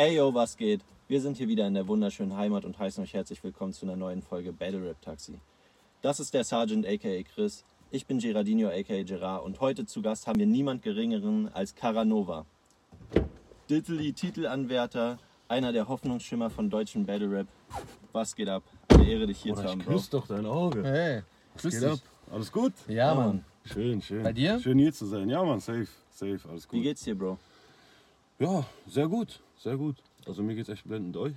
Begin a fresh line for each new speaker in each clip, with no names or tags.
Ey yo, was geht? Wir sind hier wieder in der wunderschönen Heimat und heißen euch herzlich willkommen zu einer neuen Folge Battle Rap Taxi. Das ist der Sergeant aka Chris, ich bin Gerardino aka Gerard und heute zu Gast haben wir niemand geringeren als Caranova. Diddley Titelanwärter, einer der Hoffnungsschimmer von deutschen Battle Rap. Was geht ab? Eine Ehre, dich hier
Oder
zu haben,
ich
Bro.
küsse doch dein Auge.
Hey,
Was
grüß
geht
dich.
ab? Alles gut?
Ja, Mann.
Schön, schön.
Bei dir?
Schön hier zu sein. Ja, Mann, safe, safe, alles
Wie
gut.
geht's dir, Bro?
Ja, sehr gut, sehr gut. Also mir geht's echt blendend euch.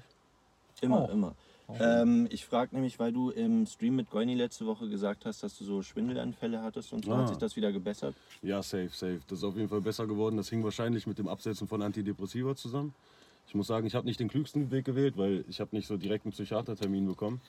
Immer,
Oh.
immer. Ähm, ich frage nämlich, weil du im Stream mit Goini letzte Woche gesagt hast, dass du so Schwindelanfälle hattest und so
Ah.
hat sich das wieder gebessert.
Ja, safe, safe. Das ist auf jeden Fall besser geworden. Das hing wahrscheinlich mit dem Absetzen von Antidepressiva zusammen. Ich muss sagen, ich habe nicht den klügsten Weg gewählt, weil ich habe nicht so direkt einen Psychiatertermin bekommen.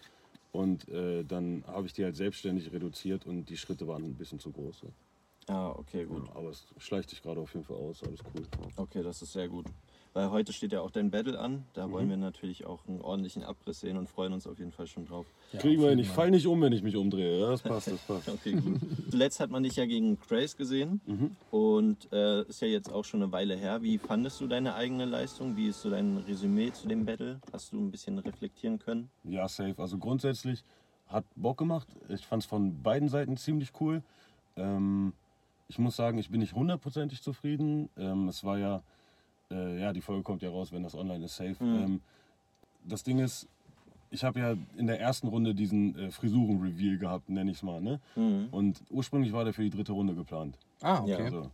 Und äh, dann habe ich die halt selbstständig reduziert und die Schritte waren ein bisschen zu groß. Ja.
Ah, okay, gut.
Aber es schleicht sich gerade auf jeden Fall aus, alles cool.
Okay, das ist sehr gut. Weil heute steht ja auch dein Battle an. Da
Mhm.
wollen wir natürlich auch einen ordentlichen Abriss sehen und freuen uns auf jeden Fall schon drauf.
Ja,
Kriegen wir hin. Ich
Fall.
nicht um, wenn ich mich umdrehe. Ja, das passt, das passt.
Okay, gut. Zuletzt hat man dich ja gegen Craze gesehen
Mhm.
und äh, ist ja jetzt auch schon eine Weile her. Wie fandest du deine eigene Leistung? Wie ist so dein Resümee zu dem Battle? Hast du ein bisschen reflektieren können?
Ja, safe. Also grundsätzlich hat Bock gemacht. Ich fand es von beiden Seiten ziemlich cool. Ähm, ich muss sagen, ich bin nicht hundertprozentig zufrieden. Ähm, es war ja, äh, ja, die Folge kommt ja raus, wenn das online ist, safe.
Mhm.
Ähm, das Ding ist, ich habe ja in der ersten Runde diesen äh, Frisuren-Reveal gehabt, nenne ich es mal. Ne?
Mhm.
Und ursprünglich war der für die dritte Runde geplant.
Ah, okay.
Ja.
So.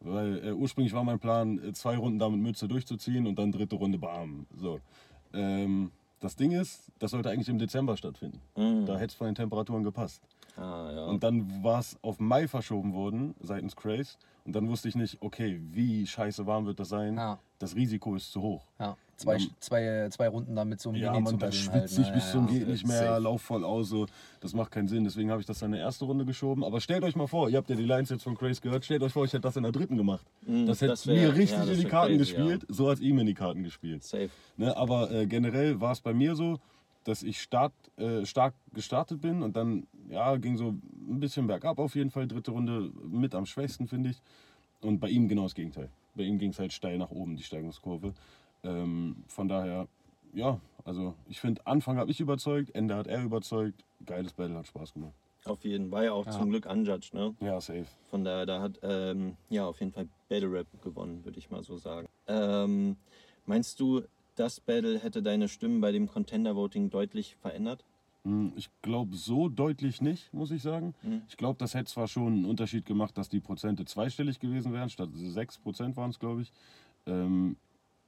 Weil äh, ursprünglich war mein Plan, äh, zwei Runden da mit Mütze durchzuziehen und dann dritte Runde bam. So. Ähm, das Ding ist, das sollte eigentlich im Dezember stattfinden.
Mhm.
Da hätte es von den Temperaturen gepasst.
Ah, ja.
Und dann war es auf Mai verschoben worden seitens Craze. Und dann wusste ich nicht, okay, wie scheiße warm wird das sein?
Ja.
Das Risiko ist zu hoch.
Ja. Zwei,
Ja.
zwei, zwei Runden da mit so einem
Ja, man, dann
halt,
sich
ne?
bis zum geht nicht mehr,
safe.
lauf voll aus. So. Das macht keinen Sinn. Deswegen habe ich das dann in der ersten Runde geschoben. Aber stellt euch mal vor, ihr habt ja die Lines jetzt von Craze gehört. Stellt euch vor, ich hätte das in der dritten gemacht.
Mhm,
Das hätte
das wär-
mir richtig in die Karten
crazy,
gespielt, so hat ihm in die Karten gespielt.
Safe.
Ne, aber äh, generell war es bei mir so, dass ich start, äh, stark gestartet bin und dann ja, ging so ein bisschen bergab auf jeden Fall. Dritte Runde mit am schwächsten, finde ich. Und bei ihm genau das Gegenteil. Bei ihm ging es halt steil nach oben, die Steigungskurve. Ähm, von daher, ja, also ich finde, Anfang habe ich überzeugt, Ende hat er überzeugt. Geiles Battle, hat Spaß gemacht.
Auf jeden Fall. Auch
Ja.
zum Glück unjudged, ne?
Ja, safe.
Von daher, da hat ähm, ja auf jeden Fall Battle Rap gewonnen, würde ich mal so sagen. Ähm, meinst du, das Battle hätte deine Stimmen bei dem Contender Voting deutlich verändert?
Hm, Ich glaube, so deutlich nicht, muss ich sagen.
Mhm.
Ich glaube, das hätte zwar schon einen Unterschied gemacht, dass die Prozente zweistellig gewesen wären, statt 6 Prozent waren es, glaube ich. Ähm,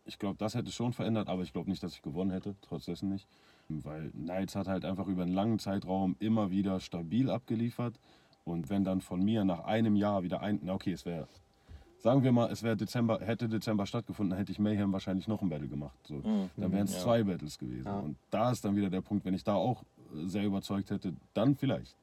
ich glaube, das hätte schon verändert, aber ich glaube nicht, dass ich gewonnen hätte, trotz dessen nicht. Weil Knights hat halt einfach über einen langen Zeitraum immer wieder stabil abgeliefert. Und wenn dann von mir nach einem Jahr wieder ein, na okay, es wäre, sagen wir mal, es wäre Dezember, hätte Dezember stattgefunden, dann hätte ich Mayhem wahrscheinlich noch ein Battle gemacht. So.
Mhm.
Dann wären es
Ja.
zwei Battles gewesen.
Ja.
Und da ist dann wieder der Punkt, wenn ich da auch äh, sehr überzeugt hätte, dann vielleicht.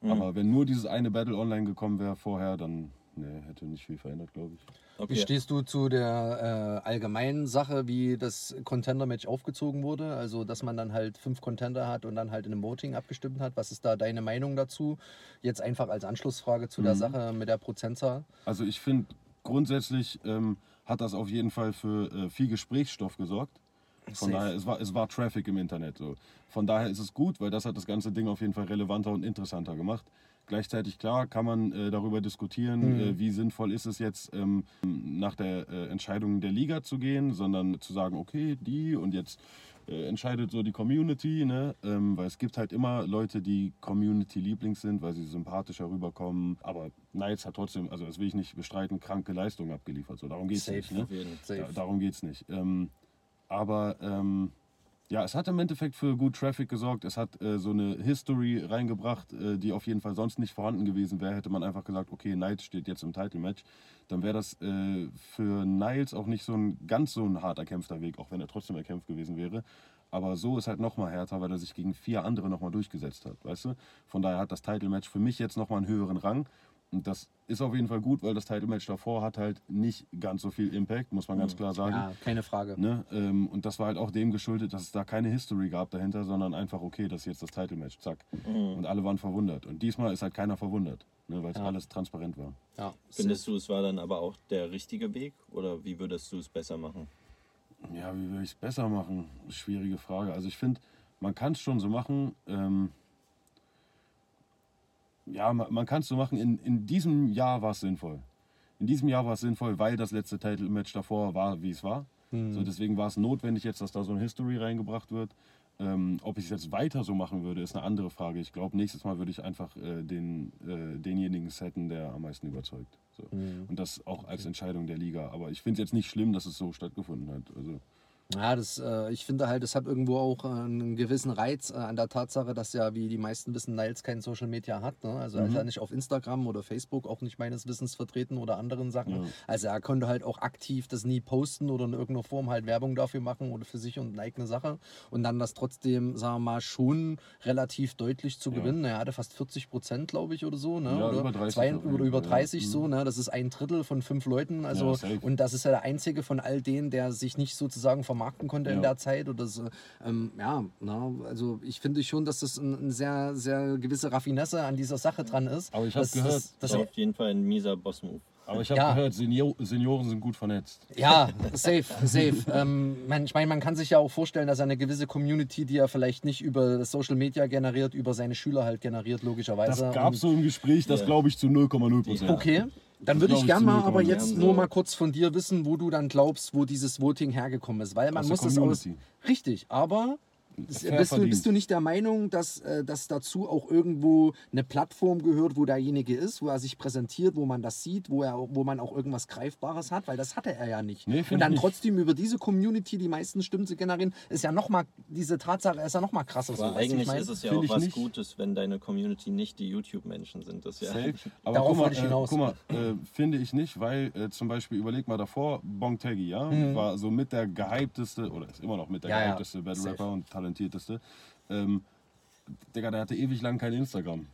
Mhm.
Aber wenn nur dieses eine Battle online gekommen wäre vorher, dann nee, hätte nicht viel verändert, glaube ich.
Wie
Okay.
stehst du zu der äh, allgemeinen Sache, wie das Contender-Match aufgezogen wurde? Also, dass man dann halt fünf Contender hat und dann halt in einem Voting abgestimmt hat. Was ist da deine Meinung dazu? Jetzt einfach als Anschlussfrage zu der
Mhm.
Sache mit der Prozentzahl.
Also ich finde, grundsätzlich ähm, hat das auf jeden Fall für äh, viel Gesprächsstoff gesorgt. Von
Safe.
daher, es war, es war Traffic im Internet. So. Von daher ist es gut, weil das hat das ganze Ding auf jeden Fall relevanter und interessanter gemacht. Gleichzeitig, klar, kann man äh, darüber diskutieren,
Mhm.
äh, wie sinnvoll ist es jetzt, ähm, nach der äh, Entscheidung der Liga zu gehen, sondern zu sagen, okay, die und jetzt äh, entscheidet so die Community, ne? ähm, weil es gibt halt immer Leute, die Community-Lieblings sind, weil sie sympathischer rüberkommen. Aber Knights hat trotzdem, also das will ich nicht bestreiten, kranke Leistungen abgeliefert. So, darum geht es nicht. Ne? Da, darum geht es nicht. Ähm, aber ähm, ja, es hat im Endeffekt für gut Traffic gesorgt. Es hat äh, so eine History reingebracht, äh, die auf jeden Fall sonst nicht vorhanden gewesen wäre. Hätte man einfach gesagt, okay, Knights steht jetzt im Title-Match, dann wäre das äh, für Niles auch nicht so ein ganz so ein hart erkämpfter Weg, auch wenn er trotzdem erkämpft gewesen wäre. Aber so ist halt nochmal härter, weil er sich gegen vier andere nochmal durchgesetzt hat, weißt du? Von daher hat das Title-Match für mich jetzt nochmal einen höheren Rang. Und das ist auf jeden Fall gut, weil das Title-Match davor hat halt nicht ganz so viel Impact, muss man ganz klar sagen.
Ja, keine Frage.
Ne? Ähm, und das war halt auch dem geschuldet, dass es da keine History gab dahinter, sondern einfach, okay, das ist jetzt das Title-Match, zack.
Mhm.
Und alle waren verwundert. Und diesmal ist halt keiner verwundert, ne? weil es
Ja.
alles transparent war.
Ja,
Findest du, es war dann aber auch der richtige Weg oder wie würdest du es besser machen?
Ja, wie will ich es besser machen? Schwierige Frage. Also ich finde, man kann es schon so machen. Ähm, ja, man, man kann es so machen. In, in diesem Jahr war es sinnvoll. In diesem Jahr war es sinnvoll, weil das letzte Title-Match davor war, wie es war. So, deswegen war es notwendig jetzt, dass da so ein History reingebracht wird. Ähm, ob ich es jetzt weiter so machen würde, ist eine andere Frage. Ich glaube, nächstes Mal würde ich einfach äh, den, äh, denjenigen setten, der am meisten überzeugt. So. Und das auch als Entscheidung der Liga. Aber ich finde es jetzt nicht schlimm, dass es so stattgefunden hat. Also,
Ja, das, äh, ich finde halt, es hat irgendwo auch äh, einen gewissen Reiz äh, an der Tatsache, dass ja, wie die meisten wissen, Niles kein Social Media hat. Ne? Also er ist ja nicht auf Instagram oder Facebook auch nicht meines Wissens vertreten oder anderen Sachen.
Ja.
Also er konnte halt auch aktiv das nie posten oder in irgendeiner Form halt Werbung dafür machen oder für sich und eine eigene Sache. Und dann das trotzdem, sagen wir mal, schon relativ deutlich zu
Ja.
gewinnen. Er hatte fast 40 Prozent, glaube ich, oder so. Ne?
Ja,
oder,
über 30
zwei, oder über
Fall, ja.
30 so. Ne? Das ist ein Drittel von fünf Leuten. Also, und das ist ja der einzige von all denen, der sich nicht sozusagen vermarkten konnte in
Ja.
der Zeit. Oder so. ähm, ja, na, also ich finde schon, dass das eine ein sehr, sehr gewisse Raffinesse an dieser Sache dran ist.
Aber ich hab
Das-
gehört,
das,
Das
das,
ist auf jeden Fall ein mieser Boss-Move.
aber ich habe
Ja.
gehört, Senior, Senioren sind gut vernetzt.
Ja, safe, safe. ähm, man, ich meine, man kann sich ja auch vorstellen, dass er eine gewisse Community, die er vielleicht nicht über das Social Media generiert, über seine Schüler halt generiert,
Das
logischerweise.
gab
Und-
so im Gespräch, das
Ja.
glaube ich zu 0,0 Prozent.
Okay. Dann würde ich gerne mal aber jetzt nur mal kurz von dir wissen, wo du dann glaubst, wo dieses Voting hergekommen ist. Weil man
Aus
muss es aus. Richtig, aber bist du, bist du nicht der Meinung, dass, äh, dass dazu auch irgendwo eine Plattform gehört, wo derjenige ist, wo er sich präsentiert, wo man das sieht, wo, er, wo man auch irgendwas Greifbares hat? Weil das hatte er ja nicht.
Nee,
Und dann
ich nicht.
trotzdem über diese Community die meisten Stimmen zu generieren, ist ja nochmal, diese Tatsache ist ja nochmal krasser. So,
Aber
ich
eigentlich
mein?
ist es ja
Find
auch was
nicht.
Gutes, wenn deine Community nicht die YouTube-Menschen sind. Das ja
Safe. Aber
Darauf
guck mal,
wollte ich
äh,
hinaus.
guck mal äh, finde ich nicht, weil äh, zum Beispiel, überleg mal davor, Bong Taggy, ja, war so mit der gehypteste, oder ist immer noch mit der
Ja, ja.
gehypteste Battle
Safe.
Rapper und talentierteste. Ähm, Digga, der hatte ewig lang kein Instagram.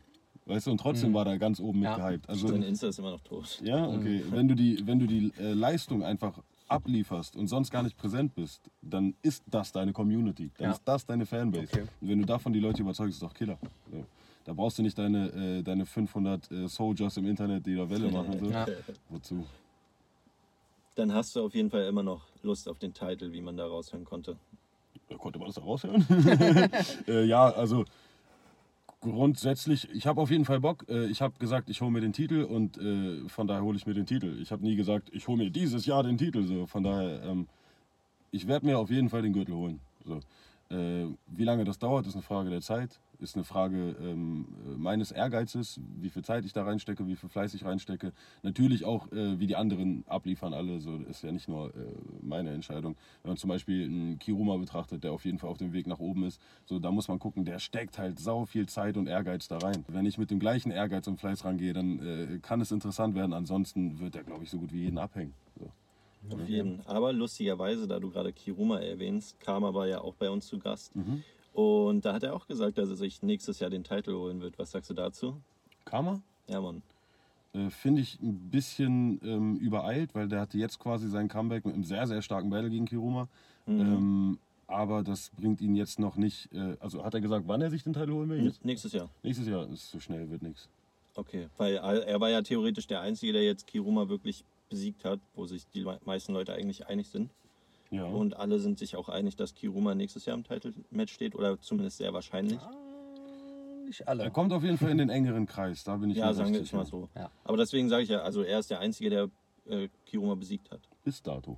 Weißt du, und trotzdem war der ganz oben mit
Ja.
gehypt. Also,
Dein Insta ist immer noch tot.
ja, okay. Wenn du die, wenn du die äh, Leistung einfach ablieferst und sonst gar nicht präsent bist, dann ist das deine Community. Dann
Ja.
ist das deine Fanbase.
Okay.
Und wenn du davon die Leute überzeugst, ist doch Killer. So. Da brauchst du nicht deine, äh, deine 500 äh, Soldiers im Internet, die da Welle machen. So.
Ja.
Wozu?
Dann hast du auf jeden Fall immer noch Lust auf den Titel, wie man da raushören konnte.
Ja, Konnte man das da raushören? äh, ja, also grundsätzlich, ich habe auf jeden Fall Bock. Äh, ich habe gesagt, ich hole mir den Titel und äh, von daher hole ich mir den Titel. Ich habe nie gesagt, ich hole mir dieses Jahr den Titel. So. Von daher, ähm, ich werde mir auf jeden Fall den Gürtel holen. So. Äh, wie lange das dauert, ist eine Frage der Zeit. Ist eine Frage ähm, äh, meines Ehrgeizes, wie viel Zeit ich da reinstecke, wie viel Fleiß ich reinstecke. Natürlich auch, äh, wie die anderen abliefern alle. So ist ja nicht nur äh, meine Entscheidung. Wenn man zum Beispiel einen Kiruma betrachtet, der auf jeden Fall auf dem Weg nach oben ist, so da muss man gucken, der steckt halt sau viel Zeit und Ehrgeiz da rein. Wenn ich mit dem gleichen Ehrgeiz und Fleiß rangehe, dann äh, kann es interessant werden. Ansonsten wird er, glaube ich, so gut wie jeden abhängen. So.
Auf jeden. Aber lustigerweise, da du gerade Kiruma erwähnst, kam aber ja auch bei uns zu Gast.
Mhm.
Und da hat er auch gesagt, dass er sich nächstes Jahr den Titel holen wird. Was sagst du dazu?
Karma?
Ja, Mann.
Äh, Finde ich ein bisschen ähm, übereilt, weil der hatte jetzt quasi sein Comeback mit einem sehr, sehr starken Battle gegen Kiruma. Ähm, aber das bringt ihn jetzt noch nicht. Äh, also hat er gesagt, wann er sich den Titel holen will? Jetzt?
Nächstes Jahr.
Nächstes Jahr ist so schnell, wird nichts.
Okay. Weil er war ja theoretisch der Einzige, der jetzt Kiruma wirklich besiegt hat, wo sich die me- meisten Leute eigentlich einig sind.
Ja.
Und alle sind sich auch einig, dass Kiruma nächstes Jahr im Title-Match steht oder zumindest sehr wahrscheinlich.
Nicht alle.
er kommt auf jeden Fall in den engeren Kreis, da bin ich
Ja,
mir
sagen wir es mal so.
Ja.
Aber deswegen sage ich ja, also er ist der Einzige, der äh, Kiruma besiegt hat.
Bis dato.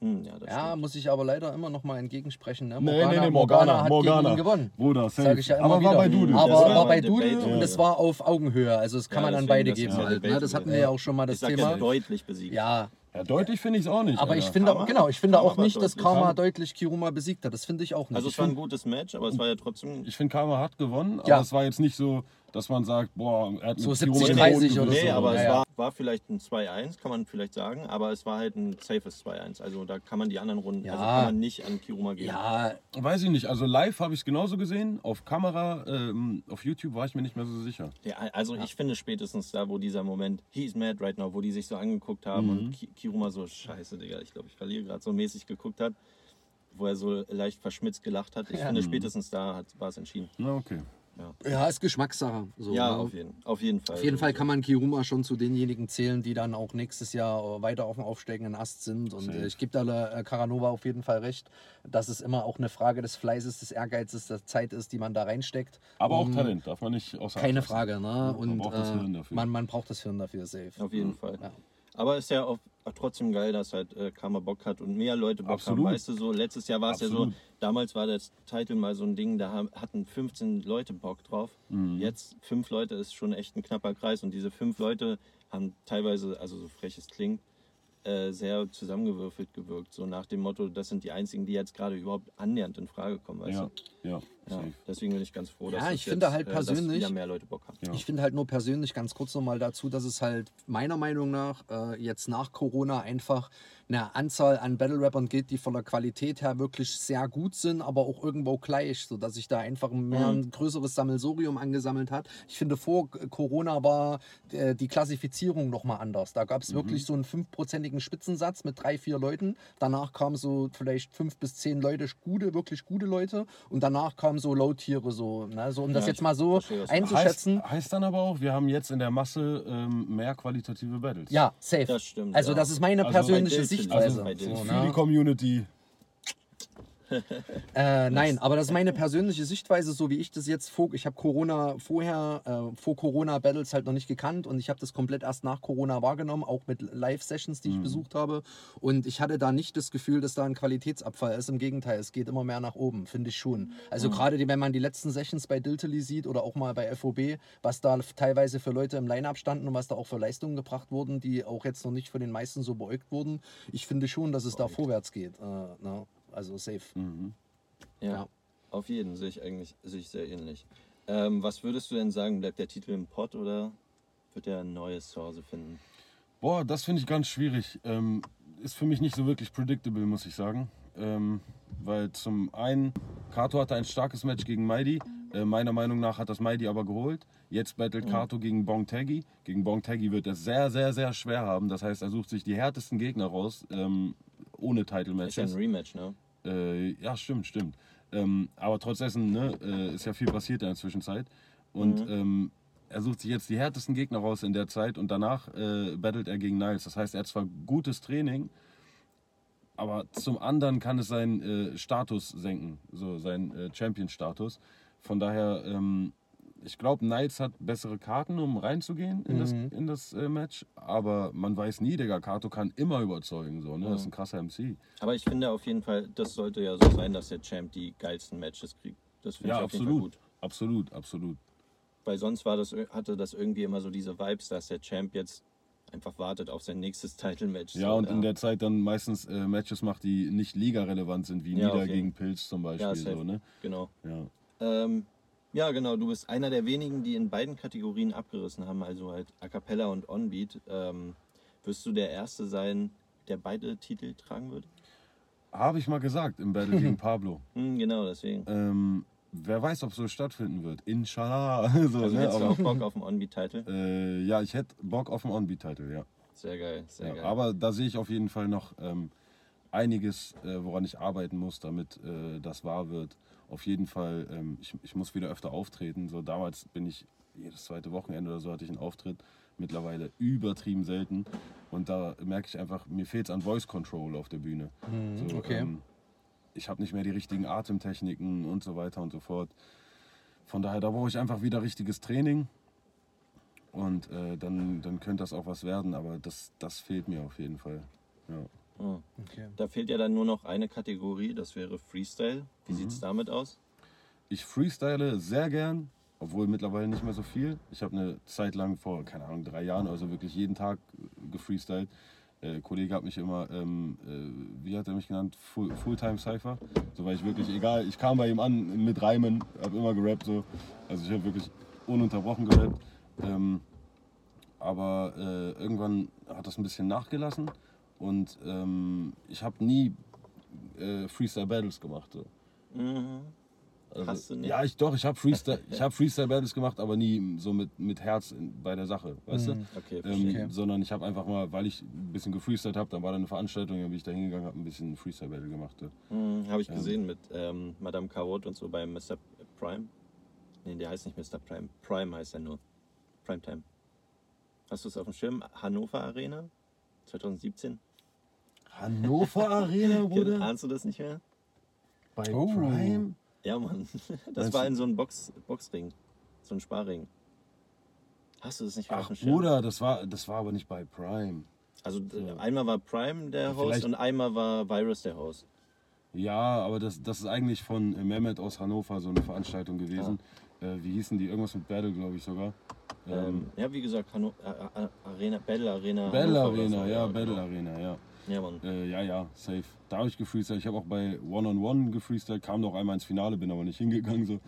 Hm, ja, das
Ja, muss ich aber leider immer noch mal entgegensprechen. Ne?
Nee, nee, nee, Morgana,
hat
Morgana.
gegen ihn gewonnen.
Bruder, safe.
Sag ich ja immer
aber
wieder.
war bei Dude.
Aber
Das war
war bei
ein
Dude
Debate,
und es war auf Augenhöhe. Also das kann
Ja,
man an beide geben halt. Ne? Das hatten wir ja auch schon mal das
ich sag
Thema.
ja deutlich besiegt.
Ja,
Ja, deutlich finde ich es auch nicht.
aber ich finde,
Karma-
genau, ich finde
Karma
auch nicht, dass
deutlich.
Karma
Karma-
deutlich Kiruma besiegt hat. Das finde ich auch nicht.
Also es war ein gutes Match, aber es war ja trotzdem.
Ich finde, Karma hat gewonnen, aber
Ja.
es war jetzt nicht so, dass man sagt, boah, er hat
So
mit
70,
Kiruma den
30
Boden
oder
gewissen.
Nee, aber
Ja,
es
ja.
war, war vielleicht ein 2-1, kann man vielleicht sagen, aber es war halt ein safes 2-1. Also da kann man die anderen Runden,
Ja.
also kann man nicht an Kiruma gehen.
ja,
Weiß ich nicht. Also live habe ich es genauso gesehen. Auf Kamera, ähm, auf YouTube war ich mir nicht mehr so sicher.
Ja, also ich finde spätestens da, wo dieser Moment, he's mad right now, wo die sich so angeguckt haben und Ki- Kiruma so, scheiße, Digga, ich glaube, ich verliere gerade so mäßig geguckt hat, wo er so leicht verschmitzt gelacht hat. Ich
Ja.
finde spätestens da hat, war es entschieden.
Na, okay.
Ja, ist Geschmackssache. So,
Ja,
ne?
auf jeden, auf jeden Fall.
Auf jeden Fall kann man Kiruma schon zu denjenigen zählen, die dann auch nächstes Jahr weiter auf dem aufsteigenden Ast sind. Und
Safe.
äh, ich gebe da äh, Caranova auf jeden Fall recht, dass es immer auch eine Frage des Fleißes, des Ehrgeizes, der Zeit ist, die man da reinsteckt.
Aber auch
Um-
Talent, darf man nicht außer
Keine
Acht lassen.
Frage, ne?
man
Und
braucht das
äh,
Hirn dafür.
Man, man braucht das Hirn dafür, safe.
Auf jeden Fall.
Ja.
Aber ist ja auch trotzdem geil, dass halt äh, Karma Bock hat und mehr Leute Bock
Absolut.
haben. Weißt du, so letztes Jahr war es ja so, damals war das Titel mal so ein Ding, da haben, hatten 15 Leute Bock drauf.
Mhm.
Jetzt fünf Leute ist schon echt ein knapper Kreis und diese fünf Leute haben teilweise, also so frech es klingt, äh, sehr zusammengewürfelt gewirkt. So nach dem Motto, das sind die einzigen, die jetzt gerade überhaupt annähernd in Frage kommen. Weißt
Ja,
du?
ja,
Ja, deswegen bin ich ganz froh, dass
Ja, ich finde halt
äh, dass
persönlich-
wieder mehr Leute Bock haben.
Ja.
Ich finde halt nur persönlich ganz kurz nochmal dazu, dass es halt meiner Meinung nach äh, jetzt nach Corona einfach eine Anzahl an Battle-Rappern gibt, die von der Qualität her wirklich sehr gut sind, aber auch irgendwo gleich, sodass sich da einfach mehr ein größeres Sammelsurium angesammelt hat. Ich finde, vor Corona war äh, die Klassifizierung nochmal anders. Da gab es wirklich so einen fünfprozentigen Spitzensatz mit drei, vier Leuten. Danach kamen so vielleicht fünf bis zehn Leute, gute, wirklich gute Leute. Und danach kamen so Low-Tiere, so, ne? so um das
Ja,
jetzt mal so einzuschätzen.
Heißt, heißt dann aber auch, wir haben jetzt in der Masse ähm, mehr qualitative Battles.
Ja, safe.
Das stimmt,
Also
ja.
das ist meine
Also
persönliche
Dilton,
Sichtweise.
also
Für
ne?
die Community.
Äh, nein, aber das ist meine persönliche Sichtweise, so wie ich das jetzt vor. Ich habe Corona vorher, äh, vor Corona Battles halt noch nicht gekannt und ich habe das komplett erst nach Corona wahrgenommen, auch mit Live-Sessions, die ich besucht habe. Und ich hatte da nicht das Gefühl, dass da ein Qualitätsabfall ist. Im Gegenteil, es geht immer mehr nach oben, finde ich schon. Also gerade die- wenn man die letzten Sessions bei Diltily sieht oder auch mal bei FOB, was da teilweise für Leute im Line-Up standen und was da auch für Leistungen gebracht wurden, die auch jetzt noch nicht von den meisten so beäugt wurden, ich finde schon, dass es da vorwärts geht. Äh, ne? Also safe.
Mhm.
Ja,
Ja.
auf jeden sehe ich eigentlich sehe ich sehr ähnlich. Ähm, was würdest du denn sagen? Bleibt der Titel im Pott oder wird er ein neues Zuhause finden?
Boah, das finde ich ganz schwierig. Ähm, ist für mich nicht so wirklich predictable, muss ich sagen. Ähm, weil zum einen, Kato hatte ein starkes Match gegen Maidi. Äh, meiner Meinung nach hat das Maidi aber geholt. Jetzt battelt Kato gegen Bong Taggy. Gegen Bong Taggy wird er sehr, sehr, sehr schwer haben. Das heißt, er sucht sich die härtesten Gegner raus, ähm, ohne
Ist ja ein
Title-Matches.
Rematch, ne?
Äh, ja, stimmt, stimmt. Ähm, aber trotz dessen ne, äh, ist ja viel passiert in der Zwischenzeit. Und ähm, er sucht sich jetzt die härtesten Gegner raus in der Zeit und danach äh, battelt er gegen Niles. Das heißt, er hat zwar gutes Training, aber zum anderen kann es seinen äh, Status senken, so seinen äh, Champion-Status. Von daher, ähm, ich glaube, Niles hat bessere Karten, um reinzugehen in das, in das äh, Match. Aber man weiß nie, Digga, Kato kann immer überzeugen. So, ne? Das ist ein krasser MC.
Aber ich finde auf jeden Fall, das sollte ja so sein, dass der Champ die geilsten Matches kriegt. Das finde
Ja,
ich auf jeden Fall
absolut.
gut.
Absolut, absolut.
Weil sonst war das, hatte das irgendwie immer so diese Vibes, dass der Champ jetzt einfach wartet auf sein nächstes Title-Match.
Ja,
so,
und in der Zeit dann meistens äh, Matches macht, die nicht liga-relevant sind, wie
Ja,
Nieder gegen Pilz zum Beispiel.
Ja,
so, ne?
Genau.
ja.
Ähm, ja, genau. Du bist einer der wenigen, die in beiden Kategorien abgerissen haben, also halt A Cappella und Onbeat. Ähm, wirst du der Erste sein, der beide Titel tragen wird?
Habe ich mal gesagt im Battle gegen Pablo.
Hm, genau, deswegen.
Ähm, wer weiß, ob so stattfinden wird. Inshallah. so,
Also
ne?
hättest du auch Bock auf den Onbeat-Titel?
äh, ja, ich hätte Bock auf einen On-Beat-Title, ja.
Sehr geil, sehr
ja.
geil.
Aber da sehe ich auf jeden Fall noch ähm, einiges, äh, woran ich arbeiten muss, damit äh, das wahr wird. Auf jeden Fall, ähm, ich, ich muss wieder öfter auftreten. So damals bin ich jedes zweite Wochenende oder so hatte ich einen Auftritt. Mittlerweile übertrieben selten. Und da merke ich einfach, mir fehlt es an Voice Control auf der Bühne. so,
okay.
ähm, ich habe nicht mehr die richtigen Atemtechniken und so weiter und so fort. Von daher, da brauche ich einfach wieder richtiges Training. Und äh, dann, dann könnte das auch was werden, aber das, das fehlt mir auf jeden Fall. Ja.
Hm.
Okay.
Da fehlt ja dann nur noch eine Kategorie, das wäre Freestyle. Wie
Mhm.
sieht's damit aus?
Ich freestyle sehr gern, obwohl mittlerweile nicht mehr so viel. Ich habe eine Zeit lang vor, keine Ahnung, drei Jahren, also wirklich jeden Tag äh, gefreestylt. Äh, ein Kollege hat mich immer, ähm, äh, wie hat er mich genannt, Full, Fulltime Cypher. So war ich wirklich, egal, ich kam bei ihm an mit Reimen, habe immer gerappt so. Also ich habe wirklich ununterbrochen gerappt. Ähm, aber äh, irgendwann hat das ein bisschen nachgelassen und ähm, ich habe nie äh, Freestyle Battles gemacht. So.
Mhm.
Also,
Hast du nicht?
Ja, ich doch, ich habe Freestyle, ich hab Freestyle Battles gemacht, aber nie so mit, mit Herz in, bei der Sache, weißt
Mhm.
Okay,
du?
verstehe.
Ähm, Sondern ich habe einfach mal, weil ich ein bisschen gefreestylt habe, dann war da eine Veranstaltung, dann bin ich da hingegangen, habe ein bisschen Freestyle Battle gemacht. Ja.
Hm, Habe ich gesehen mit ähm, Madame Karot und so bei Mr. Prime. Nee, der heißt nicht Mr. Prime. Prime heißt er nur. Primetime. Hast du es auf dem Schirm? Hannover Arena? 2017?
Hannover Arena, Bruder?
Ahnst du das nicht mehr?
Bei
Oh.
Prime?
Ja, Mann. Das
Meinst
war in so einem Box, Boxring. So ein Sparring. Hast du das nicht mehr auf
Ach,
dem Schirm?
Bruder, das war, das war aber nicht bei Prime.
Also äh, einmal war Prime der
Ja,
Host und einmal war Virus der Host.
Ja, aber das, das ist eigentlich von äh, Mehmet aus Hannover so eine Veranstaltung gewesen. Äh, wie hießen die? Irgendwas mit Battle, glaube ich sogar. Ähm,
Ähm, ja, wie gesagt, Hanno äh, äh, Arena, Battle Arena.
Battle
Hannover
Arena,
so,
ja, Battle
genau.
Arena, ja.
Ja, Mann.
Äh, ja, ja, safe. Da habe ich gefreestylt. Ich habe auch bei One on One gefreestylt, kam doch einmal ins Finale, bin aber nicht hingegangen. So.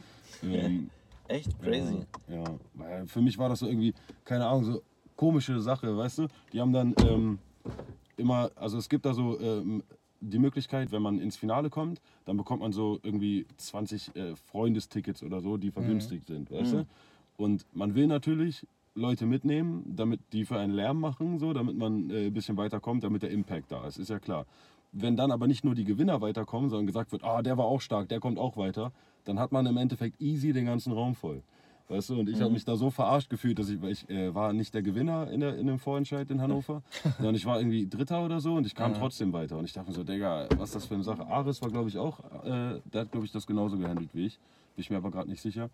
Ähm,
Echt crazy.
Ja, ja, weil für mich war das so irgendwie, keine Ahnung, so komische Sache, weißt du? Die haben dann ähm, immer, also es gibt da so ähm, die Möglichkeit, wenn man ins Finale kommt, dann bekommt man so irgendwie 20 äh, Freundestickets oder so, die vergünstigt sind, weißt du? Und man will natürlich Leute mitnehmen, damit die für einen Lärm machen, so, damit man äh, ein bisschen weiterkommt, damit der Impact da ist, ist ja klar. Wenn dann aber nicht nur die Gewinner weiterkommen, sondern gesagt wird, ah, der war auch stark, der kommt auch weiter, dann hat man im Endeffekt easy den ganzen Raum voll. Weißt du, und ich habe mich da so verarscht gefühlt, dass ich, ich äh, war nicht der Gewinner in, der, in dem Vorentscheid in Hannover, sondern ich war irgendwie Dritter oder so und ich kam trotzdem weiter. Und ich dachte mir so, Digga, was ist das für eine Sache? Aris war, glaube ich, auch, äh, der hat, glaube ich, das genauso gehandelt wie ich. Bin ich mir aber gerade nicht sicher.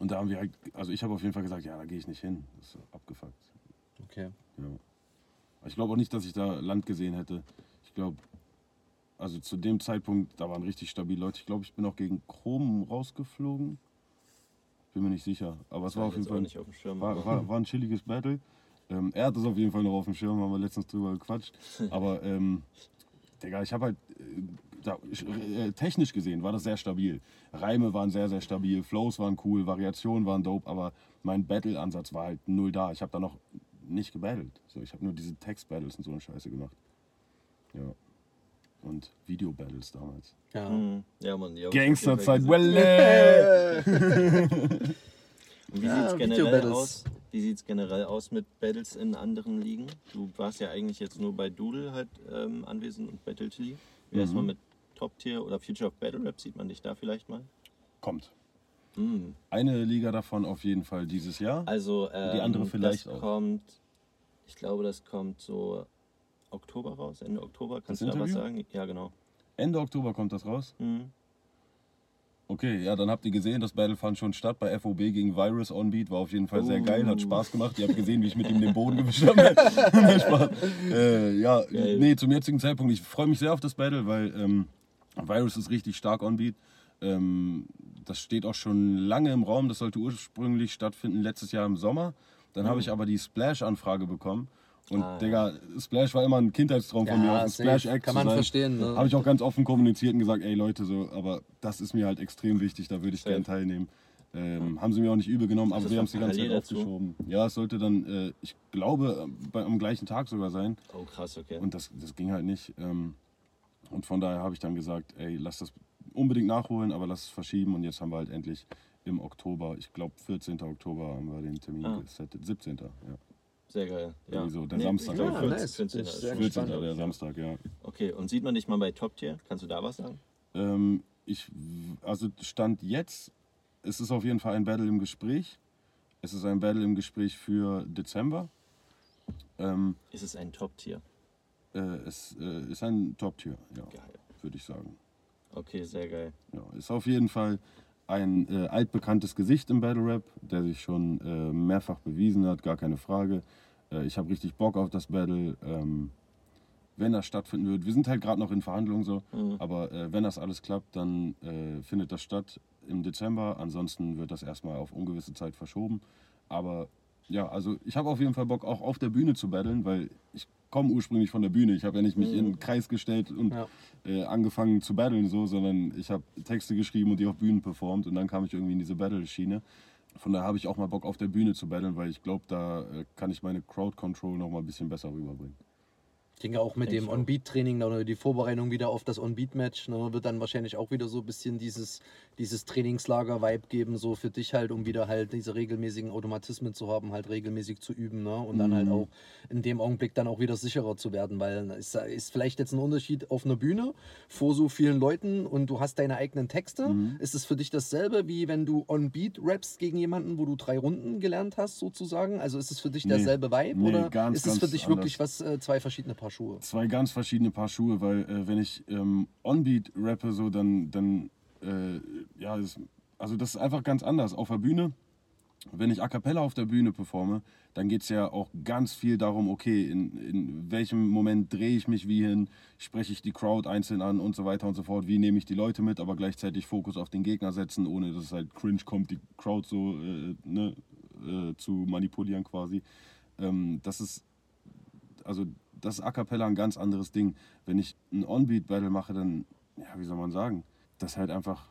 Und da haben wir halt, also ich habe auf jeden Fall gesagt, ja, da gehe ich nicht hin. Das ist abgefuckt.
Okay.
Ja. Ich glaube auch nicht, dass ich da Land gesehen hätte. Ich glaube, also zu dem Zeitpunkt, da waren richtig stabile Leute. Ich glaube, ich bin auch gegen Chrom rausgeflogen. Bin mir nicht sicher. Aber es war auf
jetzt
jeden Fall
nicht auf dem Schirm.
war, war, war ein chilliges Battle. Ähm, er hat es auf jeden Fall noch auf dem Schirm, haben wir letztens drüber gequatscht. Aber, ähm, Digga, ich habe halt, äh, da, äh, technisch gesehen war das sehr stabil. Reime waren sehr, sehr stabil, Flows waren cool, Variationen waren dope, aber mein Battle-Ansatz war halt null da. Ich habe da noch nicht gebattelt. So, ich habe nur diese Text-Battles und so eine Scheiße gemacht. Ja. Und Video-Battles damals.
Ja.
Mhm. Ja, auf jeden
Gangsterzeit!
Und wie
Ja,
sieht's generell
Video-Battles.
aus? Wie sieht's generell aus mit Battles in anderen Ligen? Du warst ja eigentlich jetzt nur bei Doodle halt ähm, anwesend und bei Tiltily. Wie
Mhm.
erstmal mit Top Tier oder Future of Battle Rap sieht man dich da vielleicht mal?
Kommt.
Mhm.
Eine Liga davon auf jeden Fall dieses Jahr.
Also ähm,
Die andere vielleicht
das
auch.
kommt, ich glaube, das kommt so Oktober raus, Ende Oktober. Kannst
Das
du da was
Interview?
sagen? Ja, genau.
Ende Oktober kommt das raus.
Mhm.
Okay, ja, dann habt ihr gesehen, das Battle fand schon statt bei FOB gegen Virus on Beat. War auf jeden Fall sehr
Oh.
geil, hat Spaß gemacht. Ihr habt gesehen, wie ich mit ihm den Boden gewischt habe. Spaß. Äh, ja,
Geil.
nee, zum jetzigen Zeitpunkt, ich freue mich sehr auf das Battle, weil ähm, Virus ist richtig stark on Beat. Ähm, das steht auch schon lange im Raum. Das sollte ursprünglich stattfinden, letztes Jahr im Sommer. Dann habe ich aber die Splash-Anfrage bekommen. Und
Ah, ja.
Digga, Splash war immer ein Kindheitstraum von mir, auf dem
safe.
Splash-Act
Kann
zu
man
sein.
verstehen. Ne?
Habe ich auch ganz offen kommuniziert und gesagt, ey Leute, so, aber das ist mir halt extrem wichtig, da würde ich
Safe.
gern teilnehmen. Ähm, haben sie mir auch nicht übel genommen, aber wir haben es die ganze Zeit
dazu?
aufgeschoben. Ja, es sollte dann, äh, ich glaube, äh, bei, am gleichen Tag sogar sein.
Oh, krass, okay.
Und das, das ging halt nicht. Ähm, und von daher habe ich dann gesagt, ey, lass das unbedingt nachholen, aber lass es verschieben. Und jetzt haben wir halt endlich im Oktober, ich glaube 14. Oktober haben wir den Termin
Ah.
gesettet. 17. Ja.
Sehr geil. Ja.
So, der Samstag.
Ich glaube,
Ja,
14,
nice.
14.
Ich
ist
sehr
schon
14.
gespannt.
der Samstag, ja.
Okay, und sieht man dich mal bei Top Tier? Kannst du da was sagen?
Ähm, ich, also Stand jetzt, es ist auf jeden Fall ein Battle im Gespräch. Es ist ein Battle im Gespräch für Dezember. Ähm,
Ist es ein Top Tier?
äh, es äh, ist ein Top-Tier, ja,
Geil.
würde ich sagen.
Okay, sehr geil.
Ja, ist auf jeden Fall ein äh, altbekanntes Gesicht im Battle Rap, der sich schon äh, mehrfach bewiesen hat, gar keine Frage. Äh, ich habe richtig Bock auf das Battle. Ähm, wenn das stattfinden wird, wir sind halt gerade noch in Verhandlungen so,
Mhm.
aber äh, wenn das alles klappt, dann äh, findet das statt im Dezember. Ansonsten wird das erstmal auf ungewisse Zeit verschoben. Aber ja, also ich habe auf jeden Fall Bock auch auf der Bühne zu battlen, weil ich komme ursprünglich von der Bühne. Ich habe ja nicht mich in einen Kreis gestellt und
Ja.
äh, angefangen zu battlen so, sondern ich habe Texte geschrieben und die auf Bühnen performt und dann kam ich irgendwie in diese Battle-Schiene. Von daher habe ich auch mal Bock auf der Bühne zu battlen, weil ich glaube, da äh, kann ich meine Crowd Control noch mal ein bisschen besser rüberbringen.
Ich denke auch mit
Denk
dem. On-Beat-Training oder die Vorbereitung wieder auf das On-Beat-Match ne, wird dann wahrscheinlich auch wieder so ein bisschen dieses, dieses Trainingslager-Vibe geben, so für dich halt, um wieder halt diese regelmäßigen Automatismen zu haben, halt regelmäßig zu üben ne? und dann halt
Mhm.
auch in dem Augenblick dann auch wieder sicherer zu werden, weil es ist vielleicht jetzt ein Unterschied auf einer Bühne vor so vielen Leuten und du hast deine eigenen Texte.
Mhm.
Ist es für dich dasselbe, wie wenn du On-Beat rappst gegen jemanden, wo du drei Runden gelernt hast, sozusagen? Also ist es für dich
Nee.
derselbe Vibe
Nee,
oder
ganz,
ist es für dich
anders.
wirklich was, äh, zwei verschiedene Paar Schuhe?
zwei ganz verschiedene Paar Schuhe, weil äh, wenn ich ähm, Onbeat rappe, so dann, dann äh, ja, das, also das ist einfach ganz anders. Auf der Bühne, wenn ich A Cappella auf der Bühne performe, dann geht es ja auch ganz viel darum, okay, in, in welchem Moment drehe ich mich wie hin, spreche ich die Crowd einzeln an und so weiter und so fort, wie nehme ich die Leute mit, aber gleichzeitig Fokus auf den Gegner setzen, ohne dass es halt cringe kommt, die Crowd so äh, ne, äh, zu manipulieren quasi. Ähm, das ist also das ist A Cappella ein ganz anderes Ding. Wenn ich ein On-Beat-Battle mache, dann, ja, wie soll man sagen, das ist halt einfach,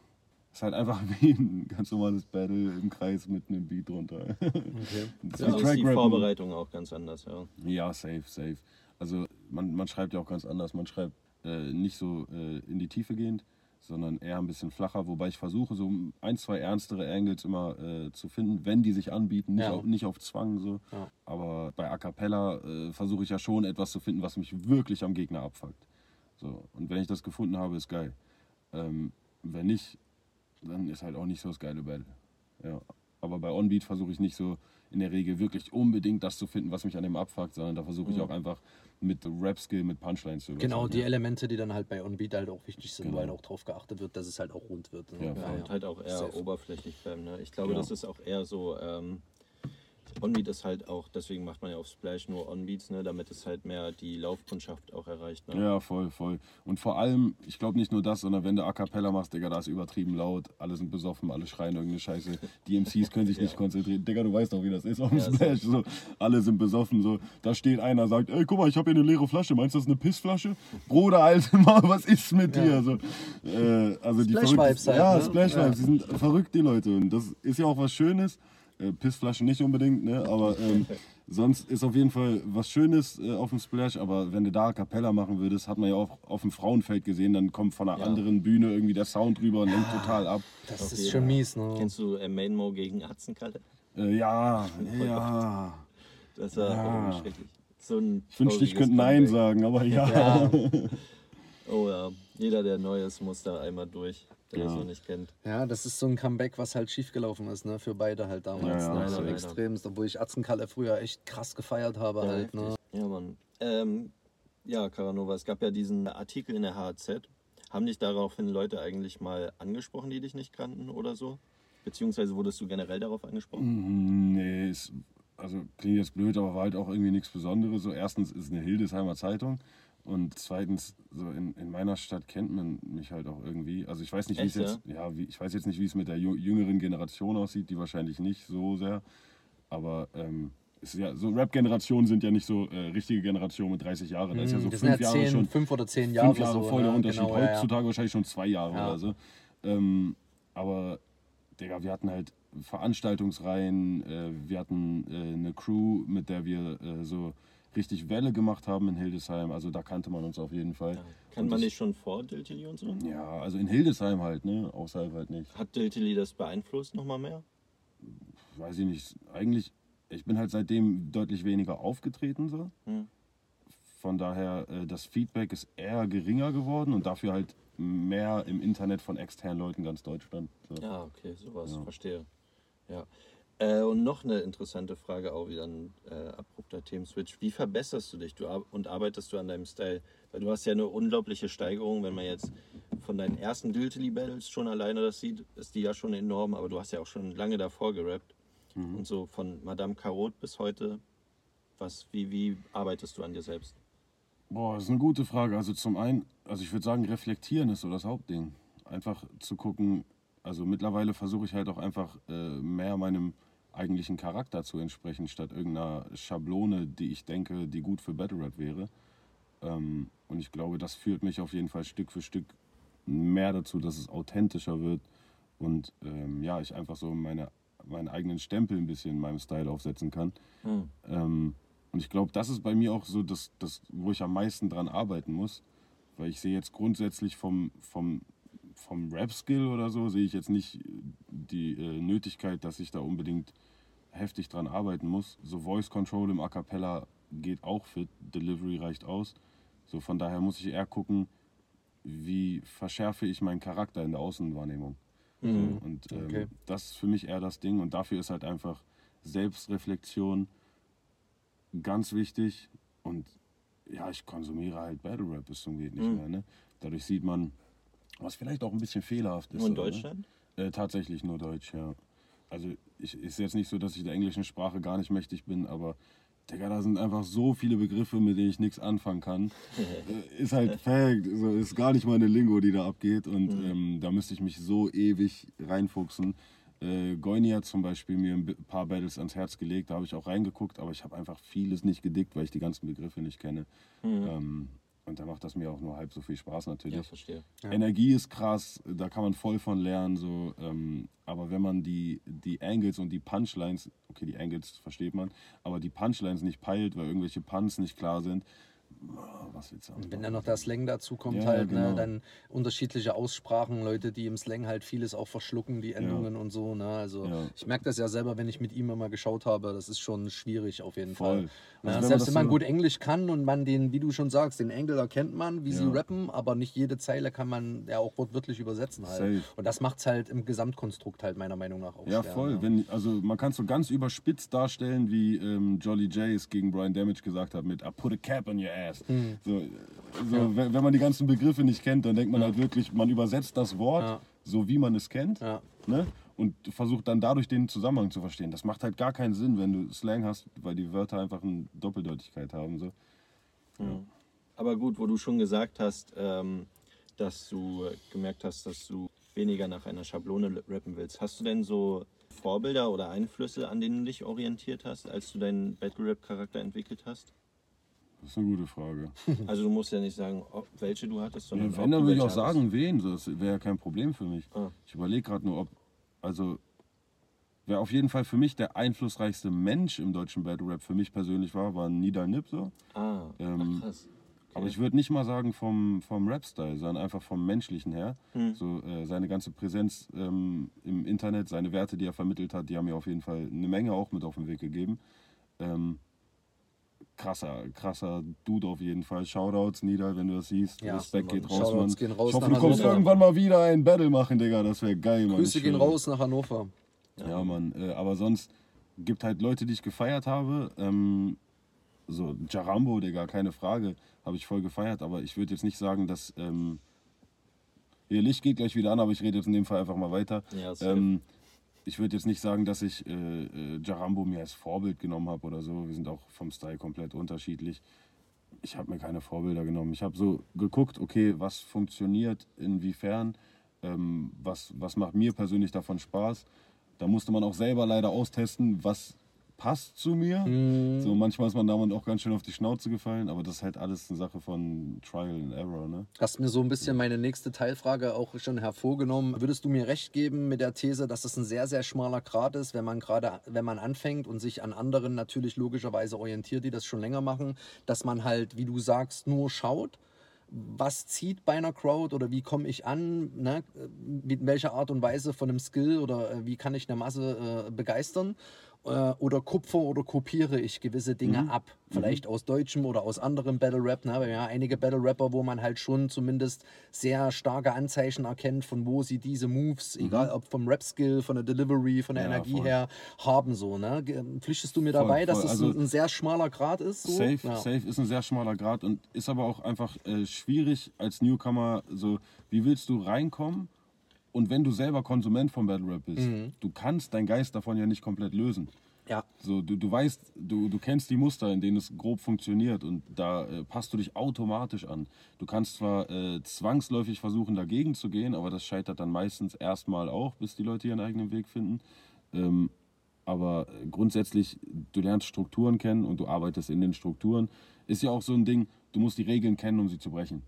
das ist halt einfach wie ein ganz normales Battle im Kreis mit einem Beat drunter.
Okay.
Das
Ja,
ist
ist die
Rappen.
Vorbereitung auch ganz anders, ja.
Ja, safe, safe. Also man, man schreibt ja auch ganz anders. Man schreibt äh, nicht so äh, in die Tiefe gehend, sondern eher ein bisschen flacher, wobei ich versuche, so ein, zwei ernstere Angles immer äh, zu finden, wenn die sich anbieten, nicht,
Ja.
auf, nicht auf Zwang so.
Ja.
Aber bei A Cappella äh, versuche ich ja schon etwas zu finden, was mich wirklich am Gegner abfuckt. So. Und wenn ich das gefunden habe, ist geil. Ähm, wenn nicht, dann ist halt auch nicht so das geile Battle. Ja. Aber bei Onbeat versuche ich nicht so in der Regel wirklich unbedingt das zu finden, was mich an dem abfuckt, sondern da versuche ich
Mhm.
auch einfach mit Rap-Skill, mit Punchlines zu
Genau, die Elemente, die dann halt bei On-Beat halt auch wichtig sind,
Genau.
weil auch drauf geachtet wird, dass es halt auch rund wird. ne?
Ja,
Ja, und halt auch eher
Safe.
oberflächlich bleiben. Ne? Ich glaube,
Genau.
das ist auch eher so. Ähm, Onbeat ist halt auch, deswegen macht man ja auf Splash nur Onbeats, ne? damit es halt mehr die Laufkundschaft auch erreicht. Ne?
Ja, voll, voll. Und vor allem, ich glaube nicht nur das, sondern wenn du A Cappella machst, Digga, da ist übertrieben laut, alle sind besoffen, alle schreien irgendeine Scheiße. Die MCs können sich nicht
Ja.
konzentrieren. Digga, du weißt doch, wie das ist auf dem
Ja,
Splash. So, alle sind besoffen. So. Da steht einer, sagt, ey, guck mal, ich habe hier eine leere Flasche. Meinst du, das ist eine Pissflasche? Bruder, Alter, was ist mit
Ja.
dir? So, äh, also die
Splash
verrückten-
Vibes halt,
Ja,
ne?
Splash
Ja.
Vibes, die sind verrückt, die Leute. Und das ist ja auch was Schönes. Äh, Pissflaschen nicht unbedingt, ne? aber ähm, sonst ist auf jeden Fall was Schönes äh, auf dem Splash. Aber wenn du da A Cappella machen würdest, hat man ja auch auf dem Frauenfeld gesehen, dann kommt von einer
Ja.
anderen Bühne irgendwie der Sound rüber und lenkt total ab.
Das
Okay,
ist schon mies, ne?
Kennst du äh, Mainmo gegen Atzenkalle?
Äh, ja, ja.
Das war
Ja.
irgendwie schrecklich. So ein
Ich wünschte, ich könnte Nein sagen, aber ja.
Ja.
Oh ja, jeder, der neu ist, muss da einmal durch, der das
Ja.
noch nicht kennt.
Ja, das ist so ein Comeback, was halt schiefgelaufen ist, ne? Für beide halt damals.
Ja, ja,
ne? extremst, obwohl ich Atzenkalle früher echt krass gefeiert habe
Ja,
halt, ne?
Ja, Mann. Ähm, ja, Caranova, es gab ja diesen Artikel in der HZ. Haben dich daraufhin Leute eigentlich mal angesprochen, die dich nicht kannten oder so? Beziehungsweise wurdest du generell darauf angesprochen?
Mm, Nee, ist, also klingt jetzt blöd, aber war halt auch irgendwie nichts Besonderes. So, erstens ist eine Hildesheimer Zeitung und zweitens, so in, in meiner Stadt kennt man mich halt auch irgendwie. Also ich weiß nicht, wie es jetzt, ja, wie, ich weiß jetzt nicht, wie es mit der jüngeren Generation aussieht, die wahrscheinlich nicht so sehr. Aber ähm, ist ja, so Rap-Generationen sind ja nicht so äh, richtige Generationen mit 30 Jahren. Da ist ja so
Mhm, das sind
fünf
ja
Jahre
zehn,
schon
fünf oder zehn Jahre,
fünf Jahre
so,
voll der
ne?
Unterschied.
Genau, ja, ja.
Heutzutage wahrscheinlich schon zwei Jahre
Ja.
oder so. Ähm, aber, Digga, wir hatten halt Veranstaltungsreihen, äh, wir hatten äh, eine Crew, mit der wir äh, so richtig Welle gemacht haben in Hildesheim. Also da kannte man uns auf jeden Fall.
Ja.
Und
man dich schon vor Diltily und so?
Ja, also in Hildesheim halt, ne? Außerhalb halt nicht.
Hat Diltily das beeinflusst nochmal mehr?
Weiß ich nicht. Eigentlich, ich bin halt seitdem deutlich weniger aufgetreten so.
Hm.
Von daher, äh, das Feedback ist eher geringer geworden und dafür halt mehr im Internet von externen Leuten ganz Deutschland. So.
Ja, okay, sowas,
Ja.
verstehe. Ja. Äh, und noch eine interessante Frage, auch wieder ein äh, abrupter Themenswitch. Wie verbesserst du dich du, ar- und arbeitest du an deinem Style? Weil du hast ja eine unglaubliche Steigerung, wenn man jetzt von deinen ersten Diltily Battles schon alleine das sieht, ist die ja schon enorm, aber du hast ja auch schon lange davor gerappt.
Mhm.
Und so von Madame Carot bis heute, was, wie, wie arbeitest du an dir selbst?
Boah, das ist eine gute Frage. Also zum einen, also ich würde sagen, reflektieren ist so das Hauptding. Einfach zu gucken, also mittlerweile versuche ich halt auch einfach äh, mehr meinem eigentlichen Charakter zu entsprechen, statt irgendeiner Schablone, die ich denke, die gut für Battle Rap wäre. Ähm, und ich glaube, das führt mich auf jeden Fall Stück für Stück mehr dazu, dass es authentischer wird und ähm, ja, ich einfach so meine, meinen eigenen Stempel ein bisschen in meinem Style aufsetzen kann.
Hm.
Ähm, Und ich glaube, das ist bei mir auch so das, das, wo ich am meisten dran arbeiten muss. Weil ich sehe jetzt grundsätzlich vom, vom, vom Rap-Skill oder so, sehe ich jetzt nicht die äh, Nötigkeit, dass ich da unbedingt heftig dran arbeiten muss. So Voice Control im A Cappella geht auch fit, Delivery reicht aus. So von daher muss ich eher gucken, wie verschärfe ich meinen Charakter in der Außenwahrnehmung. So, und ähm,
Okay.
das ist für mich eher das Ding und dafür ist halt einfach Selbstreflexion ganz wichtig und ja, ich konsumiere halt Battle Rap bis zum geht nicht
Mhm.
mehr. Ne? Dadurch sieht man, was vielleicht auch ein bisschen fehlerhaft ist.
Nur in
ne?
Deutschland?
Äh, tatsächlich nur Deutsch, ja. Also ich, ist jetzt nicht so, dass ich der englischen Sprache gar nicht mächtig bin, aber Digga, da sind einfach so viele Begriffe, mit denen ich nichts anfangen kann. äh, ist halt Fact, so, ist gar nicht meine Lingo, die da abgeht und ähm, da müsste ich mich so ewig reinfuchsen. Äh, Goini hat zum Beispiel mir ein paar Battles ans Herz gelegt, da habe ich auch reingeguckt, aber ich habe einfach vieles nicht gedickt, weil ich die ganzen Begriffe nicht kenne. Ähm, und da macht das mir auch nur halb so viel Spaß natürlich.
Ja, verstehe.
Ja.
Energie ist krass, da kann man voll von lernen. So, ähm, aber wenn man die, die Angles und die Punchlines, okay, die Angles versteht man, aber die Punchlines nicht peilt, weil irgendwelche Punts nicht klar sind, was willst du sagen?
wenn dann noch der Slang dazu kommt,
Ja,
halt, ne,
genau.
dann unterschiedliche Aussprachen, Leute, die im Slang halt vieles auch verschlucken, die Endungen und so. Ne? Also
Ja.
ich merke das ja selber, wenn ich mit ihm immer geschaut habe, das ist schon schwierig auf jeden
Voll.
Fall.
Also
Ja,
wenn
selbst wenn man
so-
gut Englisch kann und man den, wie du schon sagst, den Angle erkennt man, wie sie
Ja.
rappen, aber nicht jede Zeile kann man ja auch wortwörtlich übersetzen halt.
Safe.
Und das macht es halt im Gesamtkonstrukt halt meiner Meinung nach auch
Ja,
schwer.
voll.
ne?
Wenn, also man kann es so ganz überspitzt darstellen, wie ähm, Jolly J es gegen Brian Damage gesagt hat mit I put a cap on your ass.
Hm.
So, so, wenn, wenn man die ganzen Begriffe nicht kennt, dann denkt man halt wirklich, man übersetzt das Wort
Ja.
so, wie man es kennt.
Ja.
Ne? Und versucht dann dadurch den Zusammenhang zu verstehen. Das macht halt gar keinen Sinn, wenn du Slang hast, weil die Wörter einfach eine Doppeldeutigkeit haben. So.
Aber gut, wo du schon gesagt hast, ähm, dass du gemerkt hast, dass du weniger nach einer Schablone rappen willst. Hast du denn so Vorbilder oder Einflüsse, an denen du dich orientiert hast, als du deinen Battle-Rap-Charakter entwickelt hast?
Das ist eine gute Frage.
Also du musst ja nicht sagen, ob, welche du hattest, sondern
Ja, wenn, dann
du
würde ich auch
hattest.
sagen, wen. Das wäre ja kein Problem für mich.
Ah.
Ich überlege gerade nur, ob. Also, wer auf jeden Fall für mich der einflussreichste Mensch im deutschen Battle Rap für mich persönlich war, war Nidal Nip so.
Ah,
Ähm,
ach, krass.
Aber ich würde nicht mal sagen vom, vom Rap-Style, sondern einfach vom menschlichen her.
Hm.
So äh, seine ganze Präsenz ähm, im Internet, seine Werte, die er vermittelt hat, die haben mir auf jeden Fall eine Menge auch mit auf den Weg gegeben. Ähm, krasser, krasser Dude auf jeden Fall. Shoutouts, Nidal, wenn du das siehst.
Ja,
Respekt geht raus, Mann.
gehen raus
ich hoffe, du kommst
Hannover.
irgendwann mal wieder ein Battle machen, Digga. Das wäre geil, Mann.
Grüße gehen raus nach Hannover.
Ja, Mann. Äh, aber sonst gibt halt Leute, die ich gefeiert habe. Ähm, so, Jarambo, Digga, keine Frage. Habe ich voll gefeiert. Aber ich würde jetzt nicht sagen, dass. Ähm, ihr Licht geht gleich wieder an, aber ich rede jetzt in dem Fall einfach mal weiter.
Ja.
Ähm, ich würde jetzt nicht sagen, dass ich äh, äh, Jarambo mir als Vorbild genommen habe oder so. Wir sind auch vom Style komplett unterschiedlich. Ich habe mir keine Vorbilder genommen. Ich habe so geguckt, okay, was funktioniert, inwiefern, ähm, was, was macht mir persönlich davon Spaß. Da musste man auch selber leider austesten, was passt zu mir.
Mhm.
So manchmal ist man damit auch ganz schön auf die Schnauze gefallen, aber das ist halt alles eine Sache von Trial and Error, ne?
Hast mir so ein bisschen meine nächste Teilfrage auch schon hervorgenommen. Würdest du mir recht geben mit der These, dass es ein sehr, sehr schmaler Grad ist, wenn man gerade, wenn man anfängt und sich an anderen natürlich logischerweise orientiert, die das schon länger machen, dass man halt, wie du sagst, nur schaut? Was zieht bei einer Crowd oder wie komme ich an? Ne? Mit welcher Art und Weise von einem Skill oder äh, wie kann ich eine Masse äh, begeistern? Äh, oder kupfer oder kopiere ich gewisse Dinge ab? Vielleicht aus deutschem oder aus anderem Battle Rap. Ne? Ja einige Battle Rapper, wo man halt schon zumindest sehr starke Anzeichen erkennt, von wo sie diese Moves, egal ob vom Rap-Skill, von der Delivery, von der
Ja,
Energie
voll.
her, haben so. Ne? Ge- Pflichtest du mir
Voll,
dabei, dass
voll.
es
Also-
ein, ein sehr schmaler Grad ist? So?
Safe,
ja.
safe ist ein sehr schmaler Grad und ist aber auch einfach äh, schwierig als Newcomer. So, wie willst du reinkommen? Und wenn du selber Konsument von Battle Rap bist,
Mhm.
du kannst deinen Geist davon ja nicht komplett lösen.
Ja.
So, du, du weißt, du, du kennst die Muster, in denen es grob funktioniert und da äh, passt du dich automatisch an. Du kannst zwar äh, zwangsläufig versuchen, dagegen zu gehen, aber das scheitert dann meistens erstmal auch, bis die Leute ihren eigenen Weg finden. Ähm, aber grundsätzlich, du lernst Strukturen kennen und du arbeitest in den Strukturen. Ist ja auch so ein Ding, du musst die Regeln kennen, um sie zu brechen.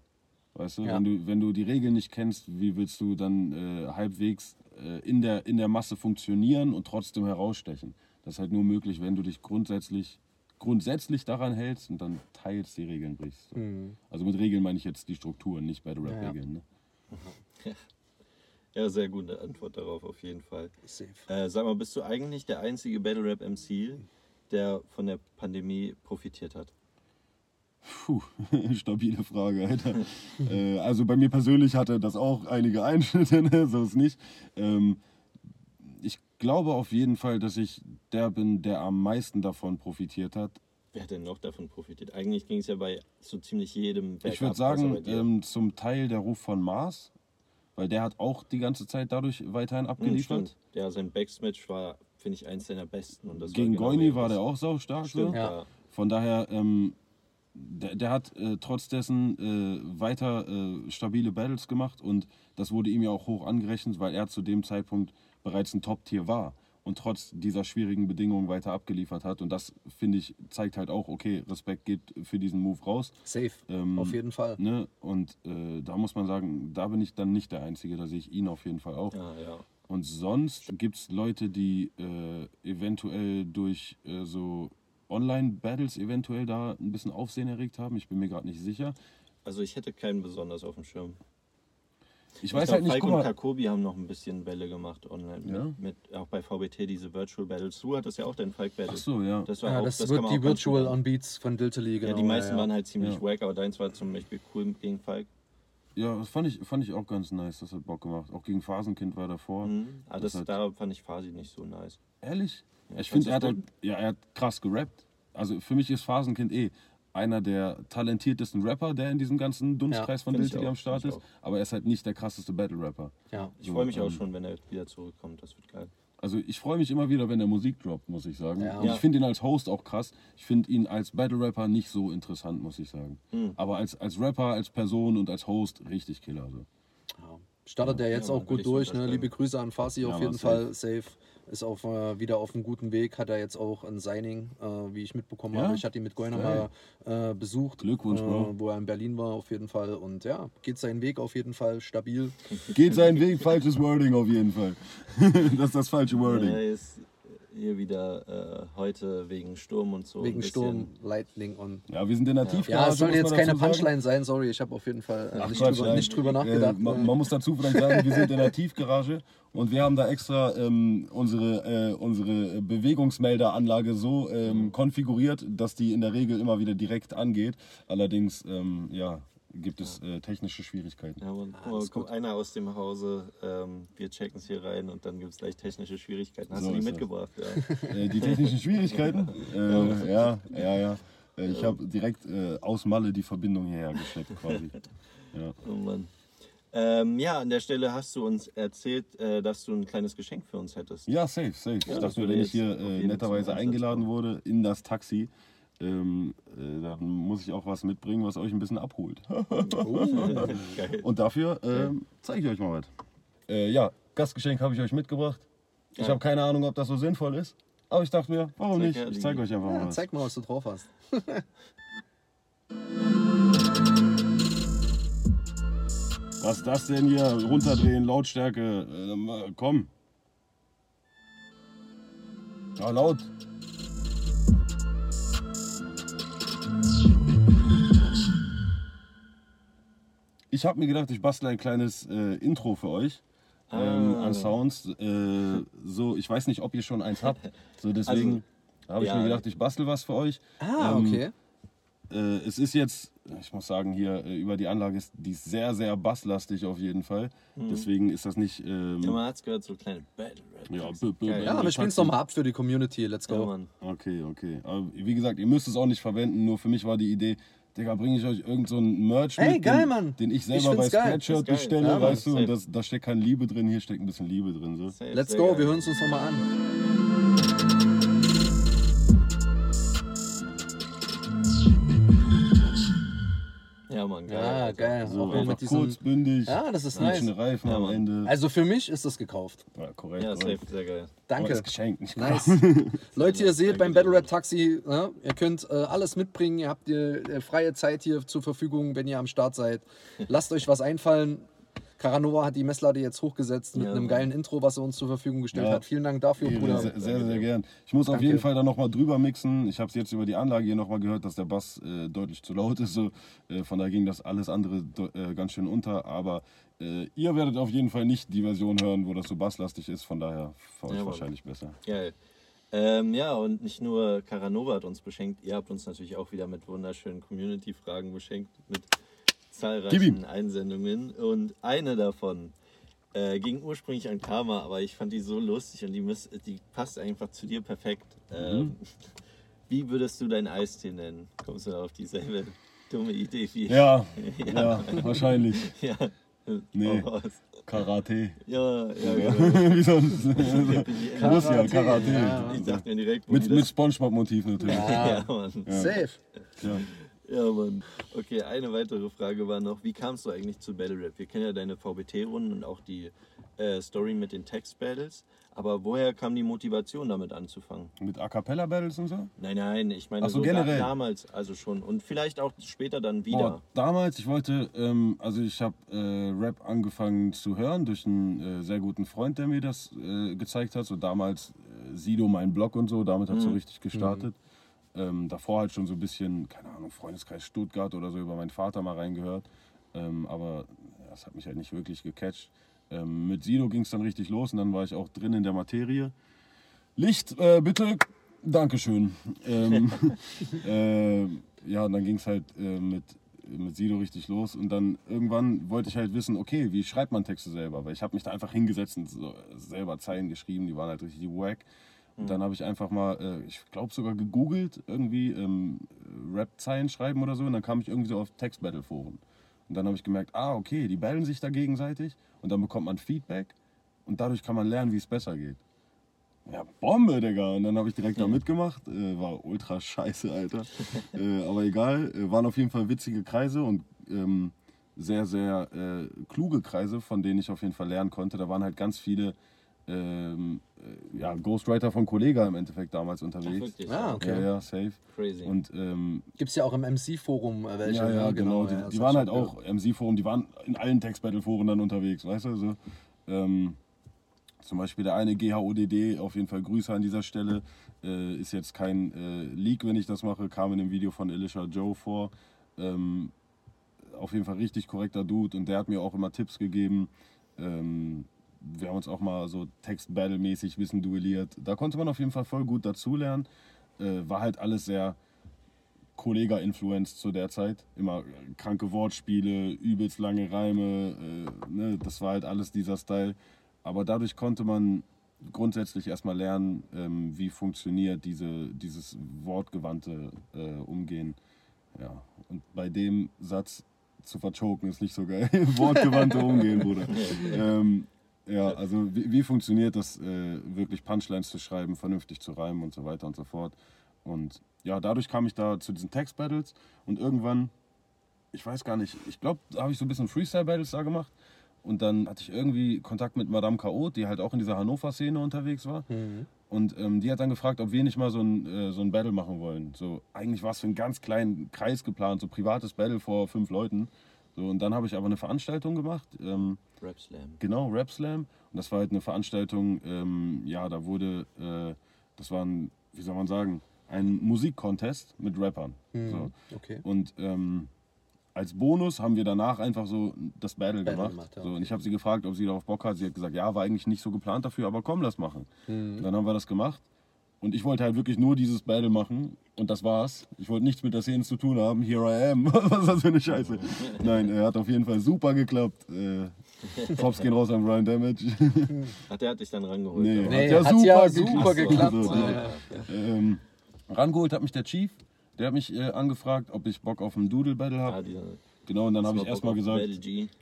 Weißt du,
Ja.
wenn du, wenn du die Regeln nicht kennst, wie willst du dann äh, halbwegs äh, in, der, in der Masse funktionieren und trotzdem herausstechen? Das ist halt nur möglich, wenn du dich grundsätzlich grundsätzlich daran hältst und dann teils die Regeln brichst.
Mhm.
Also mit Regeln meine ich jetzt die Strukturen, nicht Battle Rap Regeln. Ne?
Ja, sehr gute Antwort darauf auf jeden Fall.
Safe.
Äh, sag mal, bist du eigentlich der einzige Battle Rap MC, der von der Pandemie profitiert hat?
Puh, stabile Frage, Alter. äh, also bei mir persönlich hatte das auch einige Einschnitte, ne? so ist nicht. Ähm, ich glaube auf jeden Fall, dass ich der bin, der am meisten davon profitiert hat.
Wer hat denn noch davon profitiert? Eigentlich ging es ja bei so ziemlich jedem
Ich
bergab,
würde
außer
sagen, ähm, zum Teil der Ruf von Mars, weil der hat auch die ganze Zeit dadurch weiterhin
Hm,
abgeliefert.
stimmt. Ja, sein Backsmatch war, finde ich, eins seiner besten. Und das
Gegen
war genau
Goini war der auch sau stark.
Stimmt, ja.
Von daher, ähm, der, der hat äh, trotz dessen äh, weiter äh, stabile Battles gemacht und das wurde ihm ja auch hoch angerechnet, weil er zu dem Zeitpunkt bereits ein Top-Tier war und trotz dieser schwierigen Bedingungen weiter abgeliefert hat. Und das, finde ich, zeigt halt auch, okay, Respekt geht für diesen Move raus.
Safe.
Ähm,
Auf jeden Fall.
Ne? Und äh, da muss man sagen, da bin ich dann nicht der Einzige, da sehe ich ihn auf jeden Fall auch.
Ja, ja.
Und sonst gibt es Leute, die äh, eventuell durch äh, so Online-Battles eventuell da ein bisschen Aufsehen erregt haben. Ich bin mir gerade nicht sicher.
Also ich hätte keinen besonders auf dem Schirm.
Ich weiß
glaub,
halt nicht,
Falk und. Kakobi haben noch ein bisschen Welle gemacht online.
Ja?
Mit, mit, auch bei VBT diese Virtual Battles. Du hattest ja auch deinen Falk Battle.
Ach so, ja.
Das war
Ja,
auch,
das,
das
wird die Virtual on Beats von Diltily, genau.
Ja, die meisten
ja, ja.
waren halt ziemlich
Ja.
wack, aber deins war zum Beispiel cool gegen Falk.
Ja, das fand ich, fand ich auch ganz nice. Das hat Bock gemacht. Auch gegen Phasenkind war davor.
Mhm. Aber
Das
das,
hat-
da fand ich Fasi nicht so nice.
Ehrlich?
Ja,
ich finde, er, hat halt, ja, er hat krass gerappt. Also für mich ist Phasenkind eh einer der talentiertesten Rapper, der in diesem ganzen Dunstkreis von
ich
Diltily
auch,
am Start ist. Aber er ist halt nicht der krasseste Battle-Rapper.
Ja.
Ich
So,
freue mich auch
ähm,
schon, wenn er wieder zurückkommt. Das wird geil.
Also ich freue mich immer wieder, wenn er Musik droppt, muss ich sagen.
Ja.
Und
Ja.
ich finde ihn als Host auch krass. Ich finde ihn als Battle-Rapper nicht so interessant, muss ich sagen.
Hm.
Aber als, als Rapper, als Person und als Host richtig killer. So.
Ja. Startet er jetzt
Ja,
auch gut durch. Ne? Liebe Grüße an Fasi
Ja,
auf jeden
safe.
Fall. Safe. Ist auf, äh, wieder auf einem guten Weg. Hat er jetzt auch ein Signing, äh, wie ich mitbekommen
Ja?
habe. Ich hatte ihn mit Goiner mal äh, besucht.
Glückwunsch,
äh,
Bro.
Wo er in Berlin war, auf jeden Fall. Und ja, geht seinen Weg auf jeden Fall stabil.
Geht seinen Weg, falsches Wording auf jeden Fall. das ist das falsche Wording.
Er ist hier wieder äh, heute wegen Sturm und so. ein
Wegen Sturm, Lightning und.
Ja, wir sind in der Tiefgarage.
Ja, es soll jetzt keine
dazu sagen.
Punchline sein, sorry. Ich habe auf jeden Fall äh,
Ach,
nicht,
Quatsch,
drüber, nicht drüber
Äh,
nachgedacht.
man,
äh.
man muss dazu vielleicht sagen, wir sind in der Tiefgarage und wir haben da extra ähm, unsere, äh, unsere Bewegungsmelderanlage so ähm, konfiguriert, dass die in der Regel immer wieder direkt angeht. Allerdings, ähm, ja, gibt es äh, technische Schwierigkeiten.
Ja, und,
Ah,
oh, kommt
gut.
einer aus dem Hause, ähm, wir checken es hier rein und dann gibt es gleich technische Schwierigkeiten. Hast
So
du die mitgebracht? Ja.
Äh, die technischen Schwierigkeiten? Äh, ja, ja, ja. Äh, Ich habe direkt äh, aus Malle die Verbindung hierher geschleppt quasi. Ja.
Oh Mann. Ähm, ja, an der Stelle hast du uns erzählt, äh, dass du ein kleines Geschenk für uns hättest.
Ja, safe, safe. ich
das
dachte wenn ich hier äh, netterweise eingeladen wurde in das Taxi, ähm, äh, dann muss ich auch was mitbringen, was euch ein bisschen abholt.
Geil.
Und dafür ähm, zeige ich euch mal was. Äh, ja, Gastgeschenk habe ich euch mitgebracht. Ich
Ja.
habe keine Ahnung, ob das so sinnvoll ist. Aber ich dachte mir, warum
Zeig
nicht?
her,
Ich zeige euch einfach mal
Ja,
was.
zeig mal, was du drauf hast.
Was ist das denn hier? Runterdrehen, Lautstärke. Äh, mal- komm. Ja, laut. Ich habe mir gedacht, ich bastle ein kleines äh, Intro für euch. Ähm,
Ah.
an Sounds. Äh, so, ich weiß nicht, ob ihr schon eins habt. So deswegen habe ich
ja.
mir gedacht, ich bastel was für euch.
Ah,
Ähm,
okay.
Äh, es ist jetzt, ich muss sagen, hier äh, über die Anlage ist die ist sehr, sehr basslastig auf jeden Fall. Deswegen ist das nicht. Ähm,
Mhm. Ja, man hat es gehört, so kleine Battle.
Ja, b- b-
Geil.
Ja, wir spielen es nochmal ab für die Community. Let's
Ja,
go.
Mann.
Okay, okay. Aber wie gesagt, ihr müsst es auch nicht verwenden. Nur für mich war die Idee, Digga, bringe ich euch irgend so einen Merch
Ey,
mit,
geil,
den,
Mann.
den ich
Ich
selber bei
find's geil.
Spreadshirt bestelle,
Ja,
weißt du?
safe.
Und das, da steckt keine Liebe drin, hier steckt ein bisschen Liebe drin. So.
Safe,
Let's go,
geil.
wir hören es uns nochmal an.
Ja, Mann, geil.
Ja, geil.
So,
Auch mit diesem.
kurz, bündig,
Ja, das ist nice.
Reifen
Ja,
am. Ende.
Also für mich ist das gekauft.
ja, korrekt.
Ja, safe, sehr geil.
Danke.
ist geschenkt, nicht
Nice. Leute, ihr seht beim Battle Rap. Taxi, ne? ihr könnt äh, alles mitbringen, ihr habt ihr, äh, freie Zeit hier zur Verfügung, wenn ihr am Start seid. Lasst euch was einfallen. Caranova hat die Messlade jetzt hochgesetzt mit
Ja,
einem geilen Intro, was er uns zur Verfügung gestellt
Ja.
hat. Vielen Dank dafür,
Ehre,
Bruder.
sehr, sehr, sehr gern. Ich muss auf
Danke.
jeden Fall dann nochmal drüber mixen. Ich habe es jetzt über die Anlage hier nochmal gehört, dass der Bass äh, deutlich zu laut ist. So. Äh, von daher ging das alles andere de- äh, ganz schön unter. Aber äh, ihr werdet auf jeden Fall nicht die Version hören, wo das so basslastig ist. Von daher für euch
Jawohl.
wahrscheinlich besser.
Geil. Ähm, ja, und nicht nur Caranova hat uns beschenkt, ihr habt uns natürlich auch wieder mit wunderschönen Community-Fragen beschenkt, mit zahlreichen. Einsendungen. Und eine davon äh, ging ursprünglich an Karma, aber ich fand die so lustig und die, müß, die passt einfach zu dir perfekt.
Mhm.
Ähm, wie würdest du deinen Eistee nennen? Kommst du auf dieselbe dumme Idee wie ich?
Ja, ja, wahrscheinlich.
ja.
Nee.
Raus.
Karate.
Ja, ja, genau.
Wie sonst? Muss ja, Karate.
ja.
Ich sag mir direkt,
Mit, mit. Spongebob-Motiv natürlich.
Ja, Mann.
Safe.
Ja.
Ja, Mann. Okay, eine weitere Frage war noch, wie kamst du eigentlich zu Battle Rap? Wir kennen ja deine VBT-Runden und auch die äh, Story mit den Text-Battles, aber woher kam die Motivation damit anzufangen?
Mit A Cappella Battles und so?
Nein, nein, ich meine
Ach so,
so
generell.
damals also schon und vielleicht auch später dann wieder.
Boah, damals, ich wollte, ähm, also ich habe äh, Rap angefangen zu hören durch einen äh, sehr guten Freund, der mir das äh, gezeigt hat. So damals äh, Sido, mein Blog und so, damit hat es so richtig gestartet. Ähm, davor halt schon so ein bisschen, keine Ahnung, Freundeskreis Stuttgart oder so über meinen Vater mal reingehört. Ähm, aber ja, das hat mich halt nicht wirklich gecatcht. Ähm, mit Sido ging es dann richtig los und dann war ich auch drin in der Materie. Licht, äh, bitte. Dankeschön. Ähm, äh, ja, und dann ging es halt äh, mit, mit Sido richtig los. Und dann irgendwann wollte ich halt wissen, okay, wie schreibt man Texte selber? Weil ich habe mich da einfach hingesetzt und so selber Zeilen geschrieben, die waren halt richtig wack. Und dann habe ich einfach mal, äh, ich glaube sogar gegoogelt, irgendwie ähm, Rap-Zeilen schreiben oder so. Und dann kam ich irgendwie so auf Text-Battle-Foren. Und dann habe ich gemerkt, ah, okay, die battlen sich da gegenseitig. Und dann bekommt man Feedback. Und dadurch kann man lernen, wie es besser geht. Ja, Bombe, Digga. Und dann habe ich direkt da mitgemacht. Äh, war ultra scheiße, Alter. äh, aber egal. Äh, waren auf jeden Fall witzige Kreise und ähm, sehr, sehr äh, kluge Kreise, von denen ich auf jeden Fall lernen konnte. Da waren halt ganz viele ähm, äh, ja, Ghostwriter von Kollega im Endeffekt damals
Ach,
unterwegs.
wirklich?
Ah, okay.
Ja, ja, safe.
Crazy.
Und ähm,
Gibt es ja auch im MC-Forum äh, welche.
ja, ja, genau. Die,
ja, das
die
hab
waren halt
schon
auch MC-Forum, die waren in allen Text-Battle-Foren dann unterwegs, weißt du? So, ähm, zum Beispiel der eine GHODD, auf jeden Fall Grüße an dieser Stelle. Äh, ist jetzt kein äh, Leak, wenn ich das mache, kam in dem Video von Elisha Joe vor. Ähm, auf jeden Fall richtig korrekter Dude und der hat mir auch immer Tipps gegeben. Ähm, wir haben uns auch mal so Text-Battle-mäßig Wissen duelliert. Da konnte man auf jeden Fall voll gut dazulernen. Äh, war halt alles sehr Kollega-Influenced zu der Zeit. Immer kranke Wortspiele, übelst lange Reime. Äh, ne? Das war halt alles dieser Style. Aber dadurch konnte man grundsätzlich erstmal lernen, ähm, wie funktioniert diese, dieses wortgewandte äh, Umgehen. Ja. Und bei dem Satz zu verchoken ist nicht so geil. wortgewandte Umgehen, Bruder. ähm, ja, also wie, wie funktioniert das, äh, wirklich Punchlines zu schreiben, vernünftig zu reimen und so weiter und so fort. Und ja, dadurch kam ich da zu diesen Text-Battles und irgendwann, ich weiß gar nicht, ich glaube, da habe ich so ein bisschen Freestyle-Battles da gemacht. Und dann hatte ich irgendwie Kontakt mit Madame Chaot, die halt auch in dieser Hannover-Szene unterwegs war.
Mhm.
Und ähm, die hat dann gefragt, ob wir nicht mal so ein, äh, so ein Battle machen wollen. So, eigentlich war es für einen ganz kleinen Kreis geplant, so privates Battle vor fünf Leuten. So, und dann habe ich aber eine Veranstaltung gemacht. Ähm,
Rap Slam.
Genau, Rap Slam. Und das war halt eine Veranstaltung, ähm, ja, da wurde, äh, das war ein, wie soll man sagen, ein Musikcontest mit Rappern.
Mhm.
So.
Okay.
Und ähm, als Bonus haben wir danach einfach so das Battle,
Battle
gemacht.
gemacht, ja,
so, und ich habe sie gefragt, ob sie darauf Bock hat. Sie hat gesagt, ja, war eigentlich nicht so geplant dafür, aber komm, lass machen. Und dann haben wir das gemacht. Und ich wollte halt wirklich nur dieses Battle machen und das war's. Ich wollte nichts mit der Szene zu tun haben. Here I am. Was ist das für eine Scheiße? Nein, er hat auf jeden Fall super geklappt. Äh, Props gehen raus an Brian Damage.
Hat dich dann rangeholt.
Nee.
Nee,
ja
hat ja
super
super
geklappt.
geklappt.
So,
Ja,
so.
ja.
ähm, rangeholt hat mich der Chief. Der hat mich äh, angefragt, ob ich Bock auf einen Doodle Battle habe.
Ah, dieser-
Genau, und dann habe ich erstmal gesagt,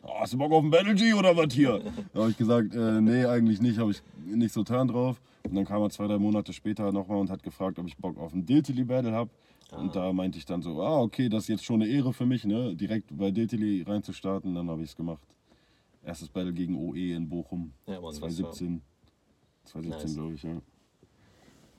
oh, hast du Bock auf einen Battle G oder was hier? Da habe ich gesagt, äh, nee, eigentlich nicht, habe ich nicht so Turn drauf. Und dann kam er zwei, drei Monate später nochmal und hat gefragt, ob ich Bock auf einen Diltily Battle habe. Und da meinte ich dann so, ah, okay, das ist jetzt schon eine Ehre für mich, ne? direkt bei Diltily reinzustarten. Dann habe ich es gemacht. Erstes Battle gegen OE in Bochum,
Ja, Mann, das
2017. 2017,
Nice.
glaube ich, ja.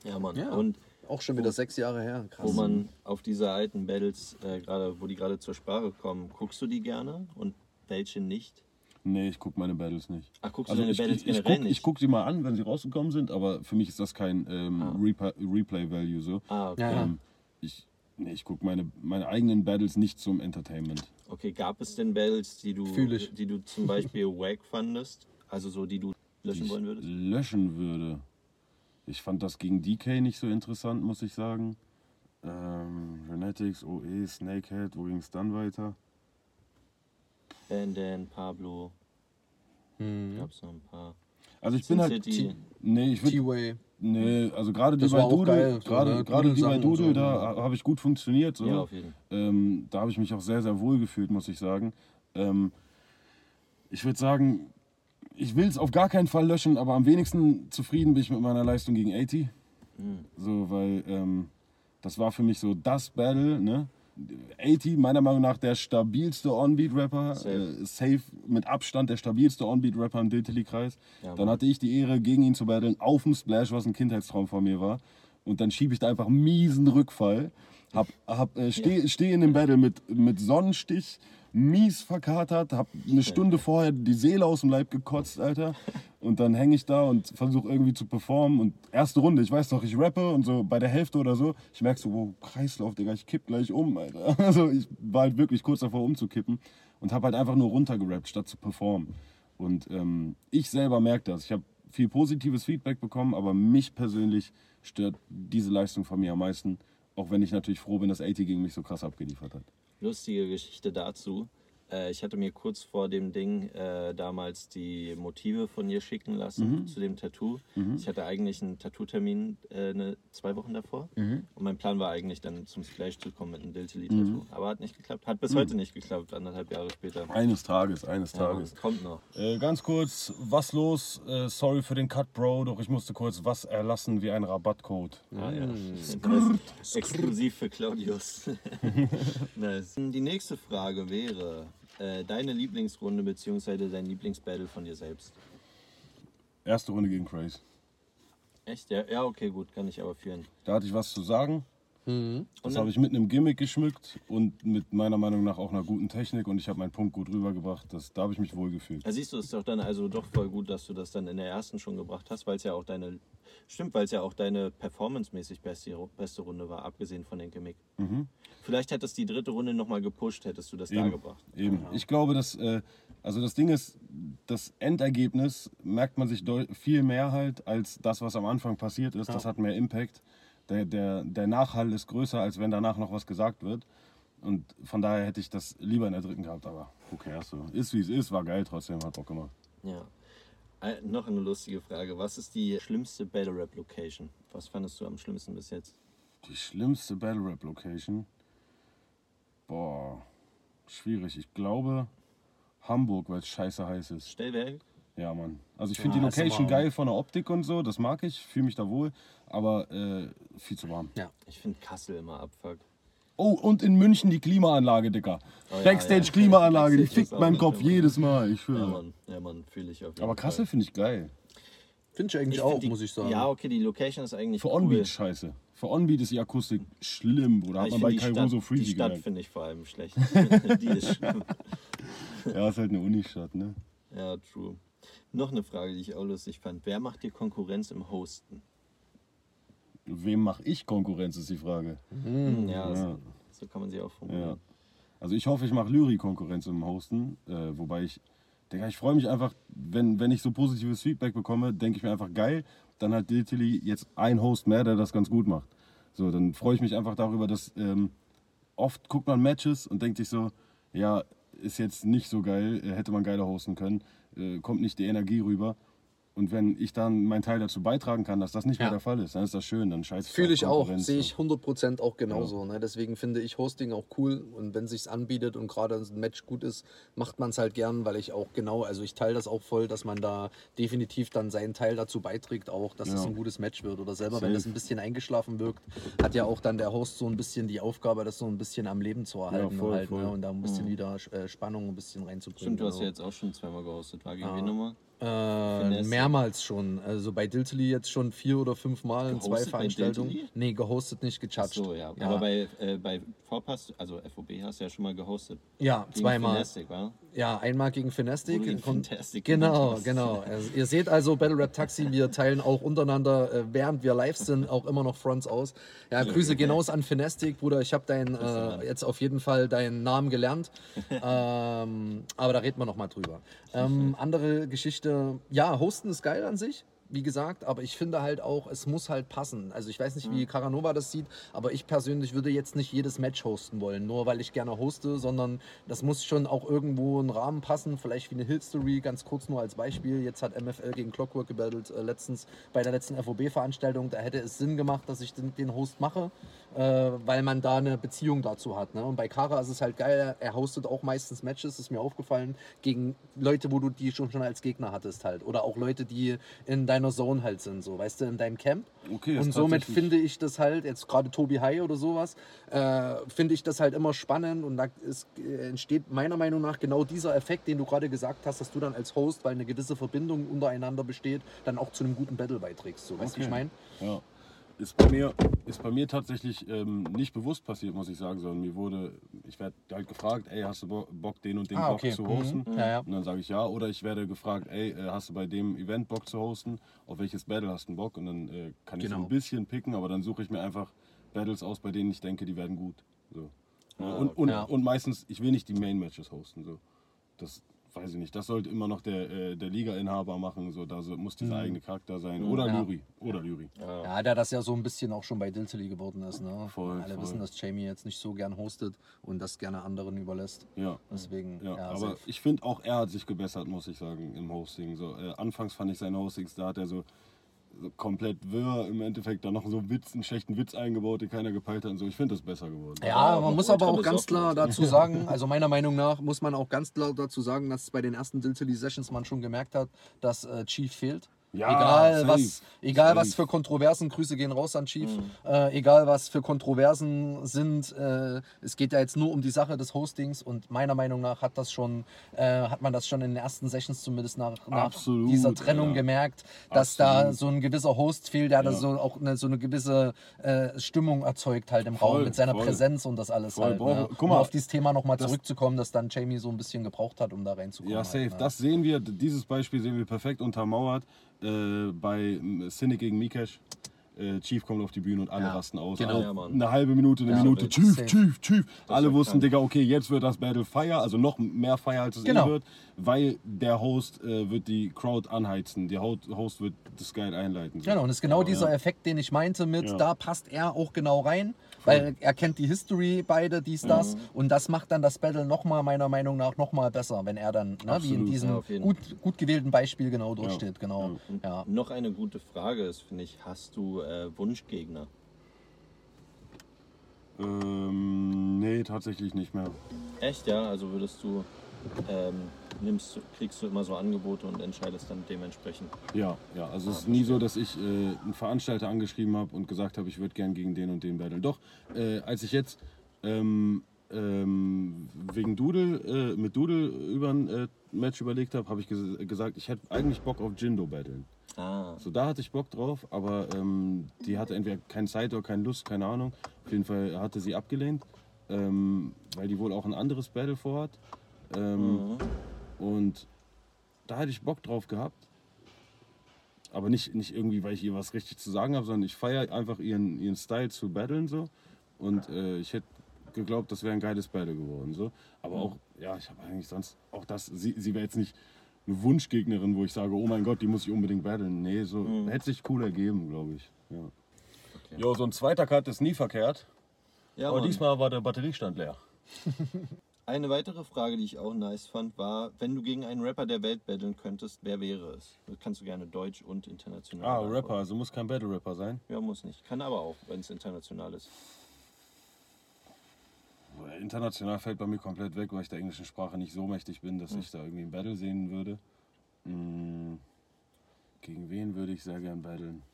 Ja, Mann.
Ja.
Und
Auch schon wieder sechs Jahre her. Krass.
wo man auf diese alten Battles, äh, gerade, wo die gerade zur Sprache kommen, guckst du die gerne und welche nicht?
Nee, ich gucke meine Battles nicht.
Ach, guckst du
Also
deine
ich,
Battles
ich, ich
generell
gucke
nicht?
guck die mal an, wenn sie rausgekommen sind, aber für mich ist das kein ähm,
Ah.
Replay-Value so.
Ah, okay.
Ja, ja.
Ähm, ich nee, ich gucke meine, meine eigenen Battles nicht zum Entertainment.
Okay, gab es denn Battles, die du,
Fühl ich.
die du zum Beispiel wack fandest? Also so, die du löschen
die
wollen
ich
würdest?
löschen würde. Ich fand das gegen DK nicht so interessant, muss ich sagen. Ähm, Renetics, OE, Snakehead, wo ging es dann weiter?
Bandan, Pablo,
Mhm.
gab es noch ein paar.
Also ich
Sin
bin halt.
City.
Nee, ich würde.
T-Way.
Nee, also gerade die bei Doodle,
so,
gerade,
ne?
gerade die bei Doodle,
so.
da habe ich gut funktioniert. So.
Ja, auf jeden Fall.
Ähm, da habe ich mich auch sehr, sehr wohl gefühlt, muss ich sagen. Ähm, ich würde sagen, ich will es auf gar keinen Fall löschen, aber am wenigsten zufrieden bin ich mit meiner Leistung gegen 80.
Hm.
So, weil ähm, das war für mich so das Battle, ne? 80, meiner Meinung nach der stabilste On-Beat-Rapper,
Safe.
äh, safe mit Abstand der stabilste On-Beat-Rapper im Diltily-Kreis.
Ja,
dann hatte ich die Ehre, gegen ihn zu battlen, auf dem Splash, was ein Kindheitstraum von mir war. Und dann schiebe ich da einfach miesen Rückfall. Hab, hab, äh, Stehe steh in dem Battle mit, mit Sonnenstich, mies verkatert, hab eine Stunde vorher die Seele aus dem Leib gekotzt, Alter. Und dann hänge ich da und versuche irgendwie zu performen. Und erste Runde, ich weiß noch, ich rappe und so bei der Hälfte oder so, ich merke so, wow, Kreislauf, Digga, ich kipp gleich um, Alter. Also ich war halt wirklich kurz davor umzukippen und habe halt einfach nur runtergerappt, statt zu performen. Und ähm, ich selber merke das. Ich habe viel positives Feedback bekommen, aber mich persönlich stört diese Leistung von mir am meisten. Auch wenn ich natürlich froh bin, dass 80 gegen mich so krass abgeliefert hat.
Lustige Geschichte dazu. Äh, ich hatte mir kurz vor dem Ding äh, damals die Motive von ihr schicken lassen zu dem Tattoo. Ich hatte eigentlich einen Tattoo-Termin äh, ne, zwei Wochen davor. Und mein Plan war eigentlich dann zum Splash zu kommen mit einem Diltily-Tattoo. Aber hat nicht geklappt. Hat bis heute nicht geklappt, anderthalb Jahre später.
Eines Tages, eines
Ja,
Tages.
kommt noch.
Äh, ganz kurz, was los? Äh, sorry für den Cut, Bro, doch ich musste kurz was erlassen wie ein Rabattcode.
Ah, ja. Das- Exklusiv für Claudius. nice. Die nächste Frage wäre äh, deine Lieblingsrunde bzw. dein Lieblingsbattle von dir selbst.
Erste Runde gegen Craze.
Echt? Ja, ja okay, gut, kann ich aber führen.
Da hatte ich was zu sagen.
Mhm.
Das habe ich mit einem Gimmick geschmückt und mit meiner Meinung nach auch einer guten Technik und ich habe meinen Punkt gut rübergebracht. Das, da habe ich mich wohl gefühlt.
Da siehst du, es ist doch dann also doch voll gut, dass du das dann in der ersten schon gebracht hast, weil es ja auch deine, stimmt, weil es ja auch deine performancemäßig beste, beste Runde war, abgesehen von den Gimmick. Vielleicht hättest die dritte Runde nochmal gepusht, hättest du das da
Eben,
gebracht.
eben. Ich glaube, dass, äh, also das Ding ist, das Endergebnis merkt man sich viel mehr halt als das, was am Anfang passiert ist. Das hat mehr Impact. Der, der, der Nachhall ist größer, als wenn danach noch was gesagt wird. Und von daher hätte ich das lieber in der dritten gehabt, aber who cares so. Ist wie es ist, war geil trotzdem, hat Bock gemacht.
Ja. Äh, noch eine lustige Frage. Was ist die schlimmste Battle Rap Location? Was fandest du am schlimmsten bis jetzt?
Die schlimmste Battle Rap Location. Boah, schwierig. Ich glaube Hamburg, weil es scheiße heiß ist.
Stellwerk?
Ja, Mann. Also ich finde die
Ja, ist
Location geil von der Optik und so, das mag ich, fühle mich da wohl, aber äh, viel zu warm.
Ja.
Ich finde Kassel immer abfuck.
Oh, und in München die Klimaanlage, Dicker.
Oh ja,
Backstage
ja.
Klimaanlage, die fickt meinen Kopf
Mann.
jedes Mal, ich
Ja. Mann, ja, Mann fühle ich auf jeden
aber. Kassel finde ich geil.
Finde ich eigentlich
Ich
auch,
die,
muss ich sagen.
Ja, okay, die Location ist eigentlich
Für
cool.
Onbeat scheiße. Für Onbeat ist die Akustik schlimm, Bruder.
Aber
Hat man bei
die
Kairoso
Stadt, die
Freezy
Stadt finde ich vor allem schlecht. die ist schlimm.
Ja, ist halt eine Unistadt, ne?
Ja, true. Noch eine Frage, die ich auch lustig fand. Wer macht dir Konkurrenz im Hosten?
Wem mache ich Konkurrenz, ist die Frage.
Hm, ja,
Ja.
So, so kann man sie auch
Ja.
formulieren.
Also ich hoffe, ich mache Lyri-Konkurrenz im Hosten, äh, wobei ich, Digga, ich freue mich einfach, wenn, wenn ich so positives Feedback bekomme, denke ich mir einfach geil, dann hat Diltily jetzt ein Host mehr, der das ganz gut macht. So, dann freue ich mich einfach darüber, dass ähm, oft guckt man Matches und denkt sich so, ja, ist jetzt nicht so geil, äh, hätte man geiler hosten können, kommt nicht die Energie rüber. Und wenn ich dann meinen Teil dazu beitragen kann, dass das nicht mehr
Ja.
der Fall ist, dann ist das schön, dann scheiße
Fühle ich auch, sehe ich 100% auch genauso. Ne? Deswegen finde ich Hosting auch cool und wenn sich's anbietet und gerade ein Match gut ist, macht man es halt gern, weil ich auch genau, also ich teile das auch voll, dass man da definitiv dann seinen Teil dazu beiträgt, auch, dass es
Ja.
ein gutes Match wird. Oder selber,
Safe.
wenn das ein bisschen eingeschlafen wirkt, hat ja auch dann der Host so ein bisschen die Aufgabe, das so ein bisschen am Leben zu erhalten
voll,
halt,
voll.
Ne? und da ein bisschen wieder äh, Spannung ein bisschen reinzubringen.
Stimmt, du hast
genau.
ja jetzt auch schon zweimal gehostet. War gegen
Ja.
wen nochmal?
Äh, mehrmals schon. Also bei Diltily jetzt schon vier oder fünf Mal in zwei Veranstaltungen. Nee, gehostet, nicht gecharged.
so, ja. Aber bei, äh, bei Vorpass, also FOB, hast du ja schon mal gehostet.
ja,
Gegen
zweimal.
Finessig, wa?
Ja, einmal gegen Finastic.
Fantastic
Genau, genau. Also, ihr seht also Battle Rap Taxi, wir teilen auch untereinander, äh, während wir live sind, auch immer noch Fronts aus. Ja, Grüße gehen raus an Finastic, Bruder. Ich habe dein, äh, jetzt auf jeden Fall deinen Namen gelernt. ähm, aber da reden wir nochmal drüber. Ähm, andere Geschichte, ja, Hosten ist geil an sich. Wie gesagt, aber ich finde halt auch, es muss halt passen. Also ich weiß nicht, wie Caranova das sieht, aber ich persönlich würde jetzt nicht jedes Match hosten wollen, nur weil ich gerne hoste, sondern das muss schon auch irgendwo einen Rahmen passen. Vielleicht wie eine History, ganz kurz nur als Beispiel. Jetzt hat MFL gegen Clockwork gebattelt äh, letztens bei der letzten FOB-Veranstaltung. Da hätte es Sinn gemacht, dass ich den, den Host mache, weil man da eine Beziehung dazu hat. Ne? Und bei Kara ist es halt geil, er hostet auch meistens Matches, ist mir aufgefallen, gegen Leute, wo du die schon, schon als Gegner hattest halt. Oder auch Leute, die in deiner Zone halt sind, so, weißt du, in deinem Camp.
Okay,
Und somit finde ich das halt, jetzt gerade Tobi Hai oder sowas, äh, finde ich das halt immer spannend und da ist, äh, entsteht meiner Meinung nach genau dieser Effekt, den du gerade gesagt hast, dass du dann als Host, weil eine gewisse Verbindung untereinander besteht, dann auch zu einem guten Battle beiträgst. So, weißt du, wie ich
Okay.
meine?
Ja. Ist bei mir, ist bei mir tatsächlich ähm, nicht bewusst passiert, muss ich sagen, sondern mir wurde, ich werde halt gefragt, ey, hast du Bo- Bock, den und den
Ah,
Bock
okay.
zu
Mhm.
hosten?
Ja, ja.
Und dann sage ich ja. Oder ich werde gefragt, ey, äh, hast du bei dem Event Bock zu hosten? Auf welches Battle hast du Bock? Und dann äh, kann ich so
Genau.
ein bisschen picken, aber dann suche ich mir einfach Battles aus, bei denen ich denke, die werden gut. So.
Ah,
und, und,
Ja.
und meistens, ich will nicht die Main Matches hosten. So. Das weiß ich nicht. Das sollte immer noch der, äh, der Liga-Inhaber machen. So. Da so, muss dieser eigene Charakter sein. Oder
Mhm. Ja.
Lyri. Oder Lyri.
Ja, da das ja so ein bisschen auch schon bei Diltily geworden ist. Ne?
Voll,
Alle
voll.
wissen, dass Jamie jetzt nicht so gern hostet und das gerne anderen überlässt.
Ja.
Deswegen,
Ja,
ja,
aber
safe.
ich finde auch er hat sich gebessert, muss ich sagen, im Hosting. So, äh, anfangs fand ich seine Hostings, da hat er so komplett wirr im Endeffekt dann noch so Witz, einen schlechten Witz eingebaut, den keiner gepeilt hat und so. Ich finde das besser geworden.
Ja,
Aber
man muss aber auch ganz klar dazu sagen, also meiner Meinung nach muss man auch ganz klar dazu sagen, dass bei den ersten Diltily Sessions man schon gemerkt hat, dass äh, Chief fehlt.
Ja,
egal
safe,
was, egal
safe.
was für Kontroversen, Grüße gehen raus an Chief,
Mhm.
äh, egal was für Kontroversen sind, äh, es geht ja jetzt nur um die Sache des Hostings und meiner Meinung nach hat das schon, äh, hat man das schon in den ersten Sessions zumindest nach, nach
Absolut,
dieser Trennung
ja.
gemerkt, dass da
Absolut.
so ein gewisser Host fehlt, der da
Ja.
so auch eine, so eine gewisse äh, Stimmung erzeugt halt im Raum
Voll,
mit seiner
voll.
Präsenz und das alles
Voll,
halt. Ne?
guck
um
mal,
auf dieses Thema nochmal
das-
zurückzukommen, dass dann Jamie so ein bisschen gebraucht hat, um da reinzukommen.
Ja, safe.
Halt, ne?
Das sehen wir, dieses Beispiel sehen wir perfekt untermauert äh, bei Cynic gegen Mikesh. Äh, Chief kommt auf die Bühne und alle
Ja,
rasten aus.
genau.
Alle-
Ja,
eine halbe Minute, eine
Ja,
Minute. Chief,
Safe.
Chief, Chief. Alle
war
wussten,
krank.
Digga, okay, jetzt wird das Battle Fire, also noch mehr Fire, als es
Genau.
eh wird, weil der Host äh, wird die Crowd anheizen. Der Ho- Host wird das geil einleiten. So.
Genau, und es ist genau dieser
Ja.
Effekt, den ich meinte mit,
Ja.
da passt er auch genau rein, weil er kennt die History, beide, dies, das,
Mhm.
und das macht dann das Battle nochmal, meiner Meinung nach, nochmal besser, wenn er dann, ne, wie in diesem
ja,
gut, gut gewählten Beispiel genau durchsteht, genau.
Und
Ja.
Noch eine gute Frage ist, finde ich, hast du äh, Wunschgegner?
Ähm, nee, tatsächlich nicht mehr.
Echt, ja? Also würdest du, ähm, nimmst, kriegst du immer so Angebote und entscheidest dann dementsprechend.
Ja, ja. Also es ist nie so, dass ich äh, einen Veranstalter angeschrieben habe und gesagt habe, ich würde gern gegen den und den battlen. Doch, äh, als ich jetzt ähm, ähm, wegen Doodle, äh, mit Doodle über ein äh, Match überlegt habe, habe ich ges gesagt, ich hätte eigentlich Bock auf Jindo battlen.
Ah,
So, da hatte ich Bock drauf, aber ähm, die hatte entweder keine Zeit oder keine Lust, keine Ahnung. Auf jeden Fall hatte sie abgelehnt, ähm, weil die wohl auch ein anderes Battle vorhat. Ähm, Und da hätte ich Bock drauf gehabt. Aber nicht, nicht irgendwie, weil ich ihr was richtig zu sagen habe, sondern ich feiere einfach ihren, ihren Style zu battlen so. Und äh, ich hätte geglaubt, das wäre ein geiles Battle geworden. So. Aber auch, ja, ich habe eigentlich sonst auch das, sie, sie wäre jetzt nicht eine Wunschgegnerin, wo ich sage, oh mein Gott, die muss ich unbedingt battlen. Nee, so hätte sich cool ergeben, glaube ich. Ja. Jo, so ein zweiter Cut ist nie verkehrt.
ja,
aber
Mann.
diesmal war der Batteriestand leer.
Eine weitere Frage, die ich auch nice fand, war, wenn du gegen einen Rapper der Welt battlen könntest, wer wäre es? Das kannst du gerne deutsch und international
Ah,
beantworten.
Rapper, also muss kein Battle-Rapper sein.
Ja, muss nicht. Kann aber auch, wenn es international ist.
International fällt bei mir komplett weg, weil ich der englischen Sprache nicht so mächtig bin, dass ich da irgendwie ein Battle sehen würde. Mm, Gegen wen würde ich sehr gern battlen?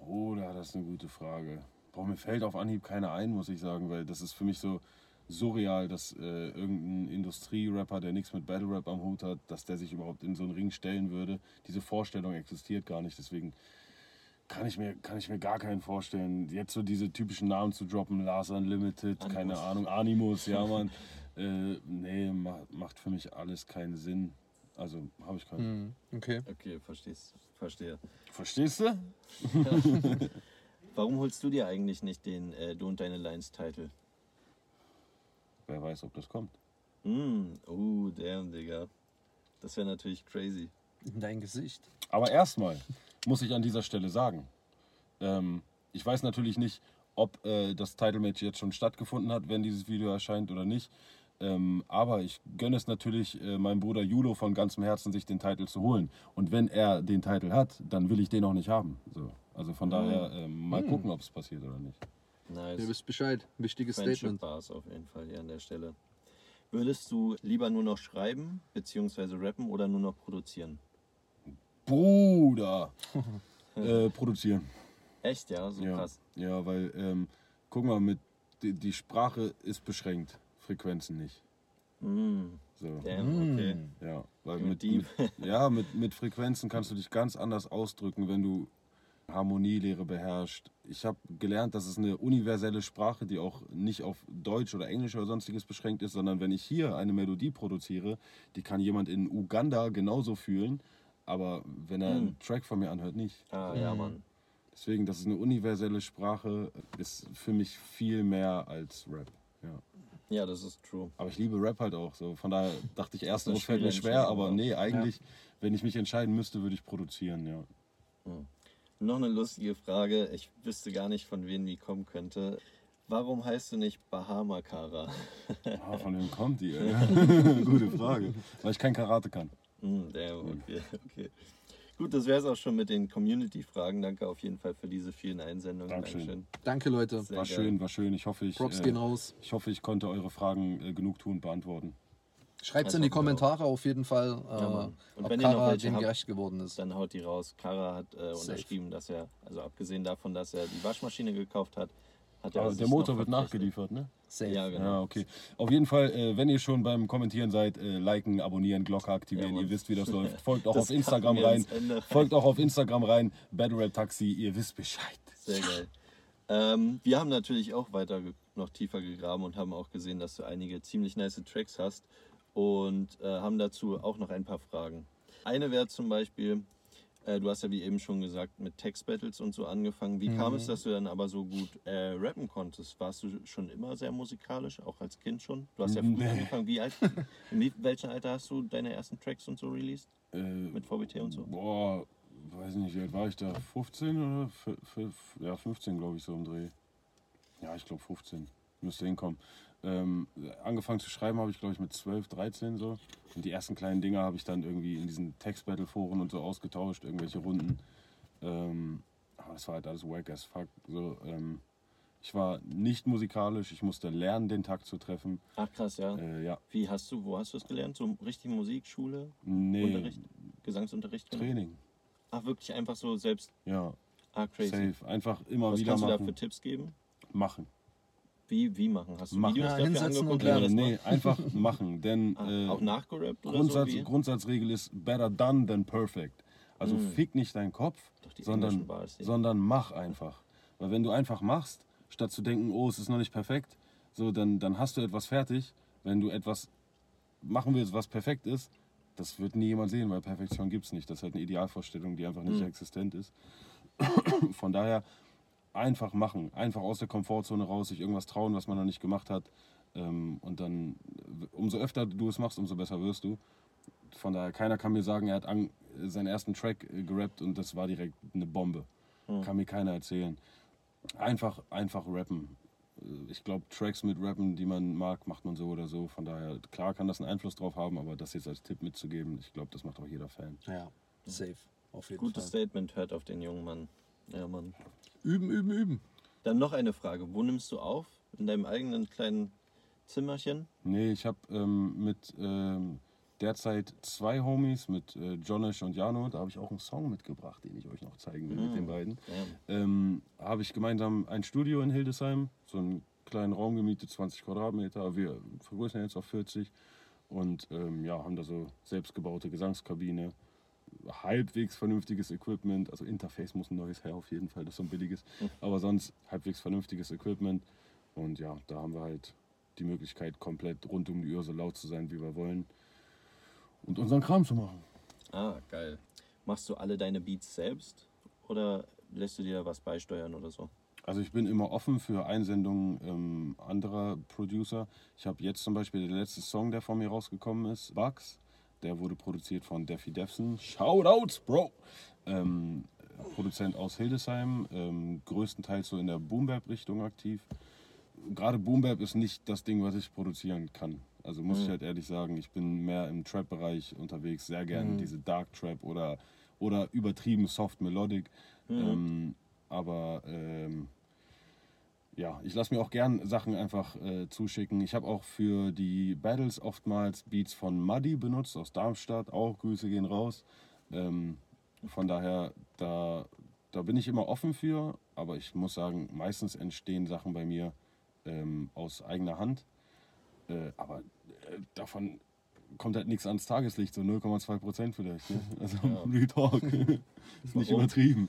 Bruder, das ist eine gute Frage. Boah, mir fällt auf Anhieb keiner ein, muss ich sagen, weil das ist für mich so surreal, dass äh, irgendein Industrierapper, der nichts mit Battle Rap am Hut hat, dass der sich überhaupt in so einen Ring stellen würde. Diese Vorstellung existiert gar nicht, deswegen kann ich mir, kann ich mir gar keinen vorstellen. Jetzt so diese typischen Namen zu droppen, Lars Unlimited, keine Ahnung, Animus, ja Mann. Äh, nee, ma macht für mich alles keinen Sinn. Also habe ich keinen.
Hm, okay.
Okay, verstehst, verstehe.
Verstehst du?
Warum holst du dir eigentlich nicht den äh, Du und deine Lines-Title?
Wer weiß, ob das kommt.
Mm, oh, damn, Digga. Das wäre natürlich crazy.
In dein Gesicht.
Aber erstmal muss ich an dieser Stelle sagen, ähm, ich weiß natürlich nicht, ob äh, das Title Match jetzt schon stattgefunden hat, wenn dieses Video erscheint oder nicht. Ähm, aber ich gönne es natürlich äh, meinem Bruder Julo von ganzem Herzen, sich den Titel zu holen. Und wenn er den Titel hat, dann will ich den auch nicht haben. So. Also von daher ähm, mal gucken, ob es passiert oder nicht.
Nice.
Ihr wisst Bescheid. Wichtiges
Friendship
Statement.
Bars auf jeden Fall hier an der Stelle. Würdest du lieber nur noch schreiben, beziehungsweise rappen oder nur noch produzieren?
Bruder! äh, produzieren.
Echt, ja? So
ja,
krass.
ja, weil, ähm, guck mal, mit, die, die Sprache ist beschränkt, Frequenzen nicht.
Mm,
So.
damn, okay.
Hm.
Ja, weil
Mit
mit, ja, mit, mit Frequenzen kannst du dich ganz anders ausdrücken, wenn du Harmonielehre beherrscht. Ich habe gelernt, dass es eine universelle Sprache, die auch nicht auf Deutsch oder Englisch oder sonstiges beschränkt ist, sondern wenn ich hier eine Melodie produziere, die kann jemand in Uganda genauso fühlen, aber wenn er einen Track von mir anhört, nicht.
Ah, ja, Mann.
Deswegen, das ist eine universelle Sprache, ist für mich viel mehr als Rap. Ja.
Ja, das ist true.
Aber ich liebe Rap halt auch. So. Von daher dachte ich erst, das fällt mir schwer, aber
ja.
nee, eigentlich, wenn ich mich entscheiden müsste, würde ich produzieren, ja.
Noch eine lustige Frage. Ich wüsste gar nicht, von wem die kommen könnte. Warum heißt du nicht Bahama Kara?
Ah, von wem kommt die? ey? Gute Frage. Weil ich kein Karate kann.
Hm, damn, okay, okay. Gut, das wäre es auch schon mit den Community-Fragen. Danke auf jeden Fall für diese vielen Einsendungen.
Dankeschön.
Danke, Leute.
Sehr
War
geil.
schön, war schön. Ich hoffe, ich,
Props
äh,
gehen raus.
ich hoffe, ich konnte eure Fragen äh, genug tun beantworten.
Schreibt es
Das
in die. Kommentare auf jeden Fall, äh,
Mann. Und
ob
wenn ihr noch
Kara dem
habt,
gerecht geworden ist.
Dann haut die raus. Kara hat äh, unterschrieben, dass er, also abgesehen davon, dass er die Waschmaschine gekauft hat, hat er sich
der Motor wird nachgeliefert, ne?
Safe.
Ja, genau.
Ja, okay. Auf jeden Fall, äh, wenn ihr schon beim Kommentieren seid, äh, liken, abonnieren, Glocke aktivieren.
Ja,
ihr wisst, wie das läuft. Folgt auch auf Instagram rein. Folgt auch auf Instagram rein. Battle Rap Taxi, ihr wisst Bescheid.
Sehr geil. Ähm, wir haben natürlich auch weiter noch tiefer gegraben und haben auch gesehen, dass du einige ziemlich nice Tracks hast und äh, haben dazu auch noch ein paar Fragen. Eine wäre zum Beispiel, äh, du hast ja wie eben schon gesagt mit Text-Battles und so angefangen. Wie kam es, dass du dann aber so gut äh, rappen konntest? Warst du schon immer sehr musikalisch, auch als Kind schon? Du hast ja früh
Nee.
angefangen. Wie alt, in welchem Alter hast du deine ersten Tracks und so released?
Äh,
Mit VBT und so?
Boah, weiß nicht, wie alt war ich da? 15 oder? F ja, 15 glaube ich so im Dreh. Ja, ich glaube 15. Müsste hinkommen. Ähm, angefangen zu schreiben habe ich glaube ich mit 12, 13 so. Und die ersten kleinen Dinger habe ich dann irgendwie in diesen Text-Battle-Foren und so ausgetauscht, irgendwelche Runden. Ähm, aber das war halt alles wack as fuck. So, ähm, ich war nicht musikalisch, ich musste lernen, den Takt zu treffen.
Ach krass, ja.
Äh, ja,
Wie hast du, wo hast du es gelernt? So richtig Musikschule,
nee,
Unterricht, Gesangsunterricht?
Training.
Ach, wirklich einfach so selbst.
Ja,
Ah, crazy.
safe. Einfach immer
Was
wieder
kannst du da
machen.
für Tipps geben?
machen.
Wie, wie machen? Hast du
Machen.
Videos
Ja,
dafür
hinsetzen
angeguckt?
und
das
nee, einfach machen. Denn
Ah,
äh,
auch nachgerappt oder
Grundsatz,
so? Wie?
Grundsatzregel ist better done than perfect. Also
Mm.
fick nicht deinen Kopf, sondern,
Bars,
sondern mach einfach. Weil wenn du einfach machst, statt zu denken, oh, es ist noch nicht perfekt, so dann, dann hast du etwas fertig. Wenn du etwas machen willst, was perfekt ist, das wird nie jemand sehen, weil Perfektion gibt es nicht. Das ist halt eine Idealvorstellung, die einfach nicht
Mm.
existent ist. Von daher einfach machen, einfach aus der Komfortzone raus, sich irgendwas trauen, was man noch nicht gemacht hat. Ähm, und dann, umso öfter du es machst, umso besser wirst du. Von daher, keiner kann mir sagen, er hat an, seinen ersten Track äh, gerappt und das war direkt eine Bombe. Kann mir keiner erzählen. Einfach, einfach rappen. Äh, Ich glaube, Tracks mit Rappen, die man mag, macht man so oder so. Von daher, klar kann das einen Einfluss drauf haben, aber das jetzt als Tipp mitzugeben, ich glaube, das macht auch jeder Fan.
Ja, safe. Auf jeden
Gutes
Fall.
Statement, hört auf den jungen Mann. Ja, Mann.
Üben, üben, üben.
Dann noch eine Frage. Wo nimmst du auf? In deinem eigenen kleinen Zimmerchen?
Nee, ich habe ähm, mit ähm, derzeit zwei Homies, mit äh, Jonesh und Jano, da habe ich auch einen Song mitgebracht, den ich euch noch zeigen will mit den beiden.
Ja.
Ähm, habe ich gemeinsam ein Studio in Hildesheim, so einen kleinen Raum gemietet, 20 Quadratmeter. Wir vergrößern jetzt auf 40 und ähm, ja, haben da so selbstgebaute Gesangskabine, halbwegs vernünftiges Equipment. Also Interface muss ein neues her auf jeden Fall, das ist so ein billiges. Aber sonst halbwegs vernünftiges Equipment. Und ja, da haben wir halt die Möglichkeit, komplett rund um die Uhr so laut zu sein, wie wir wollen. Und unseren Kram zu machen.
Ah, geil. Machst du alle deine Beats selbst oder lässt du dir was beisteuern oder so?
Also ich bin immer offen für Einsendungen ähm, anderer Producer. Ich habe jetzt zum Beispiel den letzten Song, der von mir rausgekommen ist, Bugs. Der wurde produziert von Daffy Defson. Shoutouts, Bro! Ähm, Produzent aus Hildesheim, ähm, größtenteils so in der Boom-Bap-Richtung aktiv. Gerade Boom-Bap ist nicht das Ding, was ich produzieren kann. Also muss ich halt ehrlich sagen, ich bin mehr im Trap-Bereich unterwegs, sehr gerne diese Dark Trap oder, oder übertrieben Soft Melodic. Ähm, aber ähm, ja, ich lasse mir auch gern Sachen einfach äh, zuschicken. Ich habe auch für die Battles oftmals Beats von Muddy benutzt aus Darmstadt. Auch Grüße gehen raus. Ähm, von daher, da, da bin ich immer offen für. Aber ich muss sagen, meistens entstehen Sachen bei mir ähm, aus eigener Hand. Äh, aber äh, davon kommt halt nichts ans Tageslicht, so 0,2 Prozent vielleicht. Ne? Also Real Talk. ist nicht übertrieben.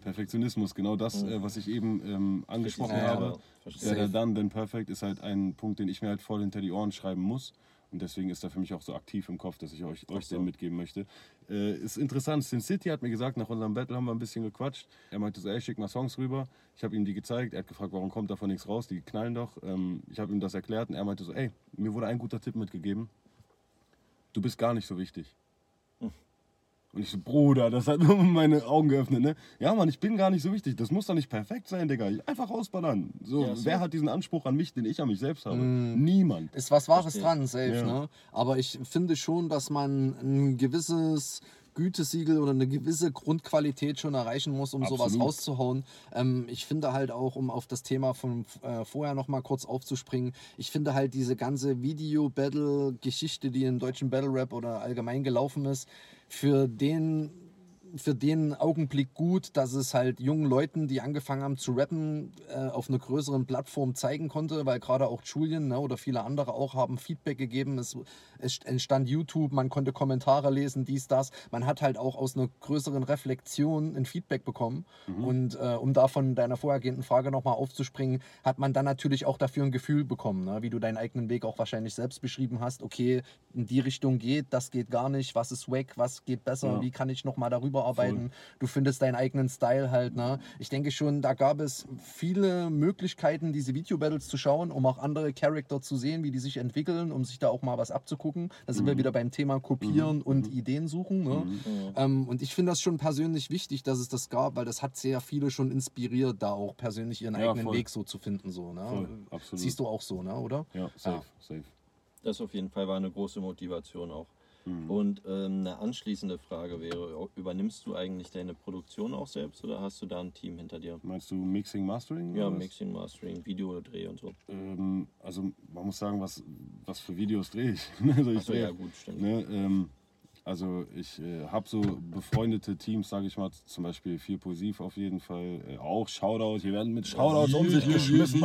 Perfektionismus, genau das, äh, was ich eben ähm, angesprochen
Ja, ja,
habe.
verstehe.
Better done than perfect ist halt ein Punkt, den ich mir halt voll hinter die Ohren schreiben muss. Und deswegen ist er für mich auch so aktiv im Kopf, dass ich euch, euch
so.
den mitgeben möchte. Äh, ist interessant, Sin City hat mir gesagt, nach unserem Battle haben wir ein bisschen gequatscht. Er meinte so, ey, schick mal Songs rüber. Ich habe ihm die gezeigt. Er hat gefragt, warum kommt davon nichts raus? Die knallen doch. Ähm, ich habe ihm das erklärt und er meinte so, ey, mir wurde ein guter Tipp mitgegeben. Du bist gar nicht so wichtig. Und ich so, Bruder, das hat nur meine Augen geöffnet, ne? Ja, Mann, ich bin gar nicht so wichtig. Das muss doch nicht perfekt sein, Digga. Einfach rausballern. So,
Ja, so.
wer hat diesen Anspruch an mich, den ich an mich selbst habe? Niemand.
Ist was Wahres
Verstehe.
dran, safe,
Ja.
ne? Aber ich finde schon, dass man ein gewisses Gütesiegel oder eine gewisse Grundqualität schon erreichen muss, um sowas
Absolut.
rauszuhauen. Ähm, ich finde halt auch, um auf das Thema von äh, vorher noch mal kurz aufzuspringen, ich finde halt diese ganze Video-Battle-Geschichte, die im deutschen Battle-Rap oder allgemein gelaufen ist, für den für den Augenblick gut, dass es halt jungen Leuten, die angefangen haben zu rappen, äh, auf einer größeren Plattform zeigen konnte, weil gerade auch Julian ne, oder viele andere auch haben Feedback gegeben. Es, es entstand YouTube, man konnte Kommentare lesen, dies, das. Man hat halt auch aus einer größeren Reflexion ein Feedback bekommen. Und äh, um da von deiner vorhergehenden Frage nochmal aufzuspringen, hat man dann natürlich auch dafür ein Gefühl bekommen, ne? wie du deinen eigenen Weg auch wahrscheinlich selbst beschrieben hast. Okay, in die Richtung geht, das geht gar nicht, was ist wack, was geht besser,
Ja.
wie kann ich nochmal darüber arbeiten. Du findest deinen eigenen Style halt. Ne? Ich denke schon, da gab es viele Möglichkeiten, diese Video-Battles zu schauen, um auch andere Charakter zu sehen, wie die sich entwickeln, um sich da auch mal was abzugucken. Da sind wir wieder beim Thema Kopieren und Ideen suchen. Ne? Ähm, und ich finde das schon persönlich wichtig, dass es das gab, weil das hat sehr viele schon inspiriert, da auch persönlich ihren
Ja,
eigenen
voll.
Weg so zu finden. So, ne?
Voll, absolut.
Siehst du auch so, ne? oder?
Ja, safe, safe.
Das auf jeden Fall war eine große Motivation auch.
Mhm.
Und ähm, eine anschließende Frage wäre, übernimmst du eigentlich deine Produktion auch selbst oder hast du da ein Team hinter dir?
Meinst du Mixing, Mastering?
Ja? Mixing, Mastering, Videodreh und so.
Ähm, also man muss sagen, was, was für Videos drehe ich. also ich
Achso,
drehe,
ja gut, stimmt.
ne, ähm, also ich äh, habe so befreundete Teams, sage ich mal, zum Beispiel Vier Posiv auf jeden Fall, äh, auch Shoutout, hier werden mit Shoutouts um sich geschmissen,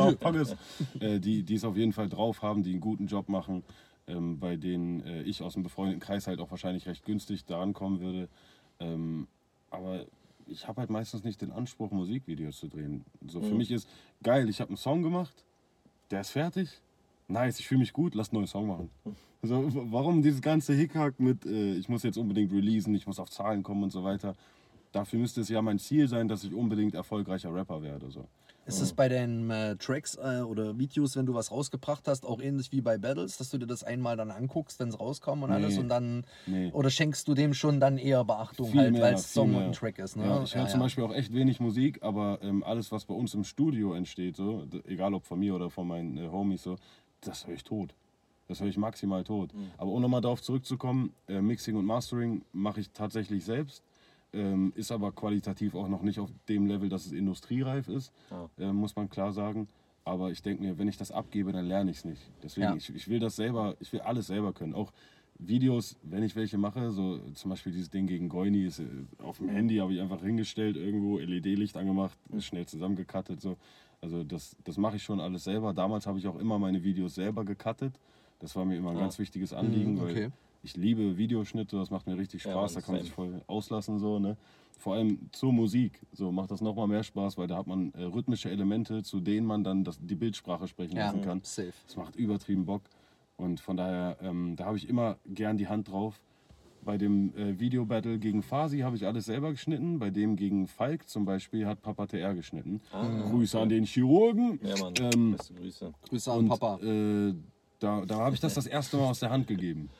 äh, die die es auf jeden Fall drauf haben, die einen guten Job machen, ähm, bei denen äh, ich aus dem befreundeten Kreis halt auch wahrscheinlich recht günstig da ankommen würde. Ähm, aber ich habe halt meistens nicht den Anspruch, Musikvideos zu drehen. So für mich ist geil, ich habe einen Song gemacht, der ist fertig. Nice, ich fühle mich gut, lass einen neuen Song machen. So, w- warum dieses ganze Hickhack mit, äh, ich muss jetzt unbedingt releasen, ich muss auf Zahlen kommen und so weiter. Dafür müsste es ja mein Ziel sein, dass ich unbedingt erfolgreicher Rapper werde. So.
Ist es bei deinen äh, Tracks äh, oder Videos, wenn du was rausgebracht hast, auch ähnlich wie bei Battles, dass du dir das einmal dann anguckst, wenn es rauskommt und
Nee.
alles und dann
Nee.
oder schenkst du dem schon dann eher Beachtung
Viel
halt, weil es Song
mehr.
und ein Track ist, ne?
Ja, ich höre
Ja,
zum. Beispiel auch echt wenig Musik, aber ähm, alles, was bei uns im Studio entsteht, so, egal ob von mir oder von meinen äh, Homies, so, das höre ich tot. Das höre ich maximal tot. Aber um nochmal darauf zurückzukommen, äh, Mixing und Mastering mache ich tatsächlich selbst. Ähm, ist aber qualitativ auch noch nicht auf dem Level, dass es industriereif ist,
Ah.
äh, muss man klar sagen. Aber ich denke mir, wenn ich das abgebe, dann lerne ich es nicht. Deswegen,
Ja.
ich, ich will das selber, ich will alles selber können. Auch Videos, wenn ich welche mache, so zum Beispiel dieses Ding gegen Goini, ist, äh, auf dem Handy habe ich einfach hingestellt, irgendwo LED-Licht angemacht, schnell zusammengekattet. So. Also das, das mache ich schon alles selber. Damals habe ich auch immer meine Videos selber gecuttet. Das war mir immer ein
Ah.
ganz wichtiges Anliegen,
Mhm, okay.
weil ich liebe Videoschnitte, das macht mir richtig
Ja,
Spaß,
Mann,
da kann man sich voll auslassen so, ne? Vor allem zur Musik, so macht das nochmal mehr Spaß, weil da hat man äh, rhythmische Elemente, zu denen man dann das, die Bildsprache sprechen
Ja,
lassen kann.
safe.
Das macht übertrieben Bock und von daher, ähm, da habe ich immer gern die Hand drauf. Bei dem äh, Video-Battle gegen Fasi habe ich alles selber geschnitten. Bei dem gegen Falk zum Beispiel hat Papa TR geschnitten.
Ah,
Grüße an den Chirurgen.
Ja, Mann.
Ähm,
Beste Grüße.
Grüße an
und
Papa.
Äh, da da habe ich das das erste Mal aus der Hand gegeben.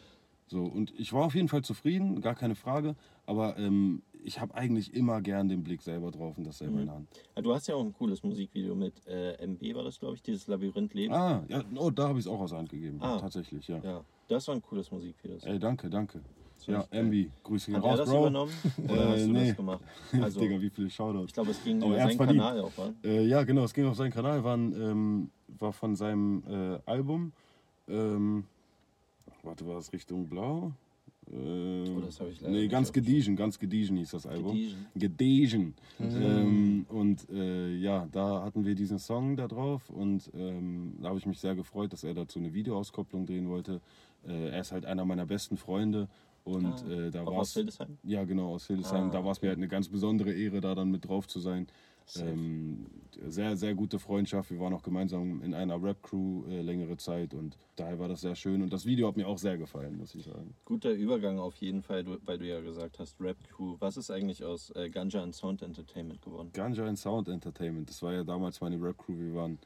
So, und ich war auf jeden Fall zufrieden, gar keine Frage. Aber ähm, ich habe eigentlich immer gern den Blick selber drauf und das selber in der Hand.
Ja, du hast ja auch ein cooles Musikvideo mit äh, MB, war das, glaube ich, dieses Labyrinth Leben.
Ah, ja, oh, da habe ich es auch aus der Hand gegeben.
Ah.
Tatsächlich, ja.
Ja, das war ein cooles Musikvideo.
Ey, danke, danke. Ja. MB, Grüße gehen
Hat er
raus,
das
Bro.
übernommen oder
Äh,
hast du
nee.
das gemacht? Also,
Digga, wie viele Shoutouts.
ich glaube, es ging über
er
seinen
verdient.
Kanal auch, wa?
Äh, ja, genau, es ging auf seinen Kanal, war, ein, ähm, war von seinem äh, Album. Ähm, warte, war das Richtung Blau? Äh,
Oh, das hab ich leider
Nee,
nicht
ganz Gediegen, ganz Gediegen hieß das Album.
Gediegen.
Gediegen. Ähm, und äh, ja, da hatten wir diesen Song da drauf und ähm, da habe ich mich sehr gefreut, dass er dazu eine Videoauskopplung drehen wollte. Äh, er ist halt einer meiner besten Freunde und
Ah,
äh, da war
aus
es.
Hildesheim?
Ja, genau, aus Hildesheim.
Ah,
da war es mir halt eine ganz besondere Ehre, da dann mit drauf zu sein. Ähm, sehr, sehr gute Freundschaft. Wir waren auch gemeinsam in einer Rap-Crew äh, längere Zeit und daher war das sehr schön. Und das Video hat mir auch sehr gefallen, muss ich sagen.
Guter Übergang auf jeden Fall, weil du ja gesagt hast, Rap Crew. Was ist eigentlich aus äh, Ganja und Sound Entertainment geworden?
Ganja and Sound Entertainment, das war ja damals meine Rap-Crew. Wir waren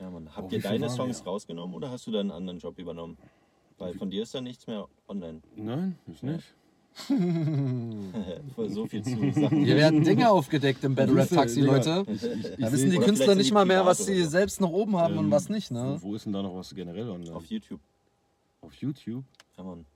Ja, Mann.
Oh,
Habt
wie
ihr deine Songs
wir?
rausgenommen oder hast du da einen anderen Job übernommen? Weil von dir ist da nichts mehr online.
Nein, ist nicht.
So viel zu sagen.
Hier werden Dinge aufgedeckt im Battle Rap Taxi, Leute.
Ich, ich, ich
Da wissen die Künstler nicht mal mehr, was sie selbst noch oben haben und
ähm,
was nicht, ne?
Wo, wo ist denn da noch was generell online?
Auf YouTube.
Auf YouTube?
Ja, Mann.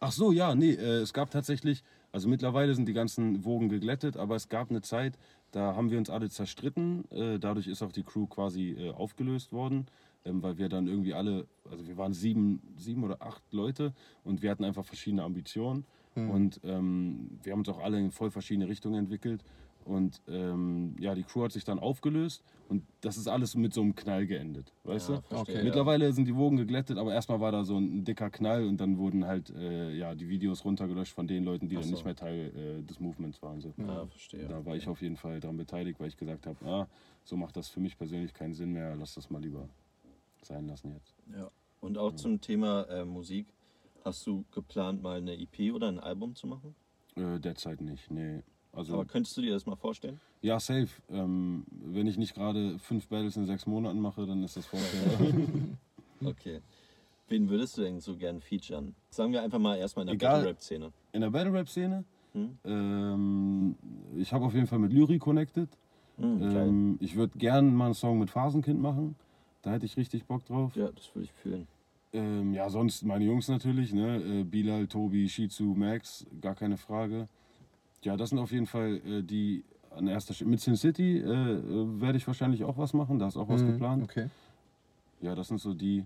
Ach so, ja, nee, äh, es gab tatsächlich, also mittlerweile sind die ganzen Wogen geglättet, aber es gab eine Zeit, da haben wir uns alle zerstritten. Äh, dadurch ist auch die Crew quasi äh, aufgelöst worden, ähm, weil wir dann irgendwie alle, also wir waren sieben, sieben oder acht Leute und wir hatten einfach verschiedene Ambitionen. Und ähm, wir haben uns auch alle in voll verschiedene Richtungen entwickelt. Und ähm, ja, die Crew hat sich dann aufgelöst und das ist alles mit so einem Knall geendet, weißt
Ja,
du?
verstehe,
Okay.
ja.
Mittlerweile sind die Wogen geglättet, aber erstmal war da so ein dicker Knall und dann wurden halt äh, ja, die Videos runtergelöscht von den Leuten, die
Ach
dann
so.
nicht mehr Teil äh, des Movements waren. So.
Ja, verstehe.
Da war ich auf jeden Fall daran beteiligt, weil ich gesagt habe, ah, so macht das für mich persönlich keinen Sinn mehr, lass das mal lieber sein lassen jetzt.
Ja. Und auch zum Thema äh, Musik. Hast du geplant, mal eine EP oder ein Album zu machen?
Äh, derzeit nicht, nee. Also,
Aber könntest du dir das mal vorstellen?
ja, safe. Ähm, wenn ich nicht gerade fünf Battles in sechs Monaten mache, dann ist das vorstellbar.
Okay. Wen würdest du denn so gern featuren? Sagen wir einfach mal erstmal in der
Egal.
Battle-Rap-Szene.
In der Battle-Rap-Szene,
Hm?
ähm, ich habe auf jeden Fall mit Lyri connected.
Hm.
Ähm, ich würde gern mal einen Song mit Phasenkind machen. Da hätte ich richtig Bock drauf.
Ja, das würde ich fühlen.
Ähm, ja, sonst meine Jungs natürlich, ne? Äh, Bilal, Tobi, Shizu, Max, gar keine Frage. Ja, das sind auf jeden Fall äh, die an erster Stelle. Mit Sin City äh, äh, werde ich wahrscheinlich auch was machen, da ist auch was
Mhm,
geplant.
Okay.
Ja, das sind so die.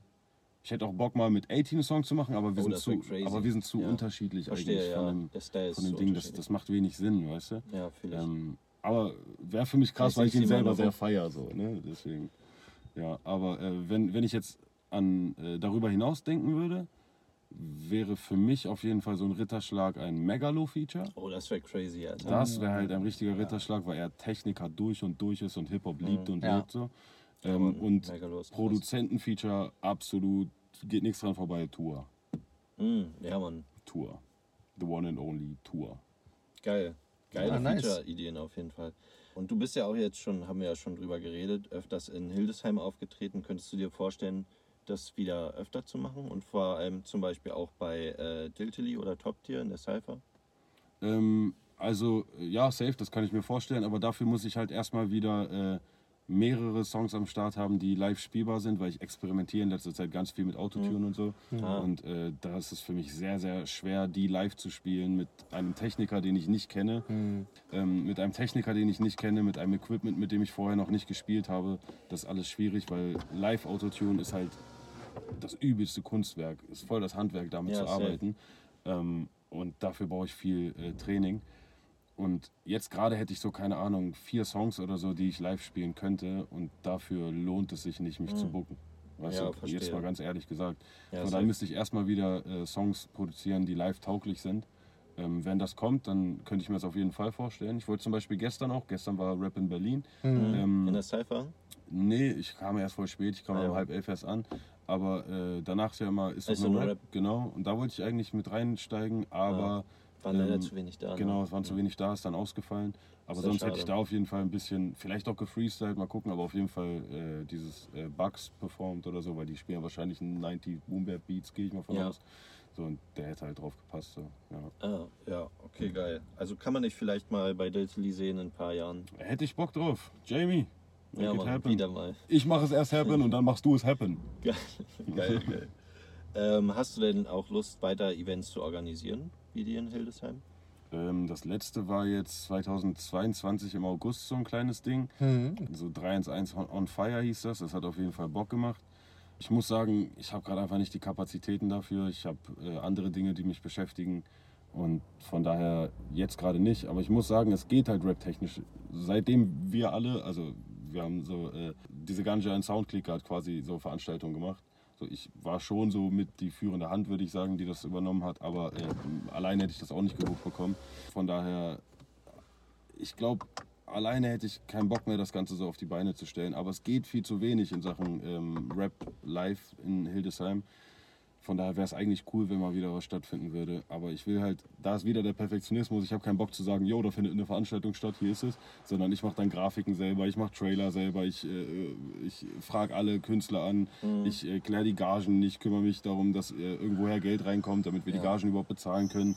Ich hätte auch Bock mal mit 18 einen Song zu machen, aber wir,
Oh,
sind, zu, aber wir sind zu
Ja.
unterschiedlich
Verstehe,
eigentlich
ja.
von dem,
der
von dem
so
Ding. Das, das macht wenig Sinn, weißt du?
Ja, fühle ich.
Ähm, aber wäre für mich krass,
Vielleicht
weil ich ihn selber sehr feier so, ne? Deswegen. Ja, aber äh, wenn, wenn ich jetzt an äh, darüber hinaus denken würde, wäre für mich auf jeden Fall so ein Ritterschlag ein Megalo-Feature.
oh, das wäre crazy, Alter.
Das wäre halt ein richtiger Ritterschlag, weil er Techniker durch und durch ist und Hip-Hop liebt und
Ja.
lebt so.
Ja,
Ähm, und. Produzentenfeature absolut, geht nichts dran vorbei, Tour.
Hm, ja, Mann.
Tour. The one and only Tour.
Geil. Geile
Ja, nice.
Feature-Ideen auf jeden Fall. Und du bist ja auch jetzt schon, haben wir ja schon drüber geredet, öfters in Hildesheim aufgetreten. Könntest du dir vorstellen, das wieder öfter zu machen? Und vor allem zum Beispiel auch bei äh, Diltily oder Top Tier in der Cypher?
Ähm, also, ja, safe, das kann ich mir vorstellen, aber dafür muss ich halt erstmal wieder äh, mehrere Songs am Start haben, die live spielbar sind, weil ich experimentiere in letzter Zeit ganz viel mit Autotune und so.
Ah.
Und äh, da ist es für mich sehr, sehr schwer, die live zu spielen mit einem Techniker, den ich nicht kenne. Ähm, mit einem Techniker, den ich nicht kenne, mit einem Equipment, mit dem ich vorher noch nicht gespielt habe. Das ist alles schwierig, weil Live-Autotune ist halt das übelste Kunstwerk, ist voll das Handwerk, damit
Ja,
zu arbeiten. Ähm, und dafür brauche ich viel äh, Training. Und jetzt gerade hätte ich so, keine Ahnung, vier Songs oder so, die ich live spielen könnte. Und dafür lohnt es sich nicht, mich
Mhm.
zu bucken. Weißt
Ja,
du,
verstehe.
jetzt mal ganz ehrlich gesagt.
Ja,
Von daher müsste ich erstmal wieder äh, Songs produzieren, die live tauglich sind. Ähm, wenn das kommt, dann könnte ich mir das auf jeden Fall vorstellen. Ich wollte zum Beispiel gestern auch, gestern war Rap in Berlin. Ähm,
In der Cypher?
Nee, ich kam erst voll spät, ich kam
Ah, ja.
um halb elf erst an. Aber äh, danach ist ja immer, ist,
Ist
doch
so
nur Rap,
Rap.
genau. Und da wollte ich eigentlich mit reinsteigen, aber
War leider
ähm,
zu wenig da. ne?
genau, es waren zu wenig da, ist dann ausgefallen. Aber sonst hätte ich
schade.
da auf jeden Fall ein bisschen, vielleicht auch gefreestylt, mal gucken, aber auf jeden Fall äh, dieses äh, Bugs performt oder so, weil die spielen wahrscheinlich einen 90 Boom Beats, gehe ich mal von
Ja.
aus. So, und der hätte halt drauf gepasst. So. Ja.
Ah, ja, okay, geil. Also kann man dich vielleicht mal bei Diltily sehen in ein paar Jahren.
Hätte ich Bock drauf. Jamie,
Ja, Mann,
happen.
wieder mal.
Ich mache es erst happen und dann machst du es happen.
Geil, geil, geil. Ähm, hast du denn auch Lust, weiter Events zu organisieren, wie die in Hildesheim?
Ähm, das letzte war jetzt 2022 im August so ein kleines Ding.
Mhm.
So 311 on- on Fire hieß das. Das hat auf jeden Fall Bock gemacht. Ich muss sagen, ich habe gerade einfach nicht die Kapazitäten dafür. Ich habe äh, andere Dinge, die mich beschäftigen. Und von daher jetzt gerade nicht. Aber ich muss sagen, es geht halt rap-technisch. Seitdem wir alle, also wir haben so äh, diese Ganja und Soundclick hat quasi so Veranstaltungen gemacht. So, ich war schon so mit die führende Hand, würde ich sagen, die das übernommen hat. Aber äh, alleine hätte ich das auch nicht genug bekommen. Von daher ich glaube, alleine hätte ich keinen Bock mehr, das Ganze so auf die Beine zu stellen. Aber es geht viel zu wenig in Sachen ähm, Rap live in Hildesheim. Von daher wäre es eigentlich cool, wenn mal wieder was stattfinden würde. Aber ich will halt, da ist wieder der Perfektionismus. Ich habe keinen Bock zu sagen, yo, da findet eine Veranstaltung statt, hier ist es. Sondern ich mache dann Grafiken selber, ich mache Trailer selber, ich, äh, ich frage alle Künstler an, ich äh, kläre die Gagen, ich kümmere mich darum, dass äh, irgendwoher Geld reinkommt, damit wir die
Ja.
Gagen überhaupt bezahlen können.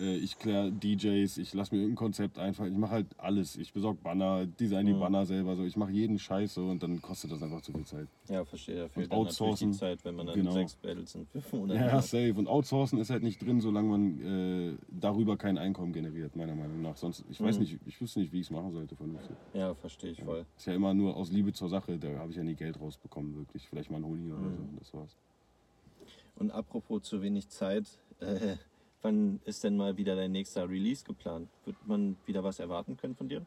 Äh, ich kläre DJs, ich lasse mir irgendein Konzept einfallen. Ich mache halt alles. Ich besorge Banner, design die
Mhm.
Banner selber. So. Ich mache jeden Scheiß so und dann kostet das einfach zu viel Zeit.
Ja, verstehe. Da fehlt
Und outsourcen.
Zeit, wenn man dann
Genau.
sechs Battles Monaten
Ja, safe. Und Outsourcen ist halt nicht drin, solange man äh, darüber kein Einkommen generiert, meiner Meinung nach. Sonst, ich weiß
Mhm.
nicht, ich wüsste nicht, wie ich es machen sollte vernünftig.
Ja, verstehe ich voll.
Ist ja immer nur aus Liebe zur Sache, da habe ich ja nie Geld rausbekommen, wirklich. Vielleicht mal ein Honig oder
Mhm.
so, das war's.
Und apropos zu wenig Zeit, äh, wann ist denn mal wieder dein nächster Release geplant? Wird man wieder was erwarten können von dir?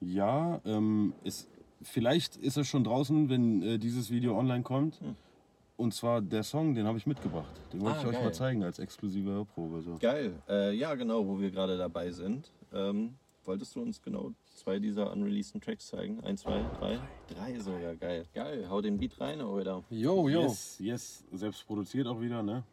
Ja, ähm, ist, vielleicht ist es schon draußen, wenn äh, dieses Video online kommt.
Hm.
Und zwar der Song, den habe ich mitgebracht. Den wollte
Ah,
ich euch
geil.
mal zeigen als exklusive Hörprobe. So.
Geil. Äh, ja, genau, wo wir gerade dabei sind. Ähm, wolltest du uns genau zwei dieser unreleaseden Tracks zeigen? Eins, zwei, drei? Drei sogar, geil. Geil, hau den Beat rein, oder?
Jo, jo.
Yes, yes, selbst produziert auch wieder, ne?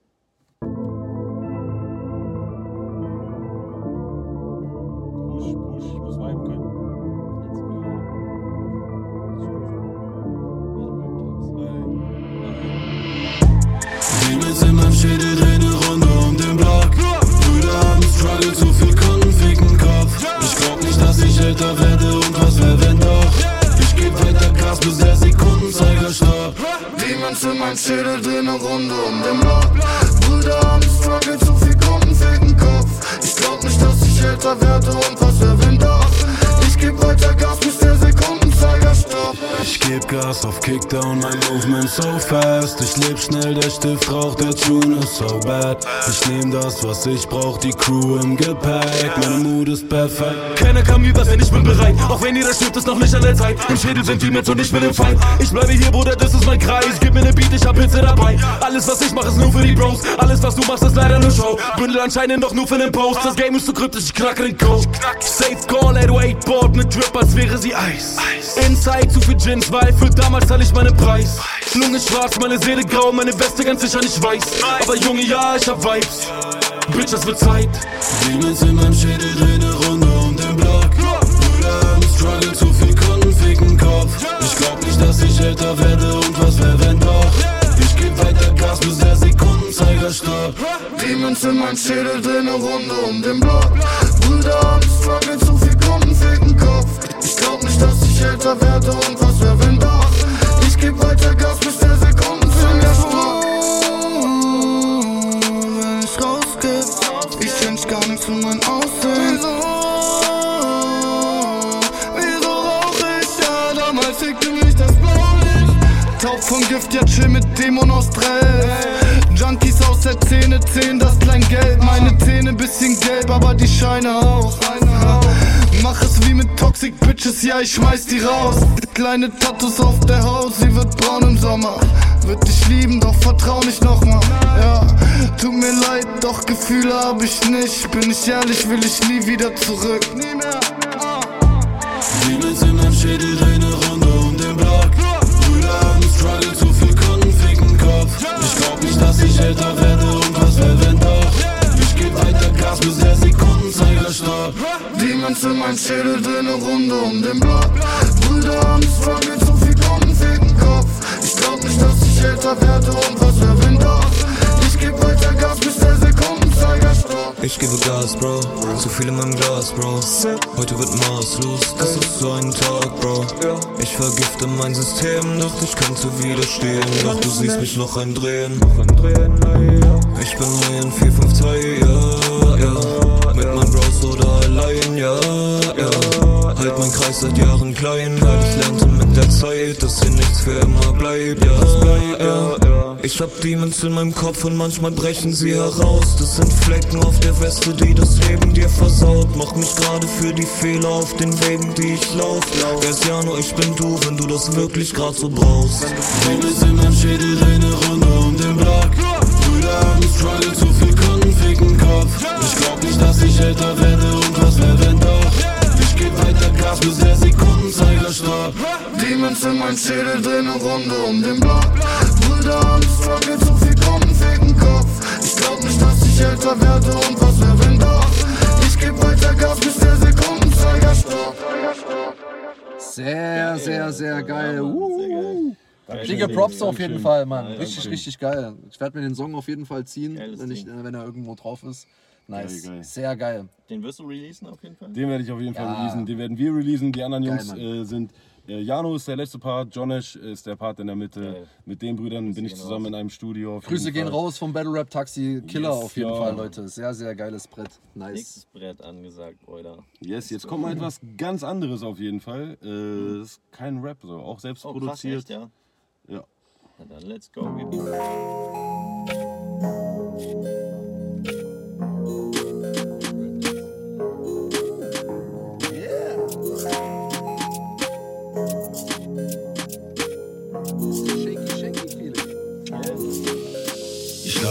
Fast. Ich leb schnell, der Stift raucht, der Tune ist so bad. Ich nehm das, was ich brauch, die Crew im Gepäck. Meine Mut ist perfekt.
Keiner kann mir was, denn ich bin bereit. Auch wenn ihr das stimmt, ist noch nicht an der Zeit. Im Schädel sind die Mets und ich bin im Feind. Ich bleibe hier, Bruder, das ist mein Kreis. Gib mir ne Beat, ich hab Hitze dabei. Alles, was ich mach, ist nur für die Bros. Alles, was du machst, ist leider nur Show. Bündel anscheinend doch nur für den Post. Das Game ist zu kryptisch, ich knacke den Code. Safe Call, 808 Board mit Drip, als wäre sie Eis. Inside zu viel Gins, weil für damals zahl ich meinen Preis. Lunge schwarz, meine Seele grau, meine Weste ganz sicher nicht weiß. Aber Junge, ja, ich hab Vibes. Bitch, es wird Zeit.
Demons in meinem Schädel drehen eine Runde um den Block. Brüder haben Struggle, zu viel Kunden ficken Kopf. Ich glaub nicht, dass ich älter werde und was wär, wenn doch. Ich geb weiter Gas, bis der Sekundenzeiger stoppt. Demons in meinem Schädel drehen eine Runde um den Block. Brüder haben Struggle, zu viel Kunden ficken Kopf. Ich glaub nicht, dass ich älter werde und was wär, wenn doch. Ich geb weiter Gas, bis der Sekundenzeiger stoppt. Wenn ich rausgeh, ich change gar nichts für mein Aussehen. Wieso rauch ich? Ja, damals fickte mich das Blaulicht. Taub vom Gift, ja chill mit Dämon aus Drell. Junkies aus der Zähne, 10, das Kleingeld. Meine Zähne bisschen gelb, aber die Scheine auch. Mach es wie mit Toxic Bitches, ja, ich schmeiß die raus. Kleine Tattoos auf der Haut, sie wird braun im Sommer. Wird dich lieben, doch vertrau nicht nochmal. Ja, tut mir leid, doch Gefühle hab ich nicht. Bin ich ehrlich, will ich nie wieder zurück. Nie mehr.
Demons in meinem Schädel, dreh ne Runde um den Block. Brüder haben Struggle, zu viel Kunden ficken Kopf. Ich glaub nicht, dass ich älter werde Stoppt.
Demons in mein Schädel, dreh ne Runde um den Block. Brüder haben Struggle, zu viel Kunden ficken Kopf. Ich glaub nicht, dass ich älter werde und was wär, wenn doch. Ich geb weiter Gas, bis der Sekundenzeiger stoppt.
Ich gebe Gas, Bro. Zu viel in meinem Glas, Bro. Heute wird maßlos, das ist so ein Tag, Bro. Ich vergifte mein System, doch ich könnte widerstehen. Doch du siehst mich noch eindrehen. Ich bin in 452, ja, ja. Ja, ja. Halt mein Kreis seit Jahren klein, weil ich lernte mit der Zeit, dass hier nichts für immer bleibt, ja, ja. Ich hab Demons in meinem Kopf und manchmal brechen sie heraus. Das sind Flecken auf der Weste, die das Leben dir versaut. Mach mich gerade für die Fehler auf den Wegen, die ich lauf. Wer ist Jano, ich bin du, wenn du das wirklich grad so brauchst.
Demons in meinem Schädel, dreh ne Runde um den Block. Brüder haben Struggle, zu viel Kunden ficken Kopf. Ich glaub nicht, dass ich älter werde Gas, bis der Sekundenzeiger stoppt.
Demons in mein Schädel, dreh ne Runde um den Block. Brüder haben Struggle, zu viel Kunden ficken Kopf. Ich glaub nicht, dass ich älter werde und was wär, wenn doch. Ich geb weiter Gas, bis der Sekundenzeiger stoppt.
Sehr, sehr, sehr geil. Uh. Dicke Props auf jeden Fall, Mann. Richtig, richtig geil. Ich werde mir den Song auf jeden Fall ziehen, wenn, ich, äh, wenn er irgendwo drauf ist. Nice.
Geil, geil.
Sehr geil.
Den wirst du releasen auf jeden Fall?
Den werde ich auf jeden Fall
Ja.
releasen. Den werden wir releasen. Die anderen
Geil,
Jungs äh, sind. Äh, Jano ist der letzte Part, Jonesh ist der Part in der Mitte.
Geil.
Mit den Brüdern bin ich zusammen
raus.
in einem Studio. auf
Grüße
jeden
gehen
Fall.
raus vom Battle Rap Taxi. Killer
Yes,
auf jeden
ja.
Fall, Leute. Sehr, sehr geiles Brett. Nice.
Nächstes Brett angesagt, Brüder.
Yes, jetzt kommt mal etwas ganz anderes auf jeden Fall. Äh, ist kein Rap, so auch selbst
Oh, krass,
produziert.
echt, ja?
Ja.
Na dann, let's go.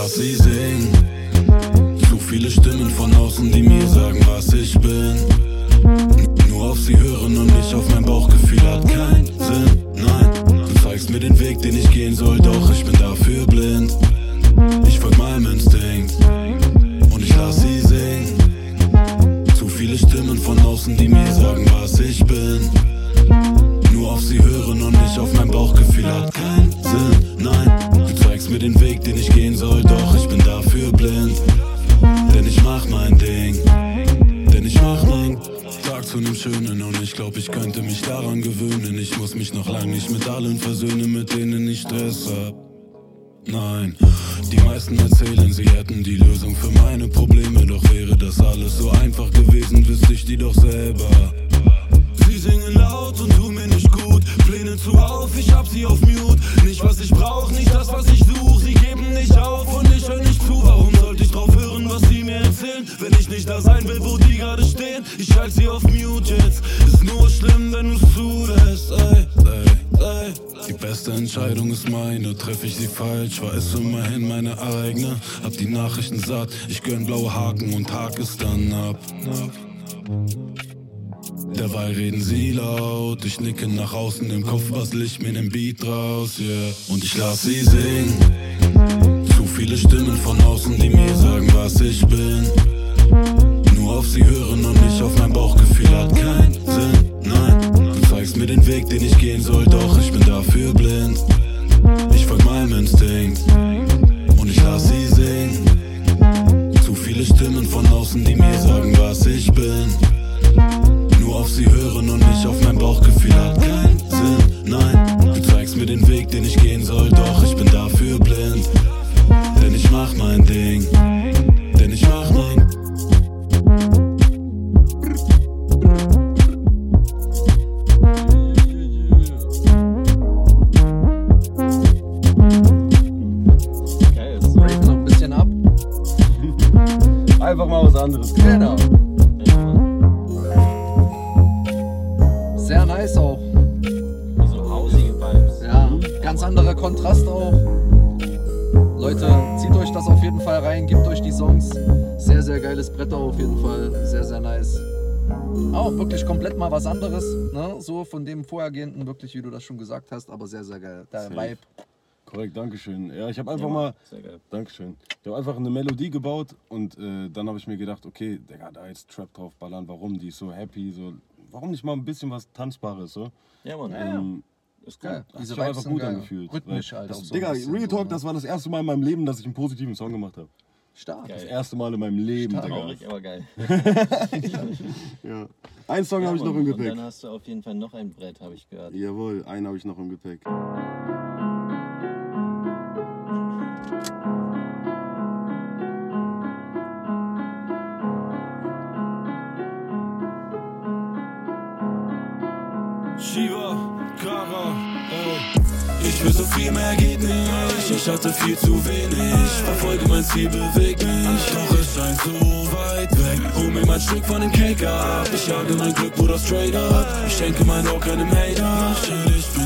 Lass sie singen. Zu viele Stimmen von außen, die mir sagen, was ich bin. Nur auf sie hören und nicht auf mein Bauchgefühl hat keinen Sinn. Nein, du zeigst mir den Weg, den ich gehen soll, doch ich bin dafür blind. Ich folg meinem Instinkt und ich lass sie singen. Zu viele Stimmen von außen, die mir sagen, was ich bin. Nur auf sie hören und nicht auf mein Bauchgefühl hat keinen Sinn. Nein, du zeigst mir den Weg, den ich gehen soll, doch ich bin dafür blind. Denn ich mach mein Ding, denn ich mach mein Tag zu nem schönen und ich glaub, ich könnte mich daran gewöhnen. Ich muss mich noch lang nicht mit allen versöhnen, mit denen ich Stress hab. Nein, die meisten erzählen, sie hätten die Lösung für meine Probleme. Doch wäre das alles so einfach gewesen, wüsste ich die doch selber. Singen laut und tun mir nicht gut. Pläne zu auf, ich hab sie auf Mute. Nicht was ich brauch, nicht das, was ich such. Sie geben nicht auf und ich hör nicht zu. Warum sollte ich drauf hören, was sie mir erzählen? Wenn ich nicht da sein will, wo die gerade stehen. Ich halt sie auf Mute jetzt. Ist nur schlimm, wenn du's zulässt. Ey, ey, ey. Die beste Entscheidung ist meine, treff ich sie falsch, war es immerhin meine eigene. Hab die Nachrichten satt, ich gönn blaue Haken und hak es dann ab. Derweil reden sie laut, ich nicke nach außen, im Kopf bastel ich mir den Beat raus, yeah. Und ich lass sie singen. Zu viele Stimmen von außen, die mir sagen, was ich bin. Nur auf sie hören und nicht auf mein Bauchgefühl hat keinen Sinn. Nein, du zeigst mir den Weg, den ich gehen soll, doch ich bin dafür blind. Ich folg meinem Instinkt und ich lass sie singen. Zu viele Stimmen von außen, die mir sagen, was ich bin. Bauchgefühl hat keinen Sinn. Nein, du zeigst mir den Weg, den ich gehen soll, doch ich bin dafür blind.
Wirklich, wie du das schon gesagt hast, aber sehr, sehr geil. Der
Safe.
Vibe.
Korrekt, Dankeschön. Ja, ich habe einfach
Ja,
mal.
Sehr geil.
Dankeschön. Ich habe einfach eine Melodie gebaut und äh, dann habe ich mir gedacht, okay, Digga, da jetzt Trap drauf ballern, warum? Die ist so happy, so. Warum nicht mal ein bisschen was Tanzbares, so?
Ja, Mann.
Ähm,
Ist.
Geil.
Hat
Diese
sich
Vibes
einfach
sind
gut
geil.
angefühlt.
Rhythmisch
weil
halt
das,
auch so.
Digga,
bisschen
Real
so,
Talk,
ne?
das war das erste Mal in meinem Leben, dass ich einen positiven Song gemacht habe.
Stark.
Das
Geil.
erste Mal in meinem Leben, Digga.
Traurig, aber geil.
Ja. Einen Song
Ja,
habe ich noch im
Und
Gepäck.
dann hast du auf jeden Fall noch ein Brett, habe ich gehört.
Jawohl, einen habe ich noch im Gepäck.
Shiva, Kara, ey. Ich will so viel mehr geht nicht, ich hatte viel zu wenig. Verfolge mein Ziel, beweg mich, doch es scheint so weit weg. Hol mir mein Stück von dem Cake ab, ich jage mein Glück, Bruder, straight up. Ich schenke mein Ohr keinem Hater, shit, ich bin.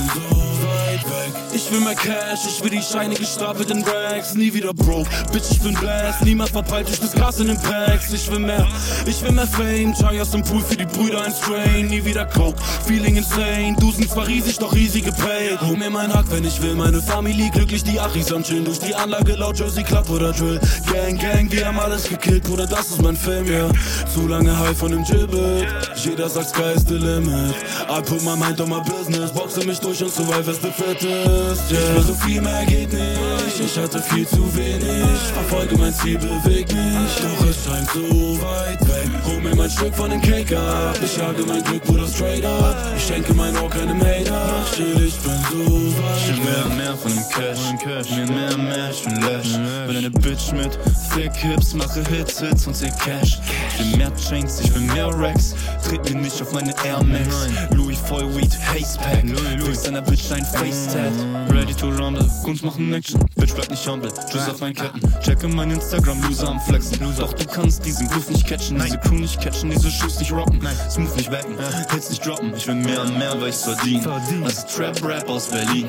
Ich will mehr Cash, ich will die Scheine gestapelt in Racks, nie wieder broke. Bitch, ich bin blessed, niemand verpeilt durch das Gras in den Packs. Ich will mehr, ich will mehr Fame, Chayas im Pool für die Brüder ein Strain, nie wieder Coke. Feeling insane, du sind zwar riesig, doch easy gepaid. Hol mir mein Hack, wenn ich will, meine Familie glücklich, die Achis am Chillen durch die Anlage laut Jersey Club oder Drill. Gang, Gang, wir haben alles gekillt, Bruder, das ist mein Film, ja. Zu lange high von dem Gibbet, jeder sagt Sky is the limit. I put my mind on my business, boxe mich durch und survive as the fittest, yeah. Ich will so viel mehr geht nicht, ich hatte viel zu wenig. Verfolge mein Ziel, beweg mich, doch es scheint so weit weg. Hol mir mein Stück von dem Cake ab, ich jage mein Glück, Bruder, straight up. Ich schenke mein Ohr keinem Hater, shit, ich bin so weit
Ich will mehr und mehr von dem Cash. Mir mehr mehr, ich bin Lash. Will eine Bitch mit Thick Hips, mache Hits, Hits und seh Cash. Ich will mehr Chains, ich will mehr Racks. Tritt mir nicht auf meine Air Max. Louis Voll Weed, Haze Pack. Fix deiner Bitch ein Face Tat. Ready to rumble, Kunst machen Action. Bitch bleib nicht humble, Tschüss auf meinen Ketten. Checke mein Instagram, Loser am Flexen. Doch du kannst diesen Griff nicht catchen, diese Crew nicht catchen, diese Shoes nicht rocken. Smooth nicht backen, Hits nicht droppen. Ich will mehr und mehr, weil ich's verdiene. Das ist Trap Rap aus Berlin.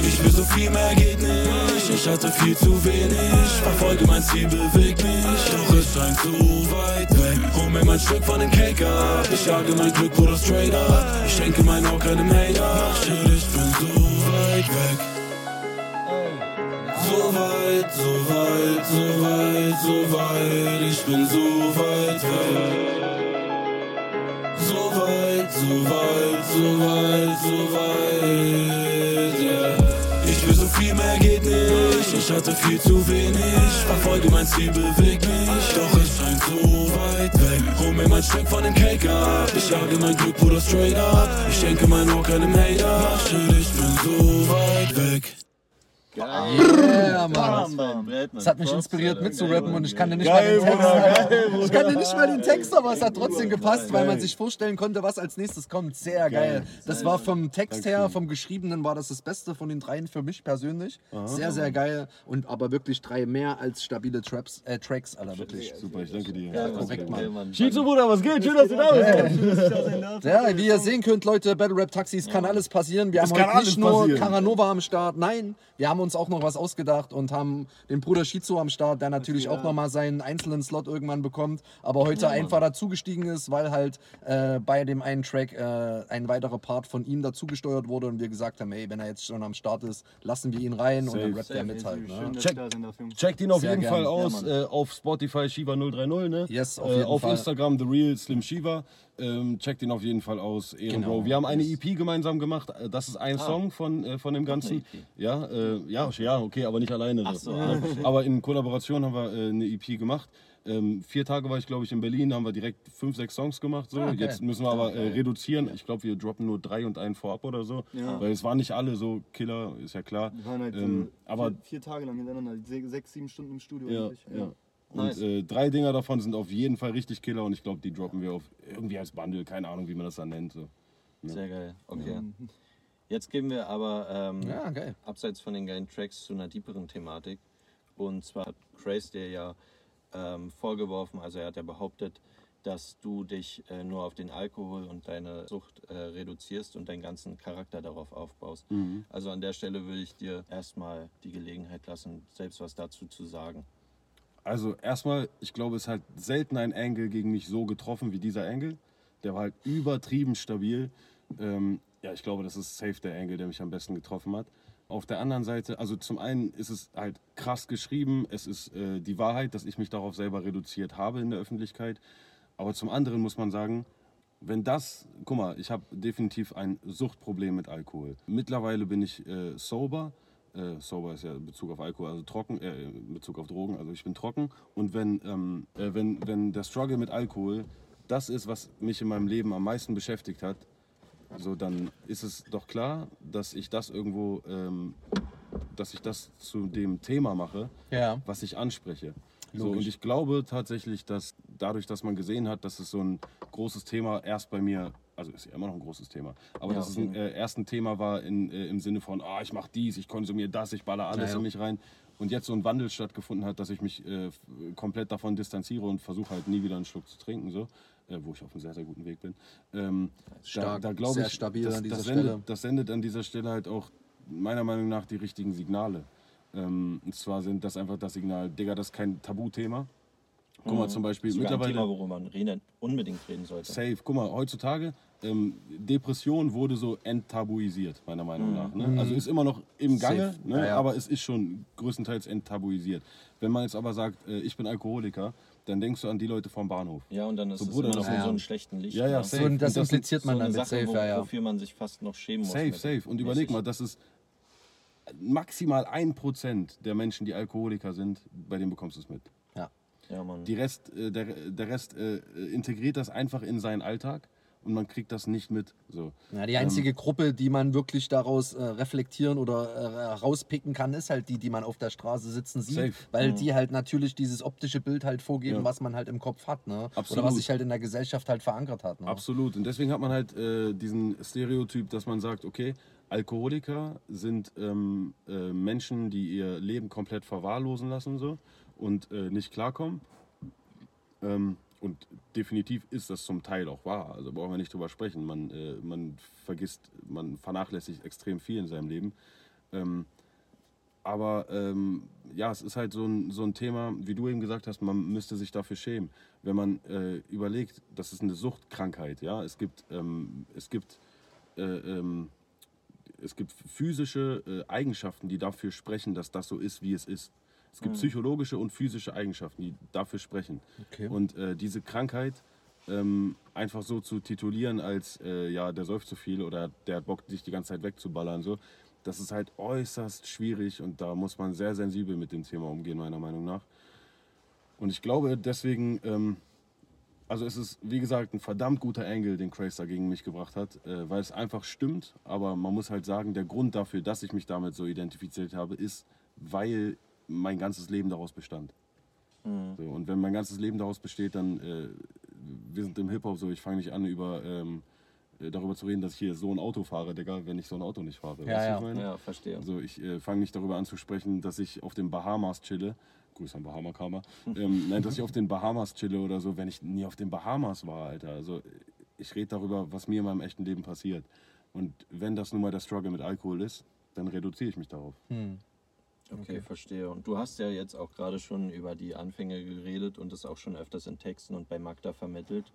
Ich will so viel mehr geht nicht, ich hatte viel zu wenig. Verfolge mein Ziel, beweg mich, doch es scheint so weit weg. Hol mir mein Stück von dem Cake ab, ich jage mein Glück, Bruder, straight up. Ich schenke mein Ohr keinem Hater, shit, ich bin so weit weg. So weit, so weit, so weit, so weit, ich bin so weit weg. So weit, so weit, so weit, so weit, yeah. Ich will so viel mehr geht nicht, ich hatte viel zu wenig. Verfolge mein Ziel, beweg mich, doch es so weit weg. Hol mir mein Stück von dem Cake ab, ich jage mein Glück, Bruder, straight up. Ich schenke mein Ohr keinem Hater, ich bin so weit weg.
Geil.
Yeah, Mann.
Mann.
Das hat mich inspiriert mitzurappen und ich kann dir nicht
Geil,
mal den Text. Aber-
geil, Bruder.
Ich kann dir nicht mal den Text, aber es hat trotzdem gepasst, weil man sich vorstellen konnte, was als nächstes kommt. Sehr geil. Das war vom Text her, vom Geschriebenen war das das Beste von den dreien für mich persönlich. Sehr, sehr geil und aber wirklich drei mehr als stabile Traps, äh, Tracks, Alter, wirklich.
Super, ich danke dir.
Ja,
korrekt, Mann.
Schizo, Bruder, was geht? Schön, dass du da bist.
Ja, wie ihr sehen könnt, Leute, Battle Rap Taxis kann alles passieren. Wir haben
kann
heute nicht nur. Caranova am Start, nein, wir haben uns auch noch was ausgedacht und haben den Bruder Shizu am Start, der natürlich auch noch mal seinen einzelnen Slot irgendwann bekommt, aber heute einfach dazugestiegen ist, weil halt äh, bei dem einen Track äh, ein weiterer Part von ihm dazugesteuert wurde und wir gesagt haben, ey, wenn er jetzt schon am Start ist, lassen wir ihn rein und dann
Safe.
rappt er mit halt. Ne?
Check, checkt ihn auf
Sehr
jeden
gern.
Fall
Ja,
aus.
Mann.
äh, auf Spotify Shiva030, ne?
Yes, auf
äh,
jeden
auf
Fall.
Instagram The Real Slim Shiva. Ähm, checkt ihn auf jeden Fall aus. Ehrenbro.
Genau.
Wir haben eine EP gemeinsam gemacht. Äh, Das ist ein Song von, äh, von dem Ganzen.
EP.
Ja, äh, ja, ja, okay, aber nicht alleine.
Ach so,
Ja. Aber in Kollaboration haben wir äh, eine EP gemacht. Ähm, vier Tage war ich, glaube ich, in Berlin, haben wir direkt fünf, sechs Songs gemacht. So.
Ah, geil.
Jetzt müssen wir aber äh, reduzieren. Ich glaube, wir droppen nur drei und einen vorab oder so. Weil es waren nicht alle so Killer, ist ja klar.
Wir waren halt
Ähm,
äh,
aber
vier, vier Tage lang hintereinander, se- sechs, sieben Stunden im Studio.
ja,
eigentlich.
Ja.
Nice.
Und äh, drei Dinger davon sind auf jeden Fall richtig Killer und ich glaube, die droppen wir auf irgendwie als Bundle, keine Ahnung, wie man das dann nennt. So.
Sehr geil. Okay. Jetzt gehen wir aber ähm,
Ja, geil.
abseits von den geilen Tracks zu einer tieferen Thematik. Und zwar hat Craze dir ja ähm, vorgeworfen, also er hat ja behauptet, dass du dich äh, nur auf den Alkohol und deine Sucht äh, reduzierst und deinen ganzen Charakter darauf aufbaust. Also an der Stelle würde ich dir erstmal die Gelegenheit lassen, selbst was dazu zu sagen.
Also erstmal, ich glaube, es hat selten ein Angle gegen mich so getroffen wie dieser Angle. Der war halt übertrieben stabil. Ähm, ja, ich glaube, das ist safe der Angle, der mich am besten getroffen hat. Auf der anderen Seite, also zum einen ist es halt krass geschrieben, es ist äh, die Wahrheit, dass ich mich darauf selber reduziert habe in der Öffentlichkeit. Aber zum anderen muss man sagen, wenn das, guck mal, ich habe definitiv ein Suchtproblem mit Alkohol. Mittlerweile bin ich äh, sober. Äh, sober ist ja in Bezug auf Alkohol, also trocken, äh, in Bezug auf Drogen, also ich bin trocken. Und wenn, ähm, äh, wenn, wenn der Struggle mit Alkohol das ist, was mich in meinem Leben am meisten beschäftigt hat, so dann ist es doch klar, dass ich das irgendwo, ähm, dass ich das zu dem Thema mache,
Ja.
was ich anspreche. So, und ich glaube tatsächlich, dass dadurch, dass man gesehen hat, dass es so ein großes Thema erst bei mir, also ist ja immer noch ein großes Thema, aber
Ja,
dass es ein äh, erst ein Thema war in, äh, im Sinne von, ah, ich mache dies, ich konsumiere das, ich baller alles
Ja, ja.
in mich rein. Und jetzt so ein Wandel stattgefunden hat, dass ich mich äh, komplett davon distanziere und versuche halt nie wieder einen Schluck zu trinken, so, äh, wo ich auf einem sehr, sehr guten Weg bin. Ähm,
Stark,
glaub
sehr stabil
das,
an dieser
das
Stelle.
Sendet, das sendet an dieser Stelle halt auch meiner Meinung nach die richtigen Signale. Ähm, und zwar sind das einfach das Signal, Digga, das ist kein Tabuthema. Guck mal, zum Beispiel
Sogar ein
mittlerweile.
Thema, worüber man reden, unbedingt reden sollte.
Safe. Guck mal, heutzutage, ähm, Depression wurde so enttabuisiert, meiner Meinung nach. Ne? Also ist immer noch im Gange, ne?
Ja, ja.
aber es ist schon größtenteils enttabuisiert. Wenn man jetzt aber sagt, äh, ich bin Alkoholiker, dann denkst du an die Leute vom Bahnhof.
Ja, und dann ist
So,
es
Bruder,
immer noch
das
in so einem schlechten Licht.
Ja, ja, safe.
So, und das
Und das
impliziert
so
man
eine
dann mit
Sache,
Safe,
wo,
ja, ja.
wofür man sich fast noch schämen muss.
Safe, safe. Und überleg
Mäßig.
mal, das ist maximal ein Prozent der Menschen, die Alkoholiker sind, bei denen bekommst du es mit.
Ja.
Mann.
Die Rest, äh, der, der Rest äh, integriert das einfach in seinen Alltag und man kriegt das nicht mit. So.
Ja, die einzige Gruppe, die man wirklich daraus äh, reflektieren oder äh, rauspicken kann, ist halt die, die man auf der Straße sitzen sieht,
Safe.
weil die halt natürlich dieses optische Bild halt vorgeben,
Ja.
was man halt im Kopf hat, ne? Oder was sich halt in der Gesellschaft halt verankert hat. Ne?
Absolut. Und deswegen hat man halt äh, diesen Stereotyp, dass man sagt, okay, Alkoholiker sind ähm, äh, Menschen, die ihr Leben komplett verwahrlosen lassen so, und äh, nicht klarkommen. Ähm, und definitiv ist das zum Teil auch wahr. Also brauchen wir nicht drüber sprechen. Man, äh, man vergisst, man vernachlässigt extrem viel in seinem Leben. Ähm, aber ähm, ja, es ist halt so ein, so ein Thema, wie du eben gesagt hast, man müsste sich dafür schämen. Wenn man äh, überlegt, das ist eine Suchtkrankheit, ja, es gibt, ähm, es gibt, äh, ähm, es gibt physische äh, Eigenschaften, die dafür sprechen, dass das so ist, wie es ist. Es gibt psychologische und physische Eigenschaften, die dafür sprechen.
Okay.
Und äh, diese Krankheit ähm, einfach so zu titulieren als, äh, ja, der säuft zu viel oder der hat Bock, dich die ganze Zeit wegzuballern, so, das ist halt äußerst schwierig und da muss man sehr sensibel mit dem Thema umgehen, meiner Meinung nach. Und ich glaube deswegen, ähm, also es ist, wie gesagt, ein verdammt guter Angle, den Craze da gegen mich gebracht hat, äh, weil es einfach stimmt, aber man muss halt sagen, der Grund dafür, dass ich mich damit so identifiziert habe, ist, weil mein ganzes Leben daraus bestand. So, und wenn mein ganzes Leben daraus besteht, dann, äh, wir sind im Hip-Hop so, ich fange nicht an, über, ähm, äh, darüber zu reden, dass ich hier so ein Auto fahre, Digga, wenn ich so ein Auto nicht fahre.
Ja, ja.
ich meine?
Ja, verstehe.
Also ich äh, fange nicht darüber an zu sprechen, dass ich auf den Bahamas chille. Grüß an Bahama Karma. Ähm, nein, dass ich auf den Bahamas chille oder so, wenn ich nie auf den Bahamas war, Alter. Also ich rede darüber, was mir in meinem echten Leben passiert. Und wenn das nun mal der Struggle mit Alkohol ist, dann reduziere ich mich darauf.
Okay, verstehe. Und du hast ja jetzt auch gerade schon über die Anfänge geredet und es auch schon öfters in Texten und bei Magda vermittelt,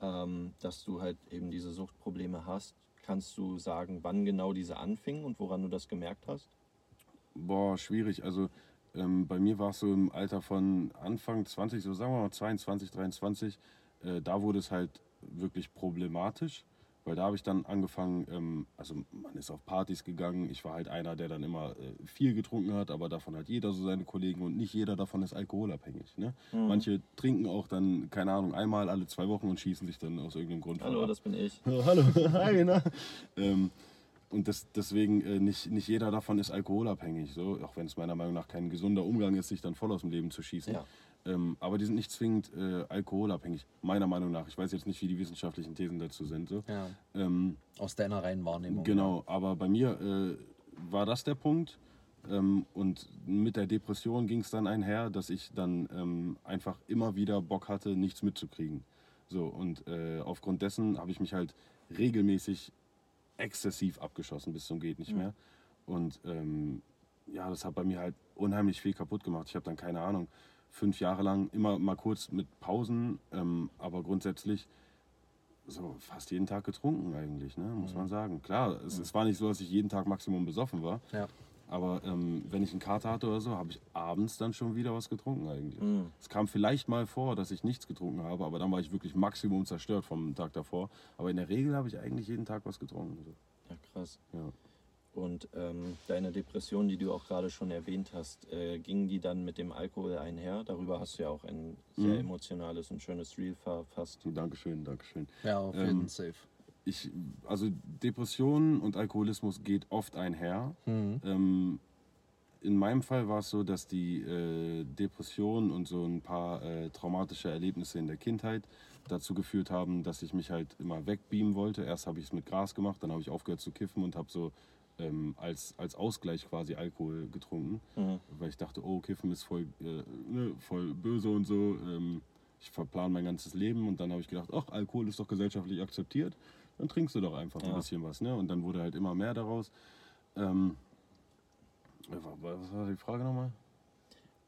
ähm, dass du halt eben diese Suchtprobleme hast. Kannst du sagen, wann genau diese anfingen und woran du das gemerkt hast?
Boah, schwierig. Also ähm, bei mir war es so im Alter von Anfang 20, so sagen wir mal 22, 23, äh, da wurde es halt wirklich problematisch, weil da habe ich dann angefangen, ähm, also man ist auf Partys gegangen, ich war halt einer, der dann immer äh, viel getrunken hat, aber davon hat jeder so seine Kollegen und nicht jeder davon ist alkoholabhängig. Ne? Manche trinken auch dann, keine Ahnung, einmal alle zwei Wochen und schießen sich dann aus irgendeinem Grund
Hallo, das bin ich.
Hallo, hi, ne? ähm, und das, deswegen, äh, nicht, nicht jeder davon ist alkoholabhängig, so, auch wenn es meiner Meinung nach kein gesunder Umgang ist, sich dann voll aus dem Leben zu schießen.
Ja.
Ähm, aber die sind nicht zwingend äh, alkoholabhängig, meiner Meinung nach. Ich weiß jetzt nicht, wie die wissenschaftlichen Thesen dazu sind. So.
Ja.
Ähm,
Aus deiner reinen Wahrnehmung.
Genau, aber bei mir äh, war das der Punkt. Ähm, und mit der Depression ging es dann einher, dass ich dann ähm, einfach immer wieder Bock hatte, nichts mitzukriegen. So, und äh, aufgrund dessen habe ich mich halt regelmäßig exzessiv abgeschossen bis zum geht nicht mehr. Und ähm, ja, das hat bei mir halt unheimlich viel kaputt gemacht. Ich habe dann keine Ahnung, fünf Jahre lang immer mal kurz mit Pausen, ähm, aber grundsätzlich so fast jeden Tag getrunken eigentlich, ne, muss man sagen. Klar, es, es war nicht so, dass ich jeden Tag Maximum besoffen war,
Ja.
aber ähm, wenn ich einen Kater hatte oder so, habe ich abends dann schon wieder was getrunken eigentlich.
Mhm.
Es kam vielleicht mal vor, dass ich nichts getrunken habe, aber dann war ich wirklich Maximum zerstört vom Tag davor. Aber in der Regel habe ich eigentlich jeden Tag was getrunken. So.
Ja, krass.
Ja.
Und ähm, deine Depression, die du auch gerade schon erwähnt hast, äh, ging die dann mit dem Alkohol einher? Darüber hast du ja auch ein sehr
Mhm.
emotionales und schönes Reel verfasst.
Dankeschön, Dankeschön.
Ja, auf
Ähm,
jeden Safe.
Ich, also Depressionen und Alkoholismus geht oft einher.
Mhm.
Ähm, in meinem Fall war es so, dass die äh, Depression und so ein paar äh, traumatische Erlebnisse in der Kindheit dazu geführt haben, dass ich mich halt immer wegbeamen wollte. Erst habe ich es mit Gras gemacht, dann habe ich aufgehört zu kiffen und habe so ähm, als, als Ausgleich quasi Alkohol getrunken,
Mhm.
weil ich dachte, oh, Kiffen ist voll, äh, ne, voll böse und so. Ähm, ich verplan mein ganzes Leben und dann habe ich gedacht, ach, Alkohol ist doch gesellschaftlich akzeptiert, dann trinkst du doch einfach ein
Ja.
bisschen was. Ne? Und dann wurde halt immer mehr daraus. Ähm, äh, wa- was war die Frage nochmal?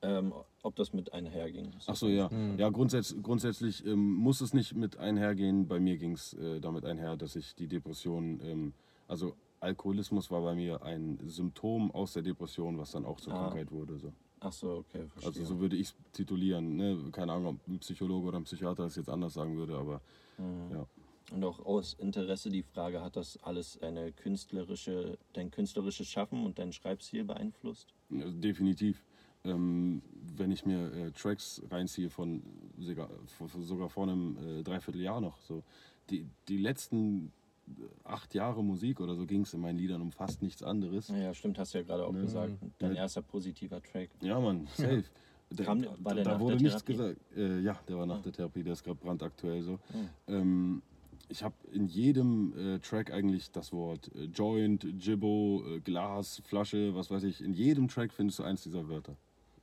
Ähm, ob das mit einherging.
Ach so, ja. Ja, grundsätzlich, grundsätzlich ähm, muss es nicht mit einhergehen. Bei mir ging es äh, damit einher, dass ich die Depression, ähm, also Alkoholismus war bei mir ein Symptom aus der Depression, was dann auch zur
Ah.
Krankheit wurde. So.
Ach so, okay, verstehe.
Also so würde ich es titulieren. Ne? Keine Ahnung, ob ein Psychologe oder ein Psychiater es jetzt anders sagen würde, aber ja.
Und auch aus Interesse die Frage, hat das alles eine künstlerische, dein künstlerisches Schaffen und dein Schreibstil beeinflusst?
Ja, Definitiv. Ähm, wenn ich mir äh, Tracks reinziehe von sogar, sogar vor einem äh, Dreivierteljahr noch, so die, die letzten acht Jahre Musik oder so ging es in meinen Liedern um fast nichts anderes.
Ja, stimmt, hast du ja gerade auch gesagt. Dein erster positiver Track.
Ja, Mann, safe. Da,
Kam der- war
da,
der
da
nach
wurde
der
nichts gesagt. Äh, ja, der war nach der Therapie, der ist gerade brandaktuell so.
Oh.
Ähm, ich habe in jedem äh, Track eigentlich das Wort äh, Joint, Jibbo, äh, Glas, Flasche, was weiß ich. In jedem Track findest du eins dieser Wörter.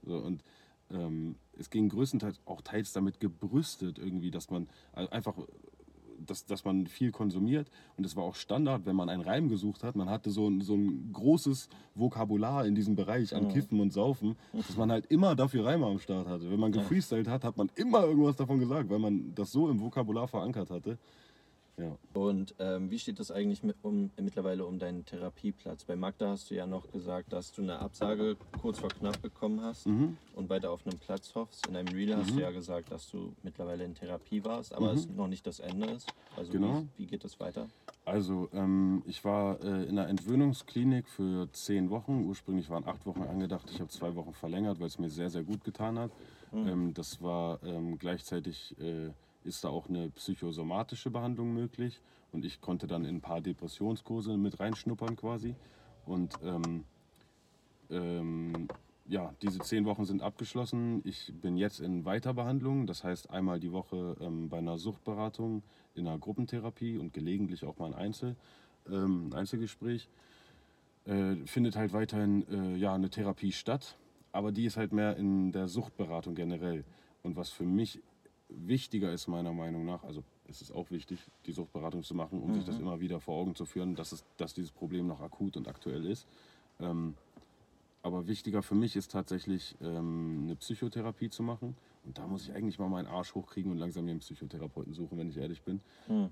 So, und ähm, es ging größtenteils auch teils damit gebrüstet irgendwie, dass man äh, einfach dass, dass man viel konsumiert. Und es war auch Standard, wenn man einen Reim gesucht hat. Man hatte so ein, so ein großes Vokabular in diesem Bereich an Kiffen und Saufen, dass man halt immer dafür Reime am Start hatte. Wenn man gefreestylt hat, hat man immer irgendwas davon gesagt, weil man das so im Vokabular verankert hatte. Ja.
Und ähm, wie steht das eigentlich mit, um, mittlerweile um deinen Therapieplatz? Bei Magda hast du ja noch gesagt, dass du eine Absage kurz vor knapp bekommen hast
Mhm.
und weiter auf einen Platz hoffst. In deinem Reel hast du ja gesagt, dass du mittlerweile in Therapie warst, aber es noch nicht das Ende ist. Also
Mhm. Genau.
wie, wie geht es weiter?
Also, ähm, ich war äh, in einer Entwöhnungsklinik für zehn Wochen. Ursprünglich waren acht Wochen angedacht. Ich habe zwei Wochen verlängert, weil es mir sehr, sehr gut getan hat. Ähm, das war ähm, gleichzeitig, äh, ist da auch eine psychosomatische Behandlung möglich. Und ich konnte dann in ein paar Depressionskurse mit reinschnuppern quasi. Und ähm, ähm, ja, diese zehn Wochen sind abgeschlossen. Ich bin jetzt in Weiterbehandlung. Das heißt, einmal die Woche ähm, bei einer Suchtberatung in einer Gruppentherapie und gelegentlich auch mal ein Einzel, ähm, ein Einzelgespräch. Äh, findet halt weiterhin äh, ja, eine Therapie statt, aber die ist halt mehr in der Suchtberatung generell. Und was für mich wichtiger ist, meiner Meinung nach, also es ist auch wichtig, die Suchtberatung zu machen, um sich das immer wieder vor Augen zu führen, dass, es, dass dieses Problem noch akut und aktuell ist. Ähm, aber wichtiger für mich ist tatsächlich ähm, eine Psychotherapie zu machen. Und da muss ich eigentlich mal meinen Arsch hochkriegen und langsam mir einen Psychotherapeuten suchen, wenn ich ehrlich bin.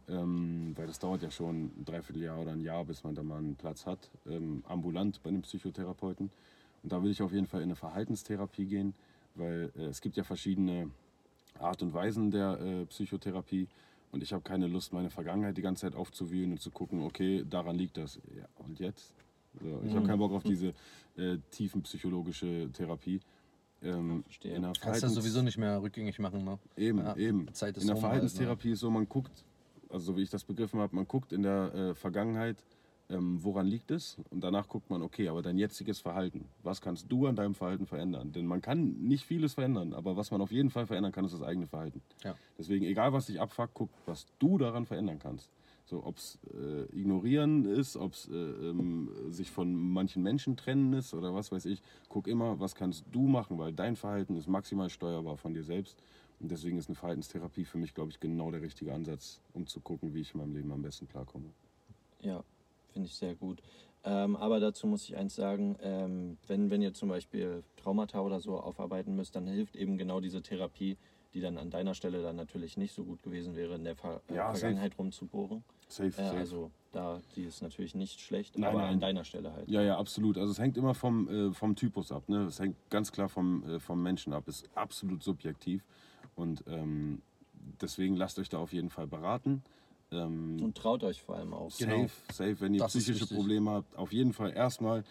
Ähm, weil das dauert ja schon ein Dreivierteljahr oder ein Jahr, bis man da mal einen Platz hat, ähm, ambulant bei einem Psychotherapeuten. Und da will ich auf jeden Fall in eine Verhaltenstherapie gehen, weil äh, es gibt ja verschiedene Art und Weisen der äh, Psychotherapie. Und ich habe keine Lust, meine Vergangenheit die ganze Zeit aufzuwühlen und zu gucken, okay, daran liegt das. Ja, und jetzt? So, ich habe keinen Bock auf diese äh, tiefenpsychologische Therapie. Ähm,
verstehe.
in der
Kannst das sowieso nicht mehr rückgängig machen, ne?
Eben,
Ja,
eben.
Zeit ist
in der Verhaltenstherapie ist so, man guckt, also so wie ich das begriffen habe, man guckt in der äh, Vergangenheit, ähm, woran liegt es? Und danach guckt man, okay, aber dein jetziges Verhalten, was kannst du an deinem Verhalten verändern? Denn man kann nicht vieles verändern, aber was man auf jeden Fall verändern kann, ist das eigene Verhalten.
Ja.
Deswegen, egal was dich abfuckt, guck, was du daran verändern kannst. So, ob es äh, ignorieren ist, ob es äh, ähm, sich von manchen Menschen trennen ist oder was weiß ich. Guck immer, was kannst du machen, weil dein Verhalten ist maximal steuerbar von dir selbst. Und deswegen ist eine Verhaltenstherapie für mich, glaube ich, genau der richtige Ansatz, um zu gucken, wie ich in meinem Leben am besten klarkomme.
Ja, finde ich sehr gut. Ähm, aber dazu muss ich eins sagen, ähm, wenn, wenn ihr zum Beispiel Traumata oder so aufarbeiten müsst, dann hilft eben genau diese Therapie, die dann an deiner Stelle dann natürlich nicht so gut gewesen wäre, in der Ver äh,
Ja, safe.
Vergangenheit rumzubohren.
Safe,
Äh,
safe.
also da, die ist natürlich nicht schlecht,
Nein,
aber
nein.
an deiner Stelle halt.
Ja, ja, absolut. Also es hängt immer vom, äh, vom Typus ab. Ne? Es hängt ganz klar vom, äh, vom Menschen ab. Ist absolut subjektiv. Und ähm, deswegen lasst euch da auf jeden Fall beraten. Ähm,
Und traut euch vor allem auch.
safe, safe, wenn ihr
Das
psychische. Probleme habt, auf jeden Fall erstmal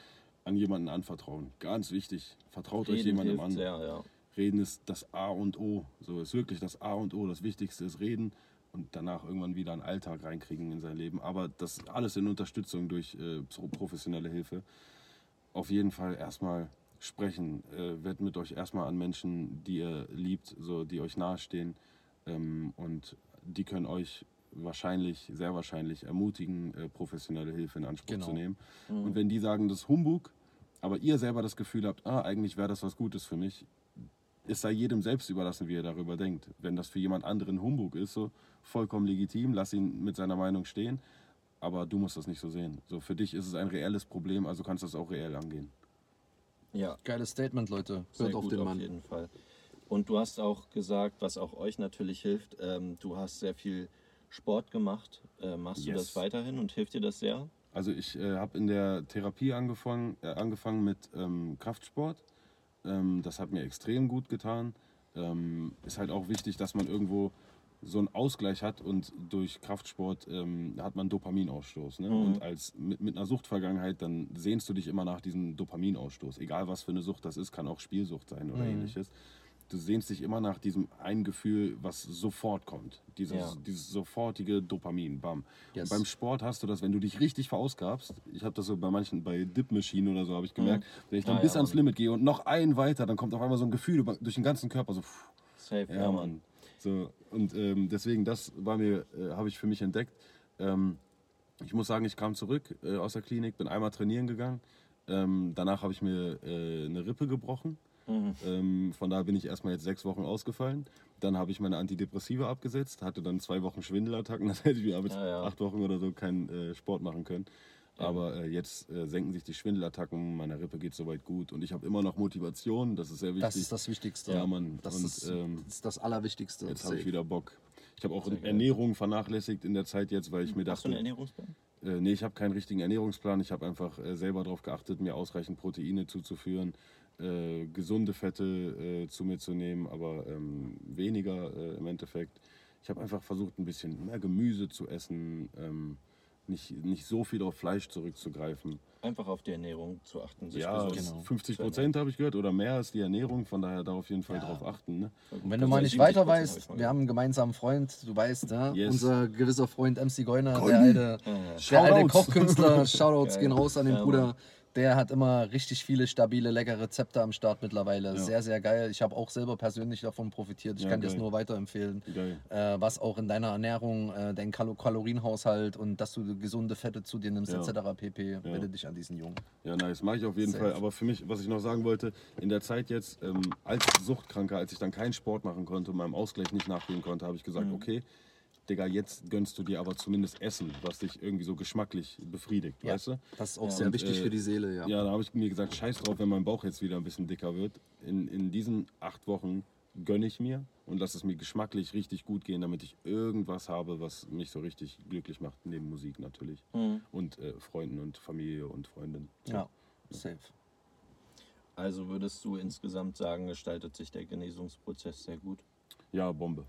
an jemanden anvertrauen. Ganz wichtig. Vertraut euch
Reden
jemandem
hilft
an.
sehr, ja.
Reden ist das A und O. So ist wirklich das A und O. Das Wichtigste ist Reden und danach irgendwann wieder einen Alltag reinkriegen in sein Leben. Aber das alles in Unterstützung durch äh, pro- professionelle Hilfe. Auf jeden Fall erstmal sprechen. Äh, mit euch erstmal an Menschen, die ihr liebt, so die euch nahestehen. Ähm, und die können euch wahrscheinlich, sehr wahrscheinlich ermutigen, äh, professionelle Hilfe in Anspruch
Genau.
zu nehmen. Und wenn die sagen, das ist Humbug, aber ihr selber das Gefühl habt, ah, eigentlich wäre das was Gutes für mich, es sei jedem selbst überlassen, wie er darüber denkt. Wenn das für jemand anderen Humbug ist, so vollkommen legitim, lass ihn mit seiner Meinung stehen, aber du musst das nicht so sehen. So für dich ist es ein reelles Problem, also kannst du das auch reell angehen.
Ja,
Geiles Statement, Leute.
sehr
Hört auf
gut
den
auf
Mann.
jeden Fall. Und du hast auch gesagt, was auch euch natürlich hilft, ähm, du hast sehr viel Sport gemacht. Äh, machst du
Yes.
das weiterhin und hilft dir das sehr?
Also ich äh, habe in der Therapie angefangen, äh, angefangen mit ähm, Kraftsport. Ähm, das hat mir extrem gut getan. Ähm, ist halt auch wichtig, dass man irgendwo so einen Ausgleich hat und durch Kraftsport ähm, hat man Dopaminausstoß. Ne? Und als mit, mit einer Suchtvergangenheit, dann sehnst du dich immer nach diesem Dopaminausstoß. Egal was für eine Sucht das ist, kann auch Spielsucht sein oder ähnliches. Du sehnst dich immer nach diesem einen Gefühl, was sofort kommt. Dieses,
Ja.
dieses sofortige Dopamin, bam.
Yes.
Beim Sport hast du das, wenn du dich richtig verausgabst. Ich habe das so bei manchen, bei Dip-Maschinen oder so, habe ich gemerkt. Wenn ich dann
Ah,
bis
ja,
ans
Mann.
Limit gehe und noch einen weiter, dann kommt auf einmal so ein Gefühl durch den ganzen Körper, so, pff,
Safe, ja,
ja,
Mann.
Mann. So, und ähm, deswegen, das war mir, äh, habe ich für mich entdeckt. Ähm, ich muss sagen, ich kam zurück äh, aus der Klinik, bin einmal trainieren gegangen. Ähm, danach habe ich mir äh, eine Rippe gebrochen. Ähm, von daher bin ich erstmal jetzt sechs Wochen ausgefallen. Dann habe ich meine Antidepressiva abgesetzt, hatte dann zwei Wochen Schwindelattacken. Das hätte ich aber
Ja, ja.
acht Wochen oder so keinen äh, Sport machen können. Aber äh, jetzt äh, senken sich die Schwindelattacken, meiner Rippe geht soweit gut und ich habe immer noch Motivation, das ist sehr wichtig.
Das ist das Wichtigste.
Ja, Mann.
Das,
Und,
ist,
ähm,
das ist das Allerwichtigste.
Jetzt habe ich wieder Bock. Ich habe auch. Ernährung vernachlässigt in der Zeit jetzt, weil ich mir
Hast du einen
dachte,
Ernährungsplan?
äh, nee, ich habe keinen richtigen Ernährungsplan. Ich habe einfach äh, selber darauf geachtet, mir ausreichend Proteine zuzuführen, äh, gesunde Fette äh, zu mir zu nehmen, aber ähm, weniger äh, im Endeffekt. Ich habe einfach versucht, ein bisschen mehr Gemüse zu essen, ähm, nicht, nicht so viel auf Fleisch zurückzugreifen.
Einfach auf die Ernährung zu achten. Sich
Ja,
genau.
50
zu
Prozent habe ich gehört oder mehr ist die Ernährung, von daher da auf jeden Fall
Ja.
drauf achten. Ne?
Und wenn du mal nicht
70%
weiter weißt, wir haben einen gemeinsamen Freund, du weißt, ja?
Yes.
unser gewisser Freund MC Goiner, der alte, der alte. Kochkünstler, Shoutouts gehen raus an den
Ja,
Bruder. Der hat immer richtig viele stabile, leckere Rezepte am Start mittlerweile.
Ja.
Sehr, sehr geil. Ich habe auch selber persönlich davon profitiert. Ich
Ja,
kann dir das
geil.
nur weiterempfehlen.
Geil.
Äh, was auch in deiner Ernährung, äh, dein Kalo Kalorienhaushalt und dass du gesunde Fette zu dir nimmst,
Ja.
etc. pp. Wende dich an diesen Jungen.
Ja, nice, mache ich auf jeden
Safe.
Fall. Aber für mich, was ich noch sagen wollte, in der Zeit jetzt ähm, als Suchtkranker, als ich dann keinen Sport machen konnte und meinem Ausgleich nicht nachgehen konnte, habe ich gesagt,
Mhm.
okay, Digga, jetzt gönnst du dir aber zumindest Essen, was dich irgendwie so geschmacklich befriedigt,
Ja.
weißt du?
Das ist auch
Ja.
sehr
Und,
wichtig
äh,
für die Seele, ja.
Ja, da habe ich mir gesagt, scheiß drauf, wenn mein Bauch jetzt wieder ein bisschen dicker wird. In, in diesen acht Wochen gönne ich mir und lasse es mir geschmacklich richtig gut gehen, damit ich irgendwas habe, was mich so richtig glücklich macht, neben Musik natürlich.
Mhm.
Und äh, Freunden und Familie und Freundinnen. So.
Ja, safe.
Also würdest du insgesamt sagen, gestaltet sich der Genesungsprozess sehr gut?
Ja, Bombe.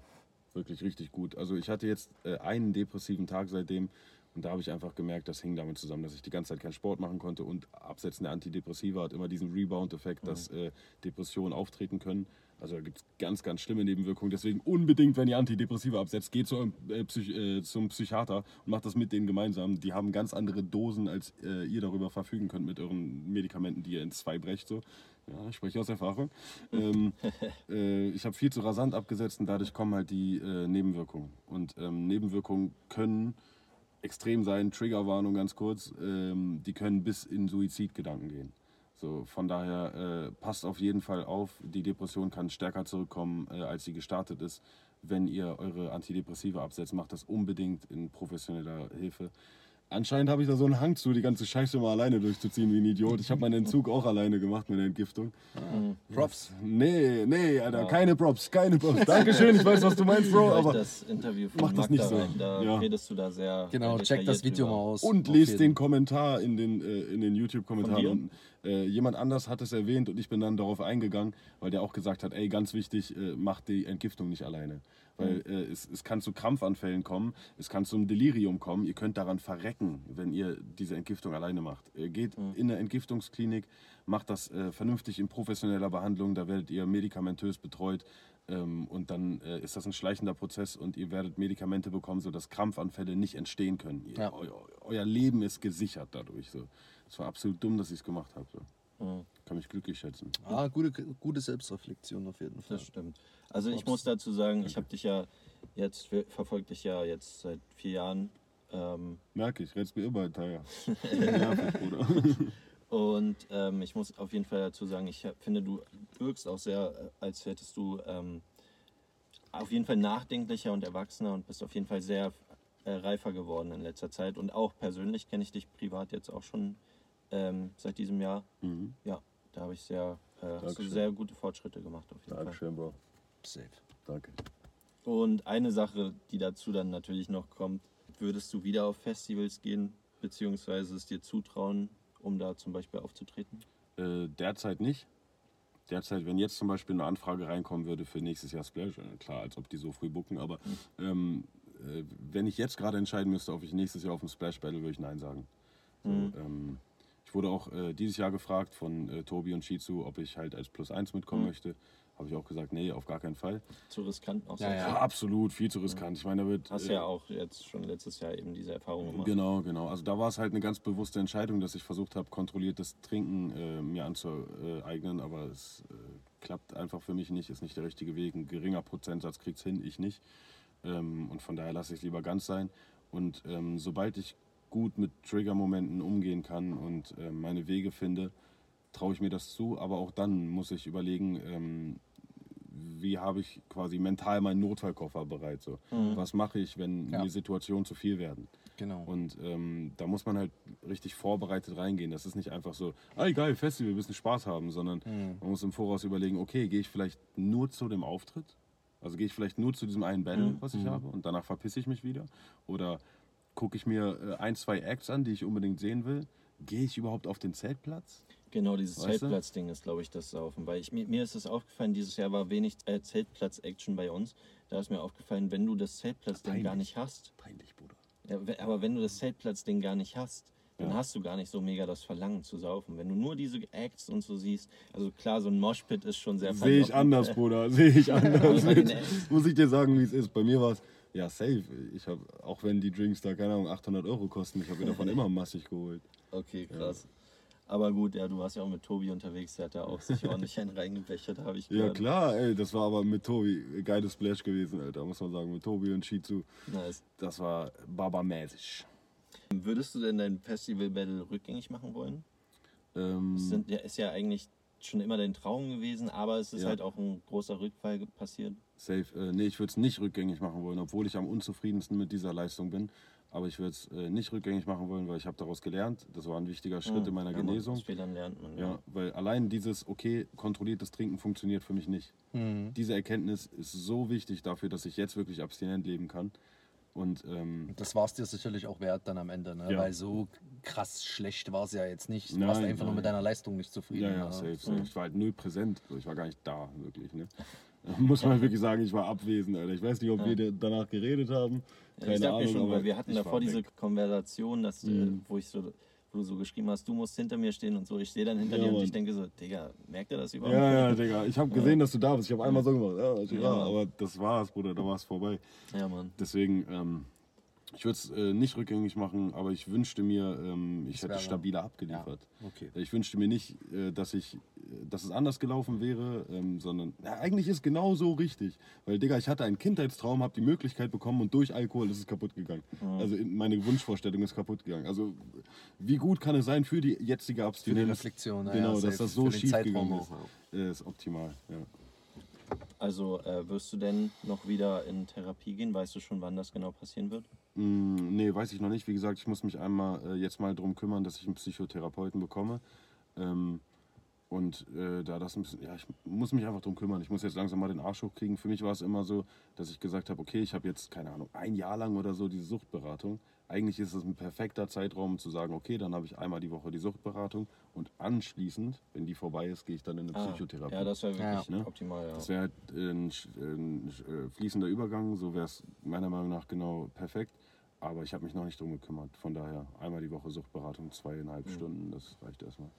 Wirklich richtig gut. Also ich hatte jetzt äh, einen depressiven Tag seitdem und da habe ich einfach gemerkt, das hing damit zusammen, dass ich die ganze Zeit keinen Sport machen konnte und Absetzen der Antidepressiva hat immer diesen Rebound-Effekt, dass äh, Depressionen auftreten können. Also da gibt es ganz, ganz schlimme Nebenwirkungen. Deswegen unbedingt, wenn ihr Antidepressiva absetzt, geht zu äh, Psych äh, zum Psychiater und macht das mit denen gemeinsam. Die haben ganz andere Dosen, als äh, ihr darüber verfügen könnt mit euren Medikamenten, die ihr in zwei brecht. So. Ja, ich spreche aus Erfahrung. ähm, äh, ich habe viel zu rasant abgesetzt und dadurch kommen halt die äh, Nebenwirkungen. Und ähm, Nebenwirkungen können extrem sein, Triggerwarnung ganz kurz, ähm, die können bis in Suizidgedanken gehen. So, von daher äh, passt auf jeden Fall auf. Die Depression kann stärker zurückkommen, äh, als sie gestartet ist. Wenn ihr eure Antidepressiva absetzt, macht das unbedingt in professioneller Hilfe. Anscheinend habe ich da so einen Hang zu, die ganze Scheiße mal alleine durchzuziehen wie ein Idiot. Ich habe meinen Entzug auch alleine gemacht mit der Entgiftung.
Props.
Nee, nee, Alter, keine Props, keine Props. Dankeschön, ich weiß, was du meinst, Bro, aber.
das Interview von
mach das nicht so.
rein, da
Ja.
redest du da sehr
Genau, check das Video
drüber.
mal aus.
Und lest den Kommentar in den, äh, in den YouTube-Kommentaren unten. Äh, jemand anders hat es erwähnt und ich bin dann darauf eingegangen, weil der auch gesagt hat, ey, ganz wichtig, äh, macht die Entgiftung nicht alleine. Weil äh, es, es kann zu Krampfanfällen kommen, es kann zum Delirium kommen, ihr könnt daran verrecken, wenn ihr diese Entgiftung alleine macht. Äh, geht in eine Entgiftungsklinik, macht das äh, vernünftig in professioneller Behandlung, da werdet ihr medikamentös betreut ähm, und dann ist das ein schleichender Prozess und ihr werdet Medikamente bekommen, sodass Krampfanfälle nicht entstehen können. Ihr,
Ja.
eu, euer Leben ist gesichert dadurch. So. Es war absolut dumm, dass ich es gemacht habe. So.
Mhm.
Kann mich glücklich schätzen.
Ah, gute, gute Selbstreflexion auf jeden Fall.
Das stimmt. Also ich muss dazu sagen, ich habe dich ja jetzt, verfolge dich ja jetzt seit vier Jahren. Ähm,
Merke ich, rennst mir immer hinterher. Nervig, Bruder.
Und ähm, ich muss auf jeden Fall dazu sagen, ich hab- finde, du wirkst auch sehr, äh, als hättest du ähm, auf jeden Fall nachdenklicher und erwachsener und bist auf jeden Fall sehr äh, reifer geworden in letzter Zeit. Und auch persönlich kenne ich dich privat jetzt auch schon ähm, seit diesem Jahr.
Mhm.
Ja, da habe ich sehr, äh, hast du
Dankeschön.
sehr gute Fortschritte gemacht auf jeden Fall.
Dankeschön, Bro.
Safe.
Danke.
Und eine Sache, die dazu dann natürlich noch kommt, würdest du wieder auf Festivals gehen, beziehungsweise es dir zutrauen, um da zum Beispiel aufzutreten?
Äh, derzeit nicht. Derzeit, wenn jetzt zum Beispiel eine Anfrage reinkommen würde für nächstes Jahr Splash, äh, klar, als ob die so früh bucken, aber ähm, äh, wenn ich jetzt gerade entscheiden müsste, ob ich nächstes Jahr auf dem Splash Battle, würde ich Nein sagen. So, ähm, ich wurde auch äh, dieses Jahr gefragt von äh, Tobi und Shizu, ob ich halt als Plus 1 mitkommen möchte. Habe ich auch gesagt, nee, auf gar keinen Fall.
Zu riskant auch
Ja, ja.
absolut, viel zu riskant. Ich meine, da wird.
Hast
äh,
ja auch jetzt schon letztes Jahr eben diese Erfahrung gemacht.
Genau, genau. Also da war es halt eine ganz bewusste Entscheidung, dass ich versucht habe, kontrolliertes Trinken äh, mir anzueignen, aber es äh, klappt einfach für mich nicht, ist nicht der richtige Weg. Ein geringer Prozentsatz kriegt es hin, ich nicht. Ähm, und von daher lasse ich es lieber ganz sein. Und ähm, sobald ich gut mit Trigger-Momenten umgehen kann und äh, meine Wege finde, traue ich mir das zu. Aber auch dann muss ich überlegen, ähm, wie habe ich quasi mental meinen Notfallkoffer bereit. So. Was mache ich, wenn
Ja.
mir Situationen zu viel werden?
Genau.
Und ähm, da muss man halt richtig vorbereitet reingehen. Das ist nicht einfach so, ey geil, Festival, wir müssen Spaß haben, sondern man muss im Voraus überlegen, okay, gehe ich vielleicht nur zu dem Auftritt? Also gehe ich vielleicht nur zu diesem einen Battle, was ich habe, und danach verpisse ich mich wieder? Oder gucke ich mir äh, ein, zwei Acts an, die ich unbedingt sehen will? Gehe ich überhaupt auf den Zeltplatz?
Genau, dieses? Zeltplatz-Ding ist, glaube ich, das Saufen. Weil ich, mir, mir ist es aufgefallen, dieses Jahr war wenig äh, Zeltplatz-Action bei uns. Da ist mir aufgefallen, wenn du das Zeltplatz-Ding gar nicht hast,
Peinlich, Bruder.
ja, aber wenn du das Zeltplatz-Ding gar nicht hast, dann
Ja.
hast du gar nicht so mega das Verlangen zu saufen. Wenn du nur diese Acts und so siehst, also klar, so ein Moshpit ist schon sehr
Sehe ich anders, Bruder, sehe ich anders. Muss ich dir sagen, wie es ist. Bei mir war es, ja, safe. Ich habe, auch wenn die Drinks da, keine Ahnung, 800 Euro kosten, ich habe mir davon immer massig geholt.
Okay, krass. Aber gut, ja, du warst ja auch mit Tobi unterwegs, der hat da auch sich ordentlich einen reingebechert, habe ich
Ja,
gehört.
klar, ey, das war aber mit Tobi ein geiles Splash gewesen, Alter, muss man sagen. Mit Tobi und Shizu.
Nice.
Das war babamäßig.
Würdest du denn dein Festival-Battle rückgängig machen wollen?
Ähm,
Das sind, ja, ist ja eigentlich schon immer dein Traum gewesen, aber es ist
Ja.
halt auch ein großer Rückfall passiert.
safe. Äh, nee, ich würde es nicht rückgängig machen wollen, obwohl ich am unzufriedensten mit dieser Leistung bin. Aber ich würde es äh, nicht rückgängig machen wollen, weil ich habe daraus gelernt. Das war ein wichtiger Schritt in meiner
Ja, man,
Genesung.
Fehlern lernt man.
Ja, weil allein dieses, okay, kontrolliertes Trinken funktioniert für mich nicht. Diese Erkenntnis ist so wichtig dafür, dass ich jetzt wirklich abstinent leben kann. Und ähm,
Das war es dir sicherlich auch wert dann am Ende, ne?
Ja.
weil so krass schlecht war es ja jetzt nicht. Du warst
Nein,
einfach nur
nein.
mit deiner Leistung nicht zufrieden.
ja, ja,
ne?
safe, safe. Ich war halt null präsent. Ich war gar nicht da, wirklich. Ne? Muss man wirklich sagen, ich war abwesend, Alter. Ich weiß nicht, ob wir da- danach geredet haben. Keine
ich dachte
Ahnung.
mir schon,
aber
weil wir hatten davor diese.
Mhm.
Konversation, dass, äh, wo ich so du so geschrieben hast, du musst hinter mir stehen und so. Ich stehe dann hinter
Ja,
dir und ich denke so, Digga, merkt er das überhaupt?
Ja, ja, Digga. Ich habe gesehen, dass du da bist. Ich habe einmal so gemacht. Ja, ja,
Ja,
aber das war's, Bruder. Da war es vorbei.
ja, Mann.
Deswegen, ähm, Ich würde es äh, nicht rückgängig machen, aber ich wünschte mir, ähm, ich hätte stabiler abgeliefert.
Okay.
Ich wünschte mir nicht, äh, dass ich, äh, dass es anders gelaufen wäre, ähm, sondern na, eigentlich ist genau so richtig. Weil, Digga, ich hatte einen Kindheitstraum, habe die Möglichkeit bekommen und durch Alkohol ist es kaputt gegangen. Also in- meine Wunschvorstellung ist kaputt gegangen. Also wie gut kann es sein für die jetzige Abstinenz?
Reflexion, ja,
Genau,
ja,
dass das so
Für
schief gegangen
auch,
ist. Äh, ist optimal, ja.
Also äh, wirst du denn noch wieder in Therapie gehen? Weißt du schon, wann das genau passieren wird?
Mm, nee, weiß ich noch nicht. Wie gesagt, ich muss mich einmal äh, jetzt mal darum kümmern, dass ich einen Psychotherapeuten bekomme. Ähm, und äh, da das ein bisschen, ja, ich muss mich einfach darum kümmern. Ich muss jetzt langsam mal den Arsch hochkriegen. Für mich war es immer so, dass ich gesagt habe, okay, ich habe jetzt, keine Ahnung, ein Jahr lang oder so diese Suchtberatung. Eigentlich ist es ein perfekter Zeitraum, um zu sagen, okay, dann habe ich einmal die Woche die Suchtberatung und anschließend, wenn die vorbei ist, gehe ich dann in eine Psychotherapie.
Ah, Ja, das wäre wirklich
Ja. Ne?
optimal, ja.
Das wäre halt ein, ein äh, fließender Übergang, so wäre es meiner Meinung nach genau perfekt. Aber ich habe mich noch nicht drum gekümmert. Von daher einmal die Woche Suchtberatung, zweieinhalb
Mhm.
Stunden, das reicht erstmal.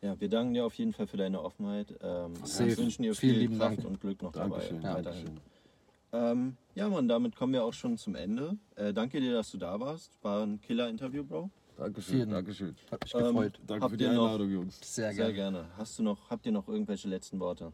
Ja, wir danken dir auf jeden Fall für deine Offenheit. Ähm, wir wünschen dir viel
lieben
Kraft
Dank.
und Glück noch
Dankeschön.
dabei.
Ja,
weiterhin.
Dankeschön.
Ähm, ja, Mann, damit kommen wir auch schon zum Ende. Äh, danke dir, dass du da warst. War ein Killer-Interview, Bro.
Dankeschön,
Vielen-
Dankeschön.
Hat mich
Ähm,
gefreut.
Danke für die
noch-
Einladung, Jungs.
Sehr
Sehr
gerne.
gerne. Hast du noch, habt ihr noch irgendwelche letzten Worte?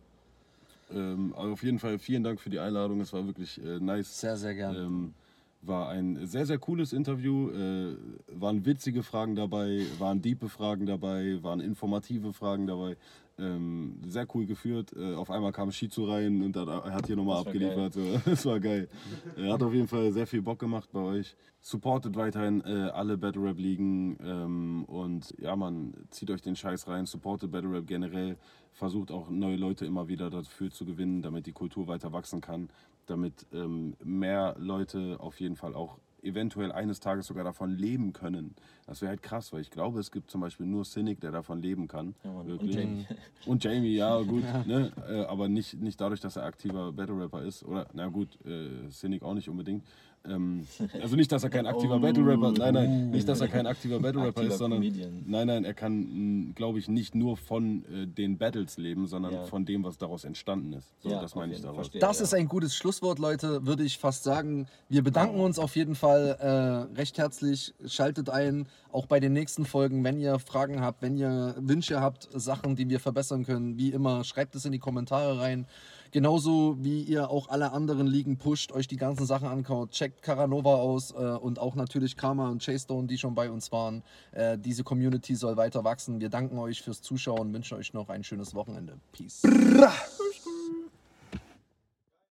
Ähm, aber auf jeden Fall vielen Dank für die Einladung. Es war wirklich äh, nice.
Sehr, sehr gerne.
Ähm, war ein sehr, sehr cooles Interview. Äh, waren witzige Fragen dabei, waren diepe Fragen dabei, waren informative Fragen dabei. Ähm, sehr cool geführt. Äh, auf einmal kam Shizu rein und er hat hier nochmal abgeliefert. So. Das war geil. Er hat auf jeden Fall sehr viel Bock gemacht bei euch. Supportet weiterhin äh, alle Battle Rap Ligen ähm, und ja, man zieht euch den Scheiß rein. Supportet Battle Rap generell. Versucht auch neue Leute immer wieder dafür zu gewinnen, damit die Kultur weiter wachsen kann damit ähm, mehr Leute auf jeden Fall auch eventuell eines Tages sogar davon leben können. Das wäre halt krass, weil ich glaube, es gibt zum Beispiel nur Cynic, der davon leben kann.
Ja. Und. Jamie.
Und Jamie, ja gut, Ne? Äh, aber nicht, nicht dadurch, dass er aktiver Battle Rapper ist. Oder, na gut, äh, Cynic auch nicht unbedingt. Ähm, also nicht, dass er kein aktiver
Oh.
Battle Rapper, nein, nein, nicht, dass er kein aktiver Battle Rapper
Aktiver
ist, sondern
Comedian.
nein, nein, er kann, glaube ich, nicht nur von äh, den Battles leben, sondern
Ja.
von dem, was daraus entstanden ist. So,
Ja,
das meine ich daraus.
verstehe.
Das
Ja.
ist ein gutes Schlusswort, Leute, würde ich fast sagen. Wir bedanken uns auf jeden Fall äh, recht herzlich. Schaltet ein, auch bei den nächsten Folgen, wenn ihr Fragen habt, wenn ihr Wünsche habt, Sachen, die wir verbessern können. Wie immer, schreibt es in die Kommentare rein. Genauso wie ihr auch alle anderen Ligen pusht, euch die ganzen Sachen ankaut. Checkt Caranova aus äh, und auch natürlich Karma und Chase Stone, die schon bei uns waren. Äh, diese Community soll weiter wachsen. Wir danken euch fürs Zuschauen und wünschen euch noch ein schönes Wochenende. Peace.